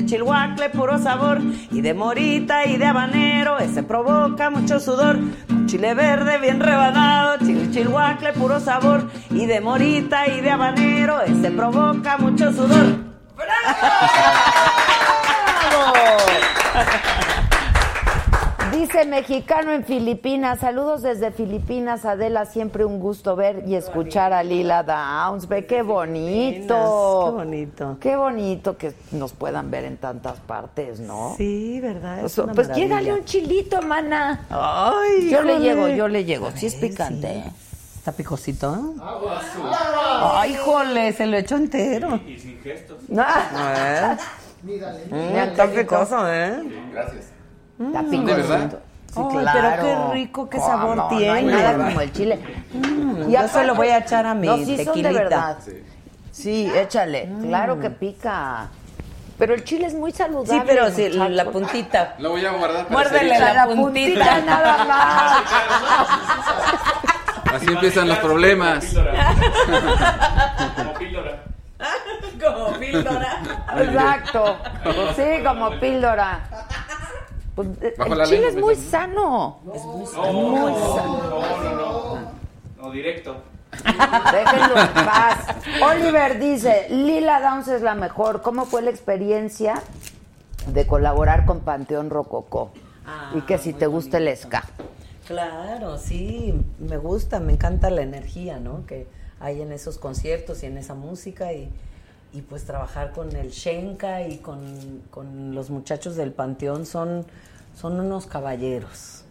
chilhuacle puro sabor y de morita y de habanero, ese provoca mucho sudor. Con chile verde bien rebanado, chile chilhuacle puro sabor y de morita y de habanero, ese provoca mucho sudor. Dice mexicano en Filipinas, saludos desde Filipinas, Adela, siempre un gusto ver y escuchar a Lila Downs, ve qué bonito. Qué bonito. Qué bonito que nos puedan ver en tantas partes, ¿no? Sí, ¿verdad? Es Pues, una pues maravilla. llégale un chilito, mana. Ay, yo le llego, yo le llego. Sí es picante. ¿eh? ¿Está picosito? Ay, híjole, se lo echó entero. Y sin gestos. A ver. Mm, está picoso, ¿eh? Gracias. Está ¿De picosito. verdad? Sí, claro. pero qué rico, qué sabor No hay tiene. nada como el chile. Mm, yo se lo voy a echar a mi no, sí son de tequilita. verdad. Sí, échale. Claro que pica. Pero el chile es muy saludable. Sí, pero sí, la puntita. Lo voy a guardar para Muérdele ceviche. la puntita. nada más. Así empiezan los problemas. Como píldora. Como píldora. Exacto. Sí, como píldora. Pues, eh, Bajo el la chile lengua, es muy sano. No, Muy no, sano. no, no, no. No, directo. Déjenlo en paz. Oliver dice, Lila Downs es la mejor. ¿Cómo fue la experiencia de colaborar con Panteón Rococó? Ah, y que si te gusta el ska. Claro, sí, me gusta, me encanta la energía, ¿no? Que hay en esos conciertos y en esa música y, y pues trabajar con el Shenka y con, con los muchachos del Panteón son, son unos caballeros.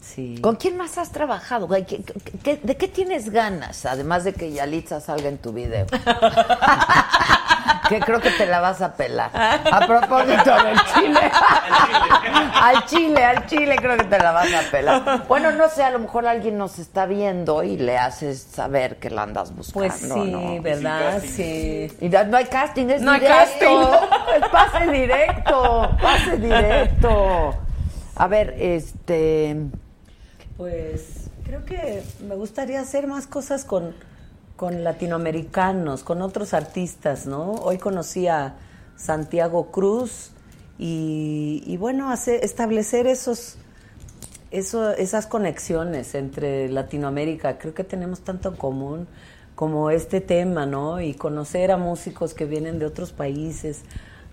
Sí. ¿Con quién más has trabajado? güey? ¿Qué- qué- qué- de qué tienes ganas? Además de que Yalitza salga en tu video. que creo que te la vas a pelar. A propósito del chile. al chile, al chile creo que te la vas a pelar. Bueno, no sé, a lo mejor alguien nos está viendo y le haces saber que la andas buscando. Pues sí, ¿no? ¿verdad? Sí. Y no no hay casting, es No hay casting. Es pase directo, pase directo. A ver, este... Pues creo que me gustaría hacer más cosas con, con latinoamericanos, con otros artistas, ¿no? Hoy conocí a Santiago Cruz y, bueno, hacer, establecer esos, eso, esas conexiones entre Latinoamérica. Creo que tenemos tanto en común como este tema, ¿no? Y conocer a músicos que vienen de otros países.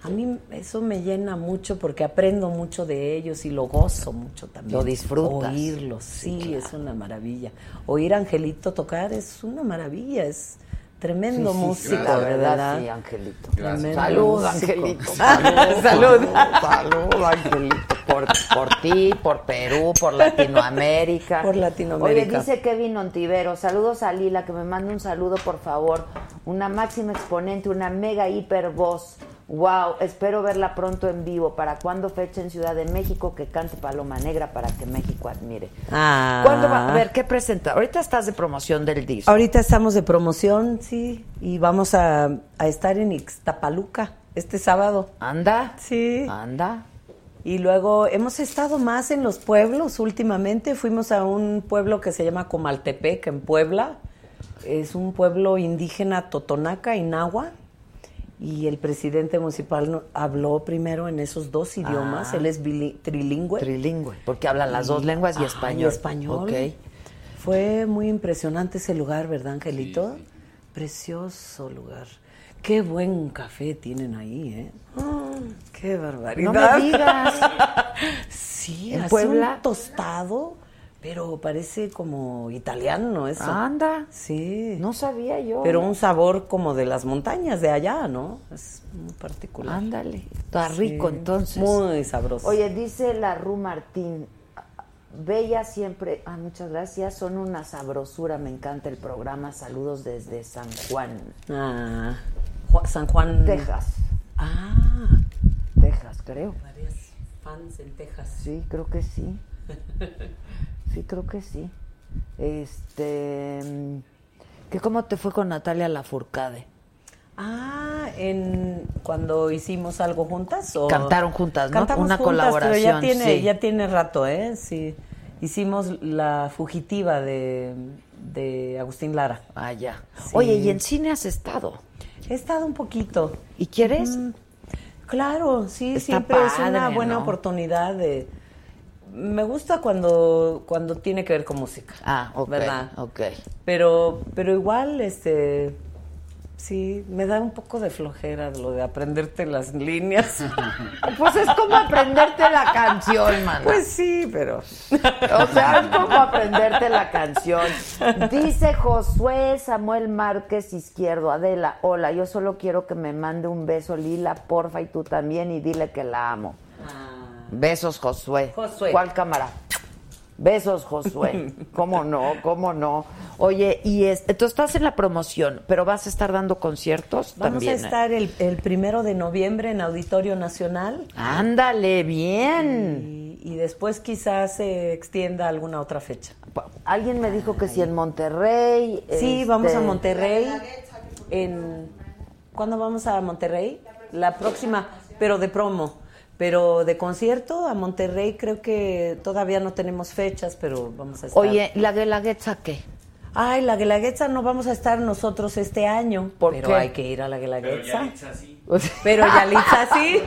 A mí eso me llena mucho porque aprendo mucho de ellos y lo gozo mucho también. Lo disfrutas. Oírlos, sí, es una maravilla. Oír a Angelito tocar es una maravilla, es tremendo Sí, músico, la verdad, verdad. sí, Angelito. Tremendo Salud. Angelito. Salud. Salud, salud, Angelito. Por, por ti, por Perú, por Latinoamérica. Por Latinoamérica. Oye, dice Kevin Ontivero, saludos a Lila, que me mande un saludo, por favor. Una máxima exponente, una mega hiper voz. Wow, espero verla pronto en vivo. ¿Para cuándo fecha en Ciudad de México que cante Paloma Negra para que México admire? Ah. ¿Cuándo va? A ver, ¿qué presenta? Ahorita estás de promoción del disco. Ahorita estamos de promoción, sí, y vamos a, a estar en Ixtapaluca este sábado. ¿Anda? Sí. ¿Anda? Y luego hemos estado más en los pueblos últimamente. Fuimos a un pueblo que se llama Comaltepec, en Puebla. Es un pueblo indígena totonaca y nahua. Y el presidente municipal habló primero en esos dos idiomas. Ah. Él es trilingüe. Trilingüe, porque hablan las dos lenguas y español. español. Ok. Fue muy impresionante ese lugar, ¿verdad, Angelito? Precioso lugar. Qué buen café tienen ahí, ¿eh? Ah, qué barbaridad. No me digas. sí, ¿En hace Puebla? un tostado, pero parece como italiano eso. Anda. Sí. No sabía yo. Pero un sabor como de las montañas de allá, ¿no? Es muy particular. Ándale. Está Sí, rico entonces. Muy sabroso. Oye, dice la Ru Martín. Bella siempre, ah, muchas gracias, son una sabrosura, me encanta el programa, saludos desde San Juan, Ah, San Juan. Texas. Ah, Texas, creo. varias fans en Texas. Sí, creo que sí. Sí, creo que sí. Este, mm, ¿qué cómo te fue con Natalia Lafourcade? Ah, en cuando hicimos algo juntas o Cantaron juntas, ¿no? Cantamos Una juntas, colaboración, Pero ya tiene, sí. ya tiene rato, ¿eh? Sí. Hicimos la fugitiva de, de Agustín Lara. Ah, ya. Sí. Oye, ¿y en cine has estado? He estado un poquito. ¿Y quieres? Mm, claro, sí, Está siempre es una buena ¿no? oportunidad de. Me gusta cuando cuando tiene que ver con música. Ah, ok. ¿Verdad? Ok. Pero, pero igual, este, sí, me da un poco de flojera lo de aprenderte las líneas. Pues es como aprenderte la canción, man. Pues sí, pero. O sea, es como aprenderte la canción. Dice Josué Samuel Márquez Izquierdo, Adela, hola, yo solo quiero que me mande un beso, Lila, porfa, y tú también, y dile que la amo. Besos, Josué. Josué. ¿Cuál cámara? Besos, Josué. ¿Cómo no? ¿Cómo no? Oye, y es, tú estás en la promoción, pero vas a estar dando conciertos Vamos también. a ¿eh? estar el, el primero de noviembre en Auditorio Nacional. Ándale, bien. Y, y después quizás se extienda a alguna otra fecha. Alguien me dijo que si en Monterrey. Sí, este, vamos a Monterrey. En, ¿Cuándo vamos a Monterrey? La próxima, pero de promo. Pero de concierto a Monterrey creo que todavía no tenemos fechas, pero vamos a estar. Oye, ¿la Guelaguetza qué? Ay, la Guelaguetza no vamos a estar nosotros este año. ¿Por pero qué? hay que ir a la Pero Guelaguetza. Yalitza sí. Pero Yalitza sí. ¿Sí?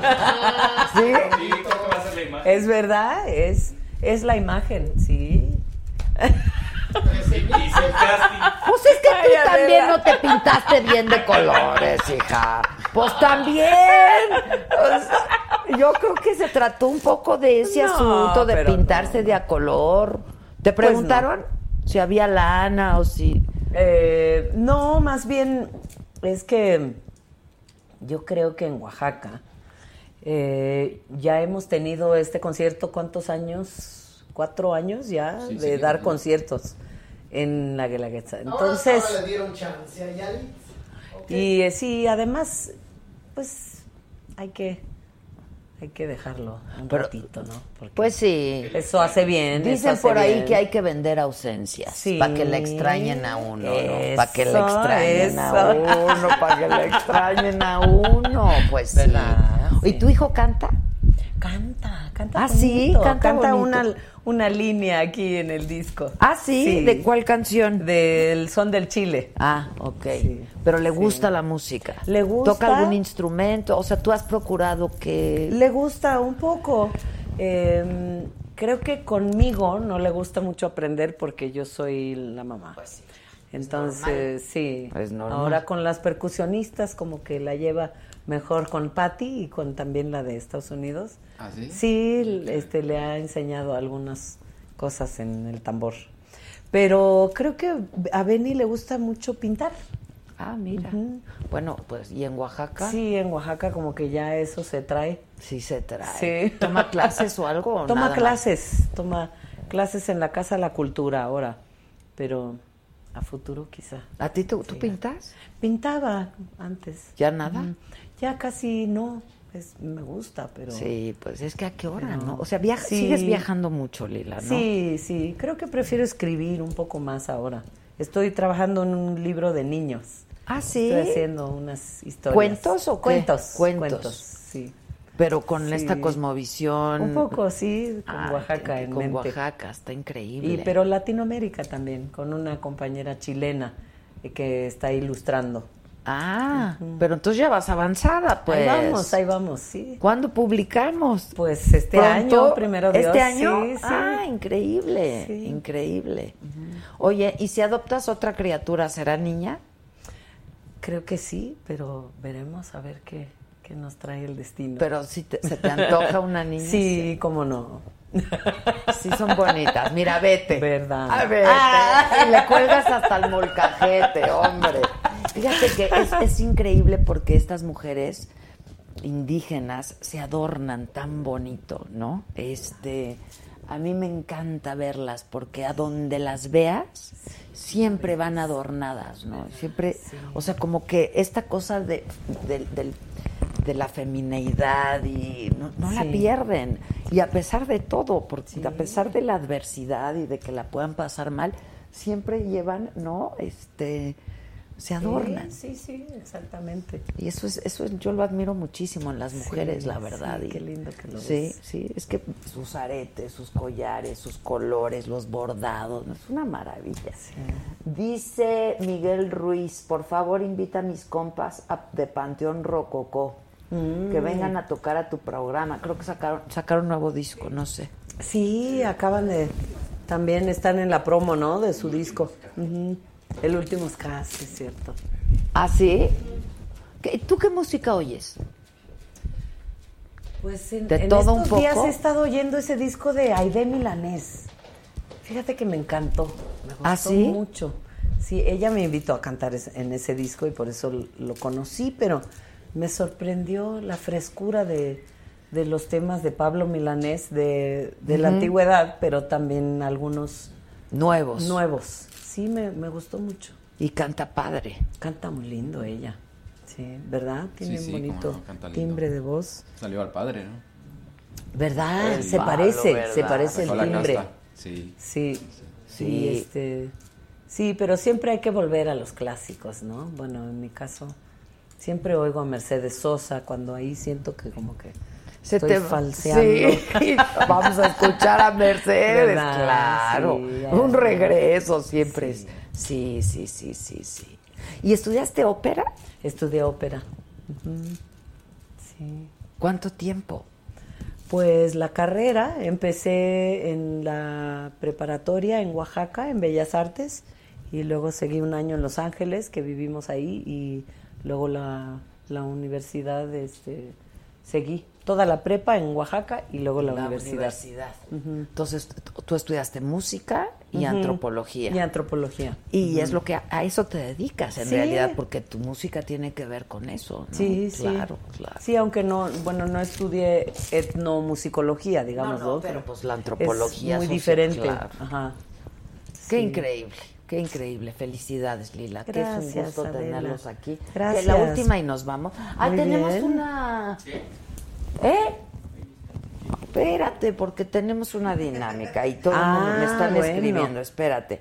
Sí, creo que va a ser la imagen. Es verdad, es, es la imagen, sí. Casting. Pues es que tú también no te pintaste bien de colores, hija. Pues también. Sea, yo creo que se trató un poco de ese No, asunto de pintarse no. de a color. ¿Te Pues preguntaron si había lana o si... Eh, no, más bien es que yo creo que en Oaxaca eh, ya hemos tenido este concierto, ¿cuántos años? ¿Cuatro años ya Sí, de sí, dar sí. conciertos en la Guelaguetza? Entonces, ahora le dieron chance a. Y eh, sí, además, pues hay que, hay que dejarlo un Pero- ratito, ¿no? Porque Pues sí. eso hace bien. Dicen hace por ahí bien. que hay que vender ausencias Sí. para que le extrañen a uno, ¿no? Para que le Eso, extrañen a uno, para que le extrañen a uno, pues sí. ¿Y tu hijo canta? Canta, canta Ah, sí, canta bonito. una, una línea aquí en el disco. Ah, sí, ¿de cuál canción? Del Son del Chile. Ah, ok. Sí, Pero le sí. gusta la música. Le gusta. ¿Toca algún instrumento? O sea, tú has procurado que... Le gusta un poco. Eh, creo que conmigo no le gusta mucho aprender porque yo soy la mamá. Entonces, sí. Es normal. Ahora con las percusionistas como que la lleva mejor con Patty y con también la de Estados Unidos. ¿Ah, sí? Sí, este, le ha enseñado algunas cosas en el tambor. Pero creo que a Benny le gusta mucho pintar. Ah, mira. Bueno, pues, ¿y en Oaxaca? Sí, en Oaxaca como que ya eso se trae. Sí se trae. Sí. ¿Toma clases o algo? o Toma nada más? clases, toma clases en la Casa de la Cultura ahora, pero a futuro quizá. ¿A ti tú, tú pintas? Pintaba antes. ¿Ya nada? Ujú. Ya casi no, es, me gusta, pero... Sí, pues es que a qué hora, pero- ¿no? O sea, viaja, Sí. sigues viajando mucho, Lila, ¿no? Sí, sí, creo que prefiero escribir un poco más ahora. Estoy trabajando en un libro de niños. Ah, sí. Estoy haciendo unas historias. ¿Cuentos o? Cuentos, Cuentos. cuentos, sí. Pero con Sí. esta cosmovisión. Un poco, sí, con Ah, Oaxaca en Con mente. Oaxaca, está increíble. Y, pero Latinoamérica también, con una compañera chilena eh, que está ilustrando. Ah, pero entonces ya vas avanzada, pues. Ahí vamos, ahí vamos, sí. ¿Cuándo publicamos? Pues este ¿Pronto? año, primero Dios. ¿Este año? Sí, sí. Ah, increíble, Sí. increíble. Oye, ¿y si adoptas otra criatura, será niña? Creo que sí, pero veremos a ver qué, qué nos trae el destino. Pero si te- se te antoja una niña. Sí, cómo no. Sí, son bonitas. Mira, vete. Verdad. A ver, y le cuelgas hasta el molcajete, hombre. Fíjate que es, es increíble porque estas mujeres indígenas se adornan tan bonito, ¿no? Este, a mí me encanta verlas porque a donde las veas siempre van adornadas, ¿no? Siempre, o sea, como que esta cosa de, del- del- de la femineidad y no, no la pierden. Y a pesar de todo, porque a pesar de la adversidad y de que la puedan pasar mal, siempre llevan, ¿no? Este, se adornan. Sí, sí, sí, exactamente. Y eso es, eso es- yo lo admiro muchísimo en las mujeres, Sí, la verdad. sí, y- qué lindo que lo Sí, ves. sí, es que sus aretes, sus collares, sus colores, los bordados, es una maravilla. Dice Miguel Ruiz, por favor invita a mis compas a- de Panteón Rococó Mm. que vengan a tocar a tu programa. Creo que sacaron, sacaron un nuevo disco, no sé. Sí, acaban de... También están en la promo, ¿no? De su disco. El último es cierto. ¿Ah, sí? ¿Qué- ¿Tú qué música oyes? Pues en, ¿De en todo un estos días poco? he estado oyendo ese disco de Aide Milanés. Fíjate que me encantó. Me gustó ¿Ah, sí? mucho. Sí, ella me invitó a cantar en ese disco y por eso lo conocí, pero me sorprendió la frescura de, de los temas de Pablo Milanés de, de la antigüedad, pero también algunos Nuevos. nuevos. Sí, me, me gustó mucho. Y canta padre. Canta muy lindo ella. Sí, ¿verdad? Tiene Sí, sí, un bonito no, timbre de voz. Salió al padre, ¿no? ¿Verdad? El se parece, ¿verdad? se parece el Sacó timbre. Sí, Sí. sí, este, sí, pero siempre hay que volver a los clásicos, ¿no? Bueno, en mi caso, siempre oigo a Mercedes Sosa cuando ahí siento que como que Se estoy te falseando. Sí, vamos a escuchar a Mercedes, claro. Sí, Un regreso siempre es. Sí, sí, sí, sí, sí. ¿Y estudiaste ópera? Estudié ópera. Sí. ¿Cuánto tiempo? Pues la carrera empecé en la preparatoria en Oaxaca, en Bellas Artes, y luego seguí un año en Los Ángeles, que vivimos ahí, y luego la, la universidad, este, seguí toda la prepa en Oaxaca y luego la, universidad. Ujú. Entonces, tú estudiaste música y antropología. Y antropología. Y es lo que a, a eso te dedicas en Sí. realidad, porque tu música tiene que ver con eso. ¿no? Sí, sí. Claro, claro. Sí, aunque no, bueno, no estudié etnomusicología, digamos, No, no, pero pues la Es antropología muy social, diferente. claro. Ajá. Qué Sí. increíble, qué increíble. Felicidades, Lila. que es un Gracias, gusto Adela. tenerlos aquí. Gracias. Que la última y nos vamos. Ah, Muy tenemos bien. una. ¿Eh? Espérate, porque tenemos una dinámica y todo el mundo me Ah, están bueno. escribiendo. Espérate.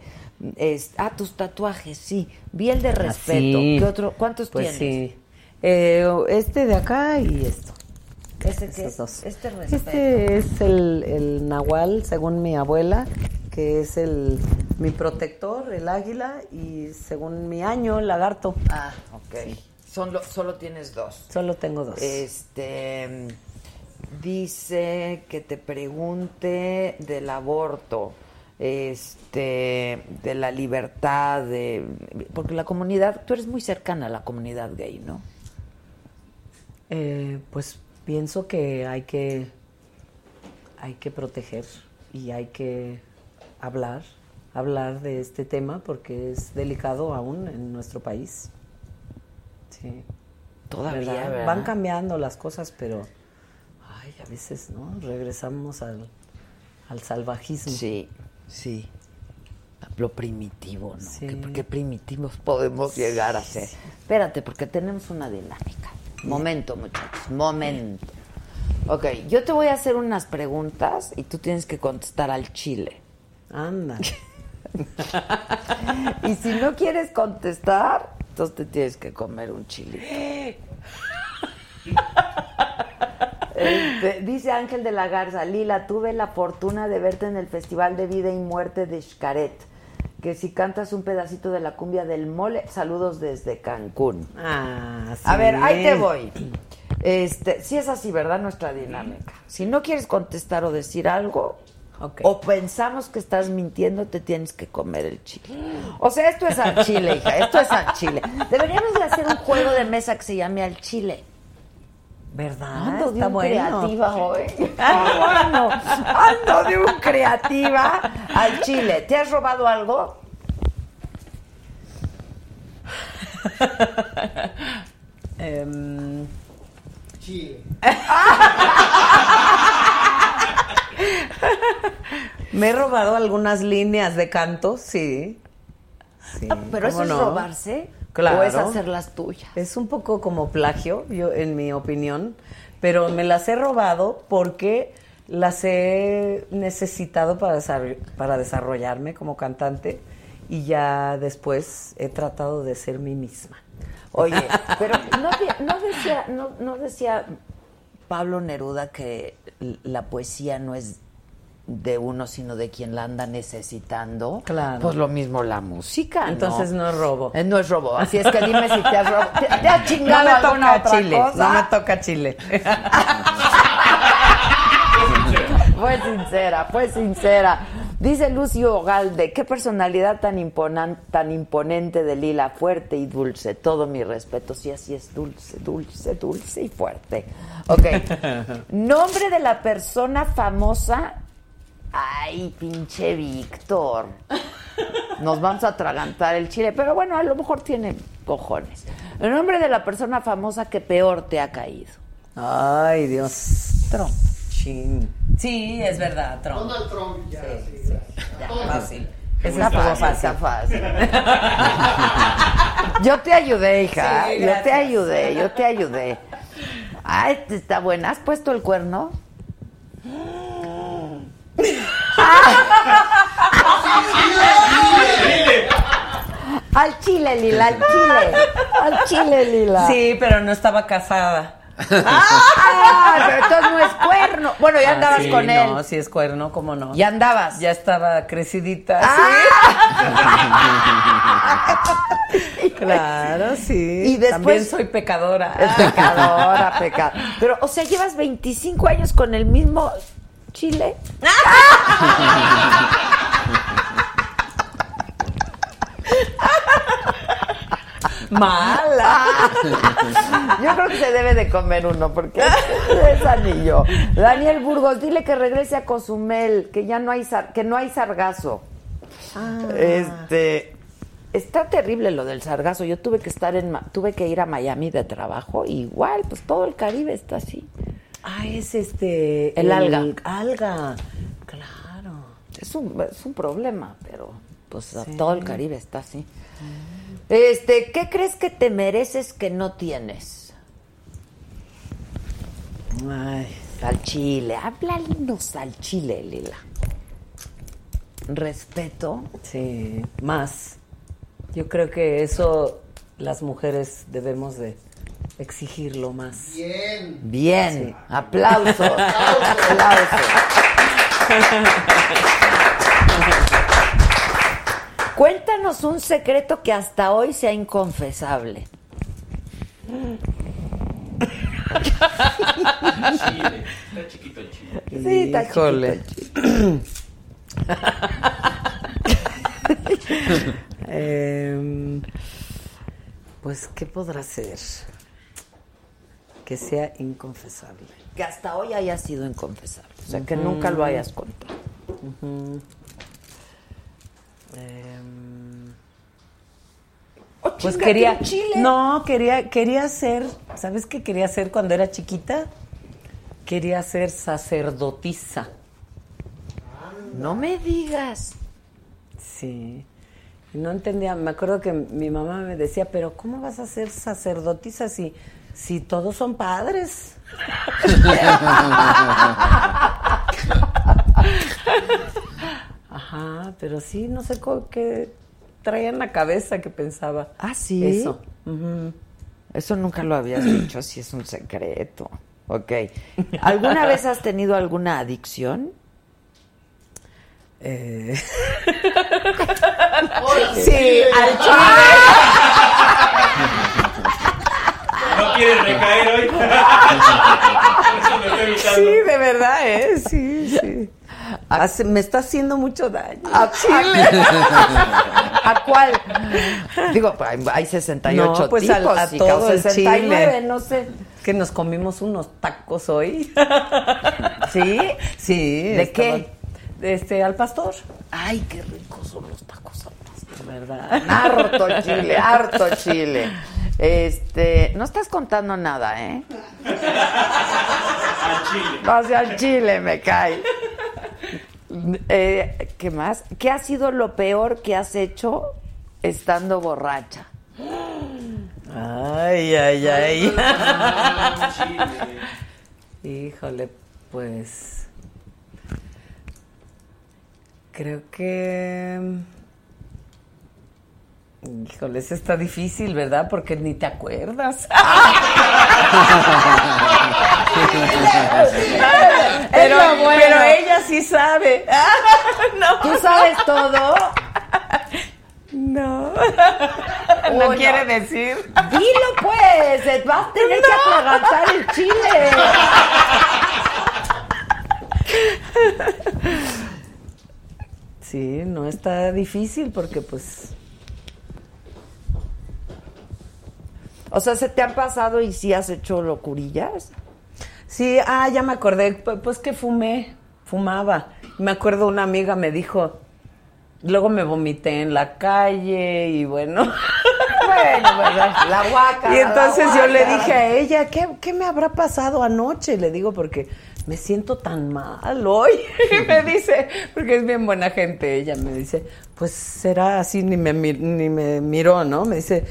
Es- ah, tus tatuajes, sí. Vi el de respeto. sí. ¿Qué otro? ¿Cuántos Pues tienes? sí. Eh, este de acá y esto. ¿Ese qué? Esos dos. Este respeto. Este es el, el nahual, según mi abuela, que es el mi protector, el águila, y según mi año, el lagarto. Ah, ok. Son solo tienes dos. Solo tengo dos. Este dice que te pregunte del aborto, este, de la libertad, de porque la comunidad, tú eres muy cercana a la comunidad gay, ¿no? Eh, pues pienso que hay que hay que proteger y hay que hablar hablar de este tema porque es delicado aún en nuestro país Sí. Todavía, ¿Verdad? ¿verdad? Van cambiando las cosas, pero ay, a veces, ¿no? Regresamos al, al salvajismo. Sí, sí. Lo primitivo, ¿no? Sí. ¿Qué, qué primitivos podemos llegar a ser? Espérate, porque tenemos una dinámica. Momento, muchachos, momento. Ok, yo te voy a hacer unas preguntas y tú tienes que contestar al chile. Anda. y si no quieres contestar, entonces te tienes que comer un chilito. Este, dice Ángel de la Garza, Lila, tuve la fortuna de verte en el Festival de Vida y Muerte de Xcaret. Que si cantas un pedacito de la cumbia del mole, saludos desde Cancún. Ah, sí. A ver, ahí te voy. Este, si es así, ¿verdad? Nuestra dinámica. Si no quieres contestar o decir algo, o pensamos que estás mintiendo, te tienes que comer el chile. O sea, esto es al chile, hija, esto es al chile. Deberíamos de hacer un juego de mesa que se llame al chile. ¿Verdad? Ando de Está un bueno. creativa hoy. Ando, ando de un creativa al chile. ¿Te has robado algo? Em, Chile. Me he robado algunas líneas de canto, sí. Sí, Ah, ¿Pero eso ¿cómo es no? robarse? Claro. ¿O es hacer las tuyas? Es un poco como plagio, yo en mi opinión, pero me las he robado porque las he necesitado para, para desarrollarme como cantante y ya después he tratado de ser mí misma. Oye, pero no, de- no decía, no, no decía Pablo Neruda que la poesía no es de uno, sino de quien la anda necesitando. Claro. Pues lo mismo la música, ¿no? Entonces no es robo. Eh, no es robo. Así es que dime si te has robado. ¿Te, te has No chingado me alguna toca otra Chile, cosa? no me toca Chile. Fue sincera, fue sincera. Dice Lucio Galde, qué personalidad tan, imponan- tan imponente de Lila, fuerte y dulce. Todo mi respeto. Sí, así es, dulce, dulce, dulce y fuerte. Ok. Nombre de la persona famosa. Ay, pinche Víctor. Nos vamos a atragantar el chile, pero bueno, a lo mejor tiene cojones. El nombre de la persona famosa que peor te ha caído. Ay, Dios. Trump. Chin. Sí, es verdad, Trump. Donald Trump, ya, sí. Ya, Todo. fácil. Está fácil, fácil. está fácil. Yo te ayudé, hija. Sí, yo te ayudé, yo te ayudé. Ah, este está buena. ¿Has puesto el cuerno? Al chile, Lila, al chile. Al chile, Lila. Sí, pero no estaba casada. Ah, pero entonces no es cuerno. Bueno, ya Ah, andabas sí, con él. No, sí es cuerno, ¿cómo no? Ya andabas. Ya estaba crecidita. Ah. Claro, sí. Y después- También soy pecadora. Es pecadora, pecadora. Pero, o sea, llevas 25 años con el mismo chile. Mala. Yo creo que se debe de comer uno porque es, anillo. Daniel Burgos, dile que regrese a Cozumel, que ya no hay sar- que no hay sargazo. Este está terrible lo del sargazo. Yo tuve que estar en tuve que ir a Miami de trabajo, igual, pues todo el Caribe está así. Ah, es este. El alga. Alga. Claro. Es un, es un problema, pero pues Sí. todo el Caribe está así. Este, ¿qué crees que te mereces que no tienes? Ay. Al chile, háblanos al chile, Lila. Respeto. Sí, más. Yo creo que eso las mujeres debemos de exigirlo más. Bien. Bien, aplausos. aplausos. Cuéntanos un secreto que hasta hoy sea inconfesable. Chile. Está chiquito el chile. Sí, está Híjole. chiquito el pues, ¿qué podrá ser? Que sea inconfesable. Que hasta hoy haya sido inconfesable. O sea, que nunca lo hayas contado. Ujú. Em, Pues Chíngate quería, un chile. no, quería, quería ser, ¿sabes qué quería ser cuando era chiquita? Quería ser sacerdotisa. No me digas. Sí. No entendía, me acuerdo que mi mamá me decía, pero ¿cómo vas a ser sacerdotisa si, si todos son padres? Ajá, pero sí, no sé qué traía en la cabeza que pensaba. Ah, sí. Eso. Eso nunca lo habías dicho, si es un secreto. Ok. ¿Alguna vez has tenido alguna adicción? Eh, Sí, al No quieres recaer hoy. Por eso me estoy evitando. Sí, de verdad, ¿eh? Sí, sí. Hace- me está haciendo mucho daño. ¿A Chile? ¿A cuál? Digo, hay- hay 68 No, pues tipos, al- a hija, todo o el 69, chile. no sé. Que nos comimos unos tacos hoy. ¿Sí? Sí. ¿De estaban- qué? Este, al pastor. Ay, qué ricos son los tacos al pastor. ¿Verdad? Harto chile, harto chile. Este, no estás contando nada, ¿eh? Al chile. Hacia el chile me cae. Eh, ¿Qué más? ¿Qué ha sido lo peor que has hecho estando borracha? Ay, ay, ay. Híjole, pues. Creo que. Híjole, eso está difícil, ¿verdad? Porque ni te acuerdas. pero, lo bueno. pero ella sí sabe. no. ¿Tú sabes todo? No. No quiere decir. Dilo pues, vas a tener que atragantar el chile. Sí, no está difícil porque pues O sea, ¿se te han pasado y sí has hecho locurillas? Sí, ah, ya me acordé, pu- pues que fumé, fumaba. Me acuerdo una amiga me dijo, luego me vomité en la calle y bueno. Bueno, ¿verdad? La guaca. y entonces yo le dije a ella, ¿qué, qué me habrá pasado anoche? Le digo, porque me siento tan mal hoy. y me dice, porque es bien buena gente, ella me dice, pues será así, ni me, ni me miró, ¿no? Me dice,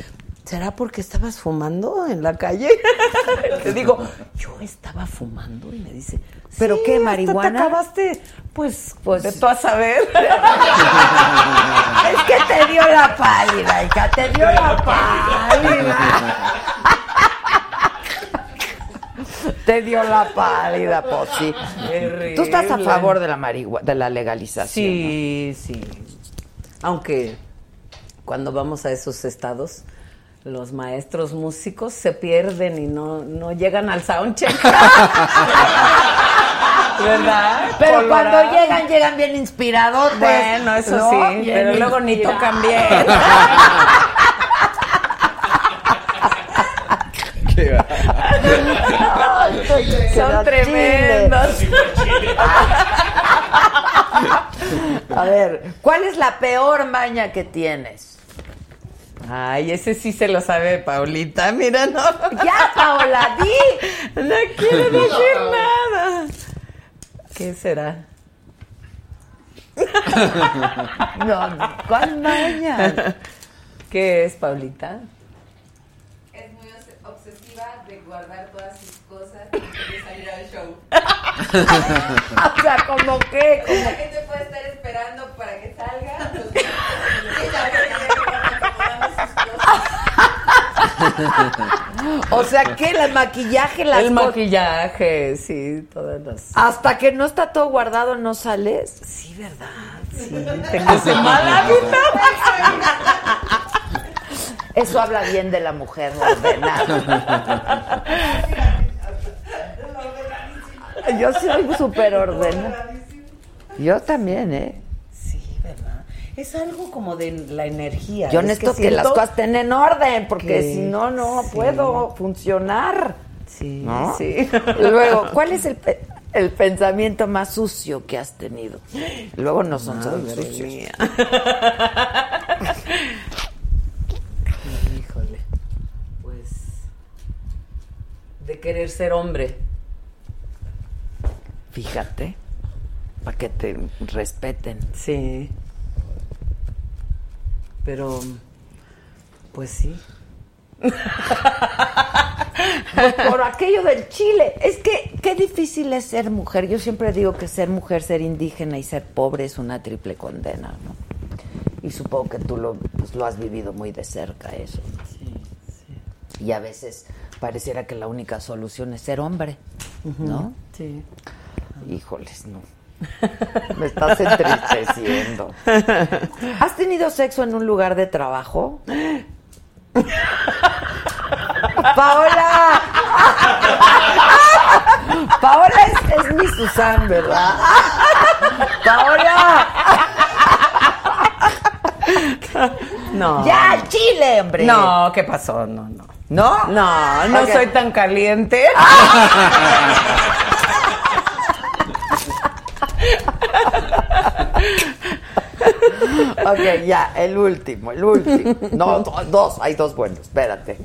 ¿será porque estabas fumando en la calle? Le digo, yo estaba fumando y me dice, ¿Pero "Sí, qué, marihuana?" te acabaste, pues, Pues- de tú a saber. Es que te dio la pálida, hija, te dio la pálida. Te dio la pálida, pues sí. Tú estás a favor de la marihuana, de la legalización. Sí, sí. Aunque cuando vamos a esos estados, los maestros músicos se pierden y no, no llegan al soundcheck. ¿Verdad? Pero Colorado. cuando llegan, llegan bien inspirados. Bueno, eso sí, pero luego ni tocan bien. Qué va. Son tremendos. A ver, ¿cuál es la peor maña que tienes? Ay, ese sí se lo sabe Paulita, mira, no. Ya, Paola, di. No quiero decir nada. ¿Qué será? No, no, ¿cuál maña? ¿Qué es, Paulita? Es muy obs- obsesiva de guardar todas sus cosas antes de salir al show. O sea, ¿como qué? O sea, que te puede estar esperando para que salga. Pues, O sea, ¿qué? ¿El maquillaje? Las El maquillaje, sí, todas las... Hasta que no está todo guardado, ¿no sales? Sí, ¿verdad? Sí, tengo ese mal hábito. Eso habla bien de la mujer ordenada. Yo soy súper ordenada. Yo también, ¿eh? Es algo como de la energía. Yo es necesito que, las cosas estén en orden, porque si no, no puedo funcionar. Sí, sí. Luego, ¿cuál es el, el pensamiento más sucio que has tenido? Luego no son tan sucios. Híjole. Pues. De querer ser hombre. Fíjate. Para que te respeten. Sí. Pero, pues sí. Por aquello del Chile. Es que qué difícil es ser mujer. Yo siempre digo que ser mujer, ser indígena y ser pobre es una triple condena, ¿no? Y supongo que tú lo, pues, lo has vivido muy de cerca eso. Y a veces pareciera que la única solución es ser hombre, ¿no? Sí. Híjoles, no. Me estás entristeciendo. ¿Has tenido sexo en un lugar de trabajo? Paola. Paola es, es mi Susan, ¿verdad? Paola. No. Ya, Chile, hombre. No, ¿qué pasó? No, no. ¿No? No, no Ok. soy tan caliente. Ok, ya, el último, el último. No, do- dos, hay dos buenos, espérate.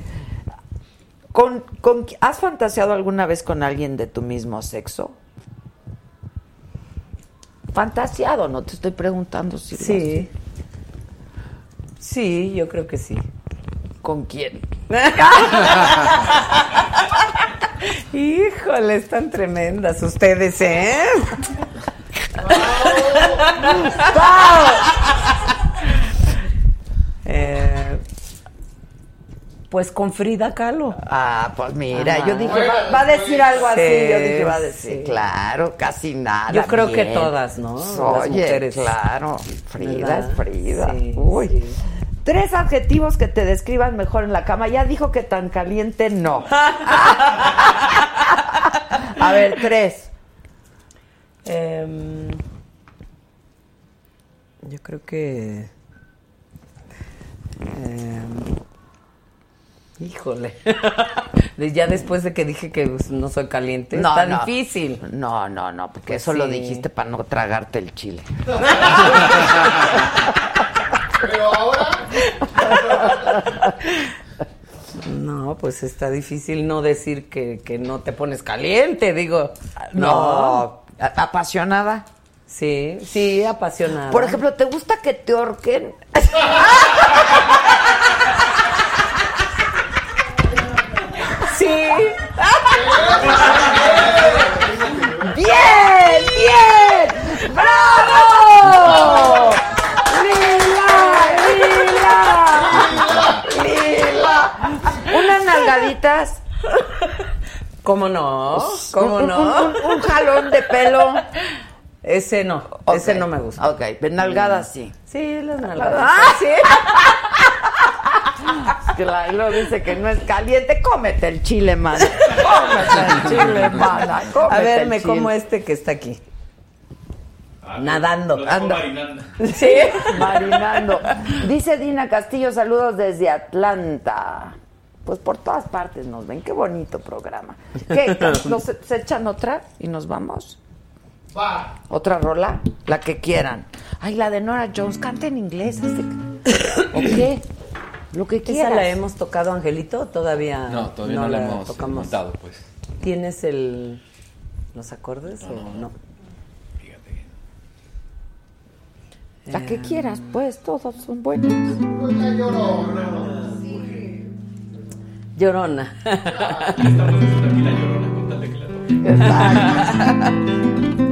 ¿Con, con, ¿Has fantaseado alguna vez con alguien de tu mismo sexo? Fantaseado, no te estoy preguntando si Sí. Sí, yo creo que sí. ¿Con quién? Híjole, están tremendas ustedes, ¿eh? Eh, pues con Frida Kahlo. Ah, pues mira, Ajá. yo dije, va, va a decir algo así, Sí, yo dije, va a decir, sí. claro, casi nada. Yo creo que todas, ¿no? Las Oye, mujeres. claro, Frida ¿Verdad? es Frida. Sí, Uy. sí. Tres adjetivos que te describan mejor en la cama. Ya dijo que tan caliente no. A ver, tres. Em, yo creo que. Em, híjole. Ya después de que dije que pues, no soy caliente, No, está no. difícil. No, no, no, porque Pues eso lo dijiste para no tragarte el chile. Pero ahora, No, pues está difícil no decir que, que no te pones caliente, digo. No. ¿A- ¿Apasionada? Sí, sí, apasionada. Por ejemplo, ¿te gusta que te ahorquen? Sí. ¡Bien! ¡Bien! ¡Bravo! ¡Lila! ¡Lila! ¡Lila! Unas nalgaditas. ¿Cómo no? ¿Cómo Un- no? Un, un- un jalón de pelo. Ese no, ese no me gusta. Ok, nalgadas sí. Sí, las nalgadas. Ah, sí. Claro, dice que no es caliente. Cómete el chile, man. Cómete el chile, mana. Cómete A ver, me chile. como este que está aquí. Ah, Nadando. Lo Anda. marinando. Sí, marinando. Dice Dina Castillo, saludos desde Atlanta. Pues por todas partes nos ven. Qué bonito programa. ¿Qué? ¿Nos, ¿Se echan otra y nos vamos? Va. ¿Otra rola? La que quieran. Ay, la de Nora Jones. Canta en inglés. ¿O qué? Lo que ¿Esa quieras. la hemos tocado, Angelito? Todavía No, todavía no, la hemos tocamos. montado, pues. ¿Tienes el los acordes o no? Fíjate. La que quieras, pues. Todos son buenos. Pues llorona. Llorona. Le estamos haciendo aquí la llorona con tal de que la toque.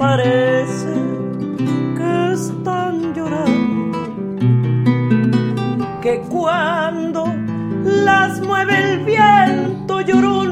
parece que están llorando. Que cuando las mueve el viento, llorona,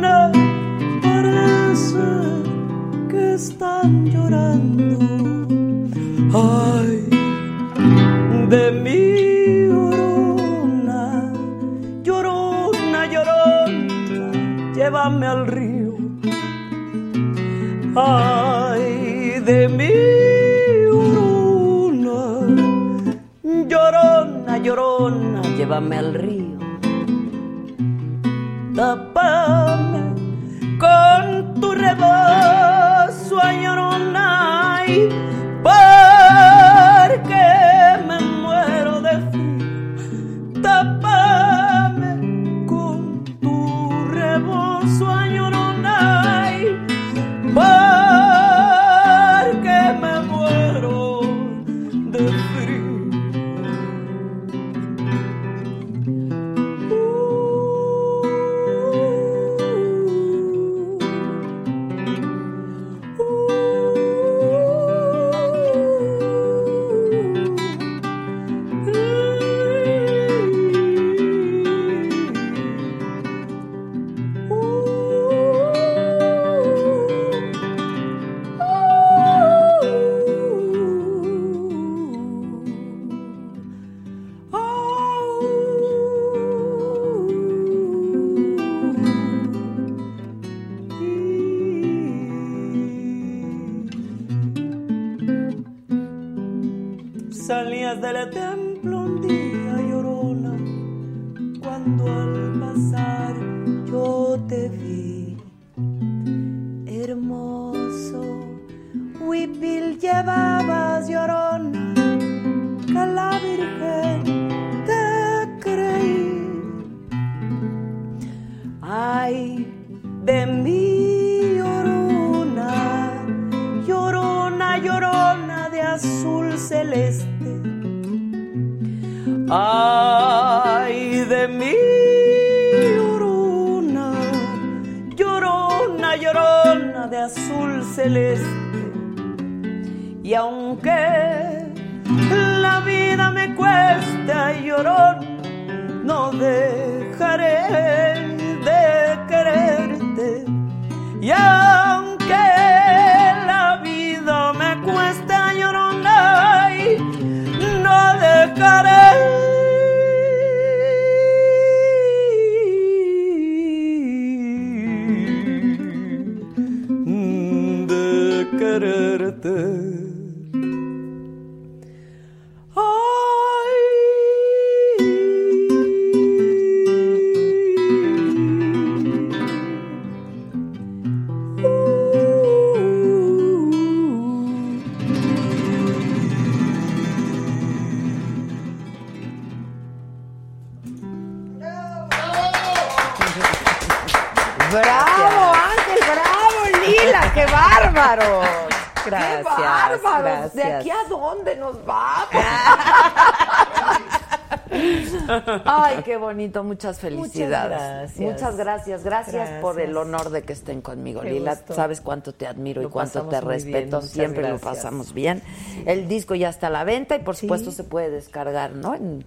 muchas felicidades. gracias. Muchas gracias. Gracias, por el honor de que estén conmigo, Qué Lila. gusto. Sabes cuánto te admiro Lo y cuánto te respeto. muchas Siempre lo pasamos bien. El disco ya está a la venta y por supuesto se puede descargar, ¿no? En-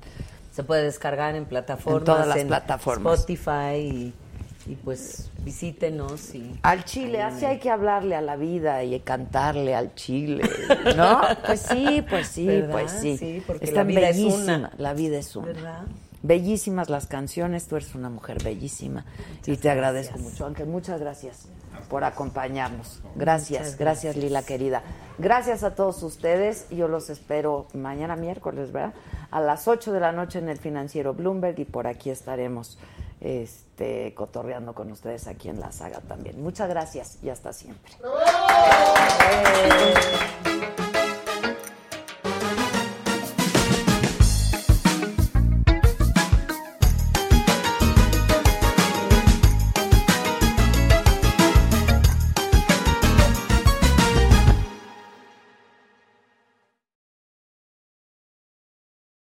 Se puede descargar en plataformas. En todas las plataformas. Spotify y, y pues visítenos y Al chile, así hay que hablarle a la vida y cantarle al chile, ¿no? Pues sí, pues sí, ¿Verdad? pues sí. Sí, porque Están la vida es una. La vida es una. ¿Verdad? Bellísimas las canciones, tú eres una mujer bellísima y te agradezco gracias. mucho, Ángel. Muchas gracias por acompañarnos. Gracias, gracias Lila querida. Gracias a todos ustedes. Yo los espero mañana miércoles, ¿verdad? A las 8 de la noche en el financiero Bloomberg y por aquí estaremos este, cotorreando con ustedes aquí en la saga también. Muchas gracias y hasta siempre. ¡Bravo!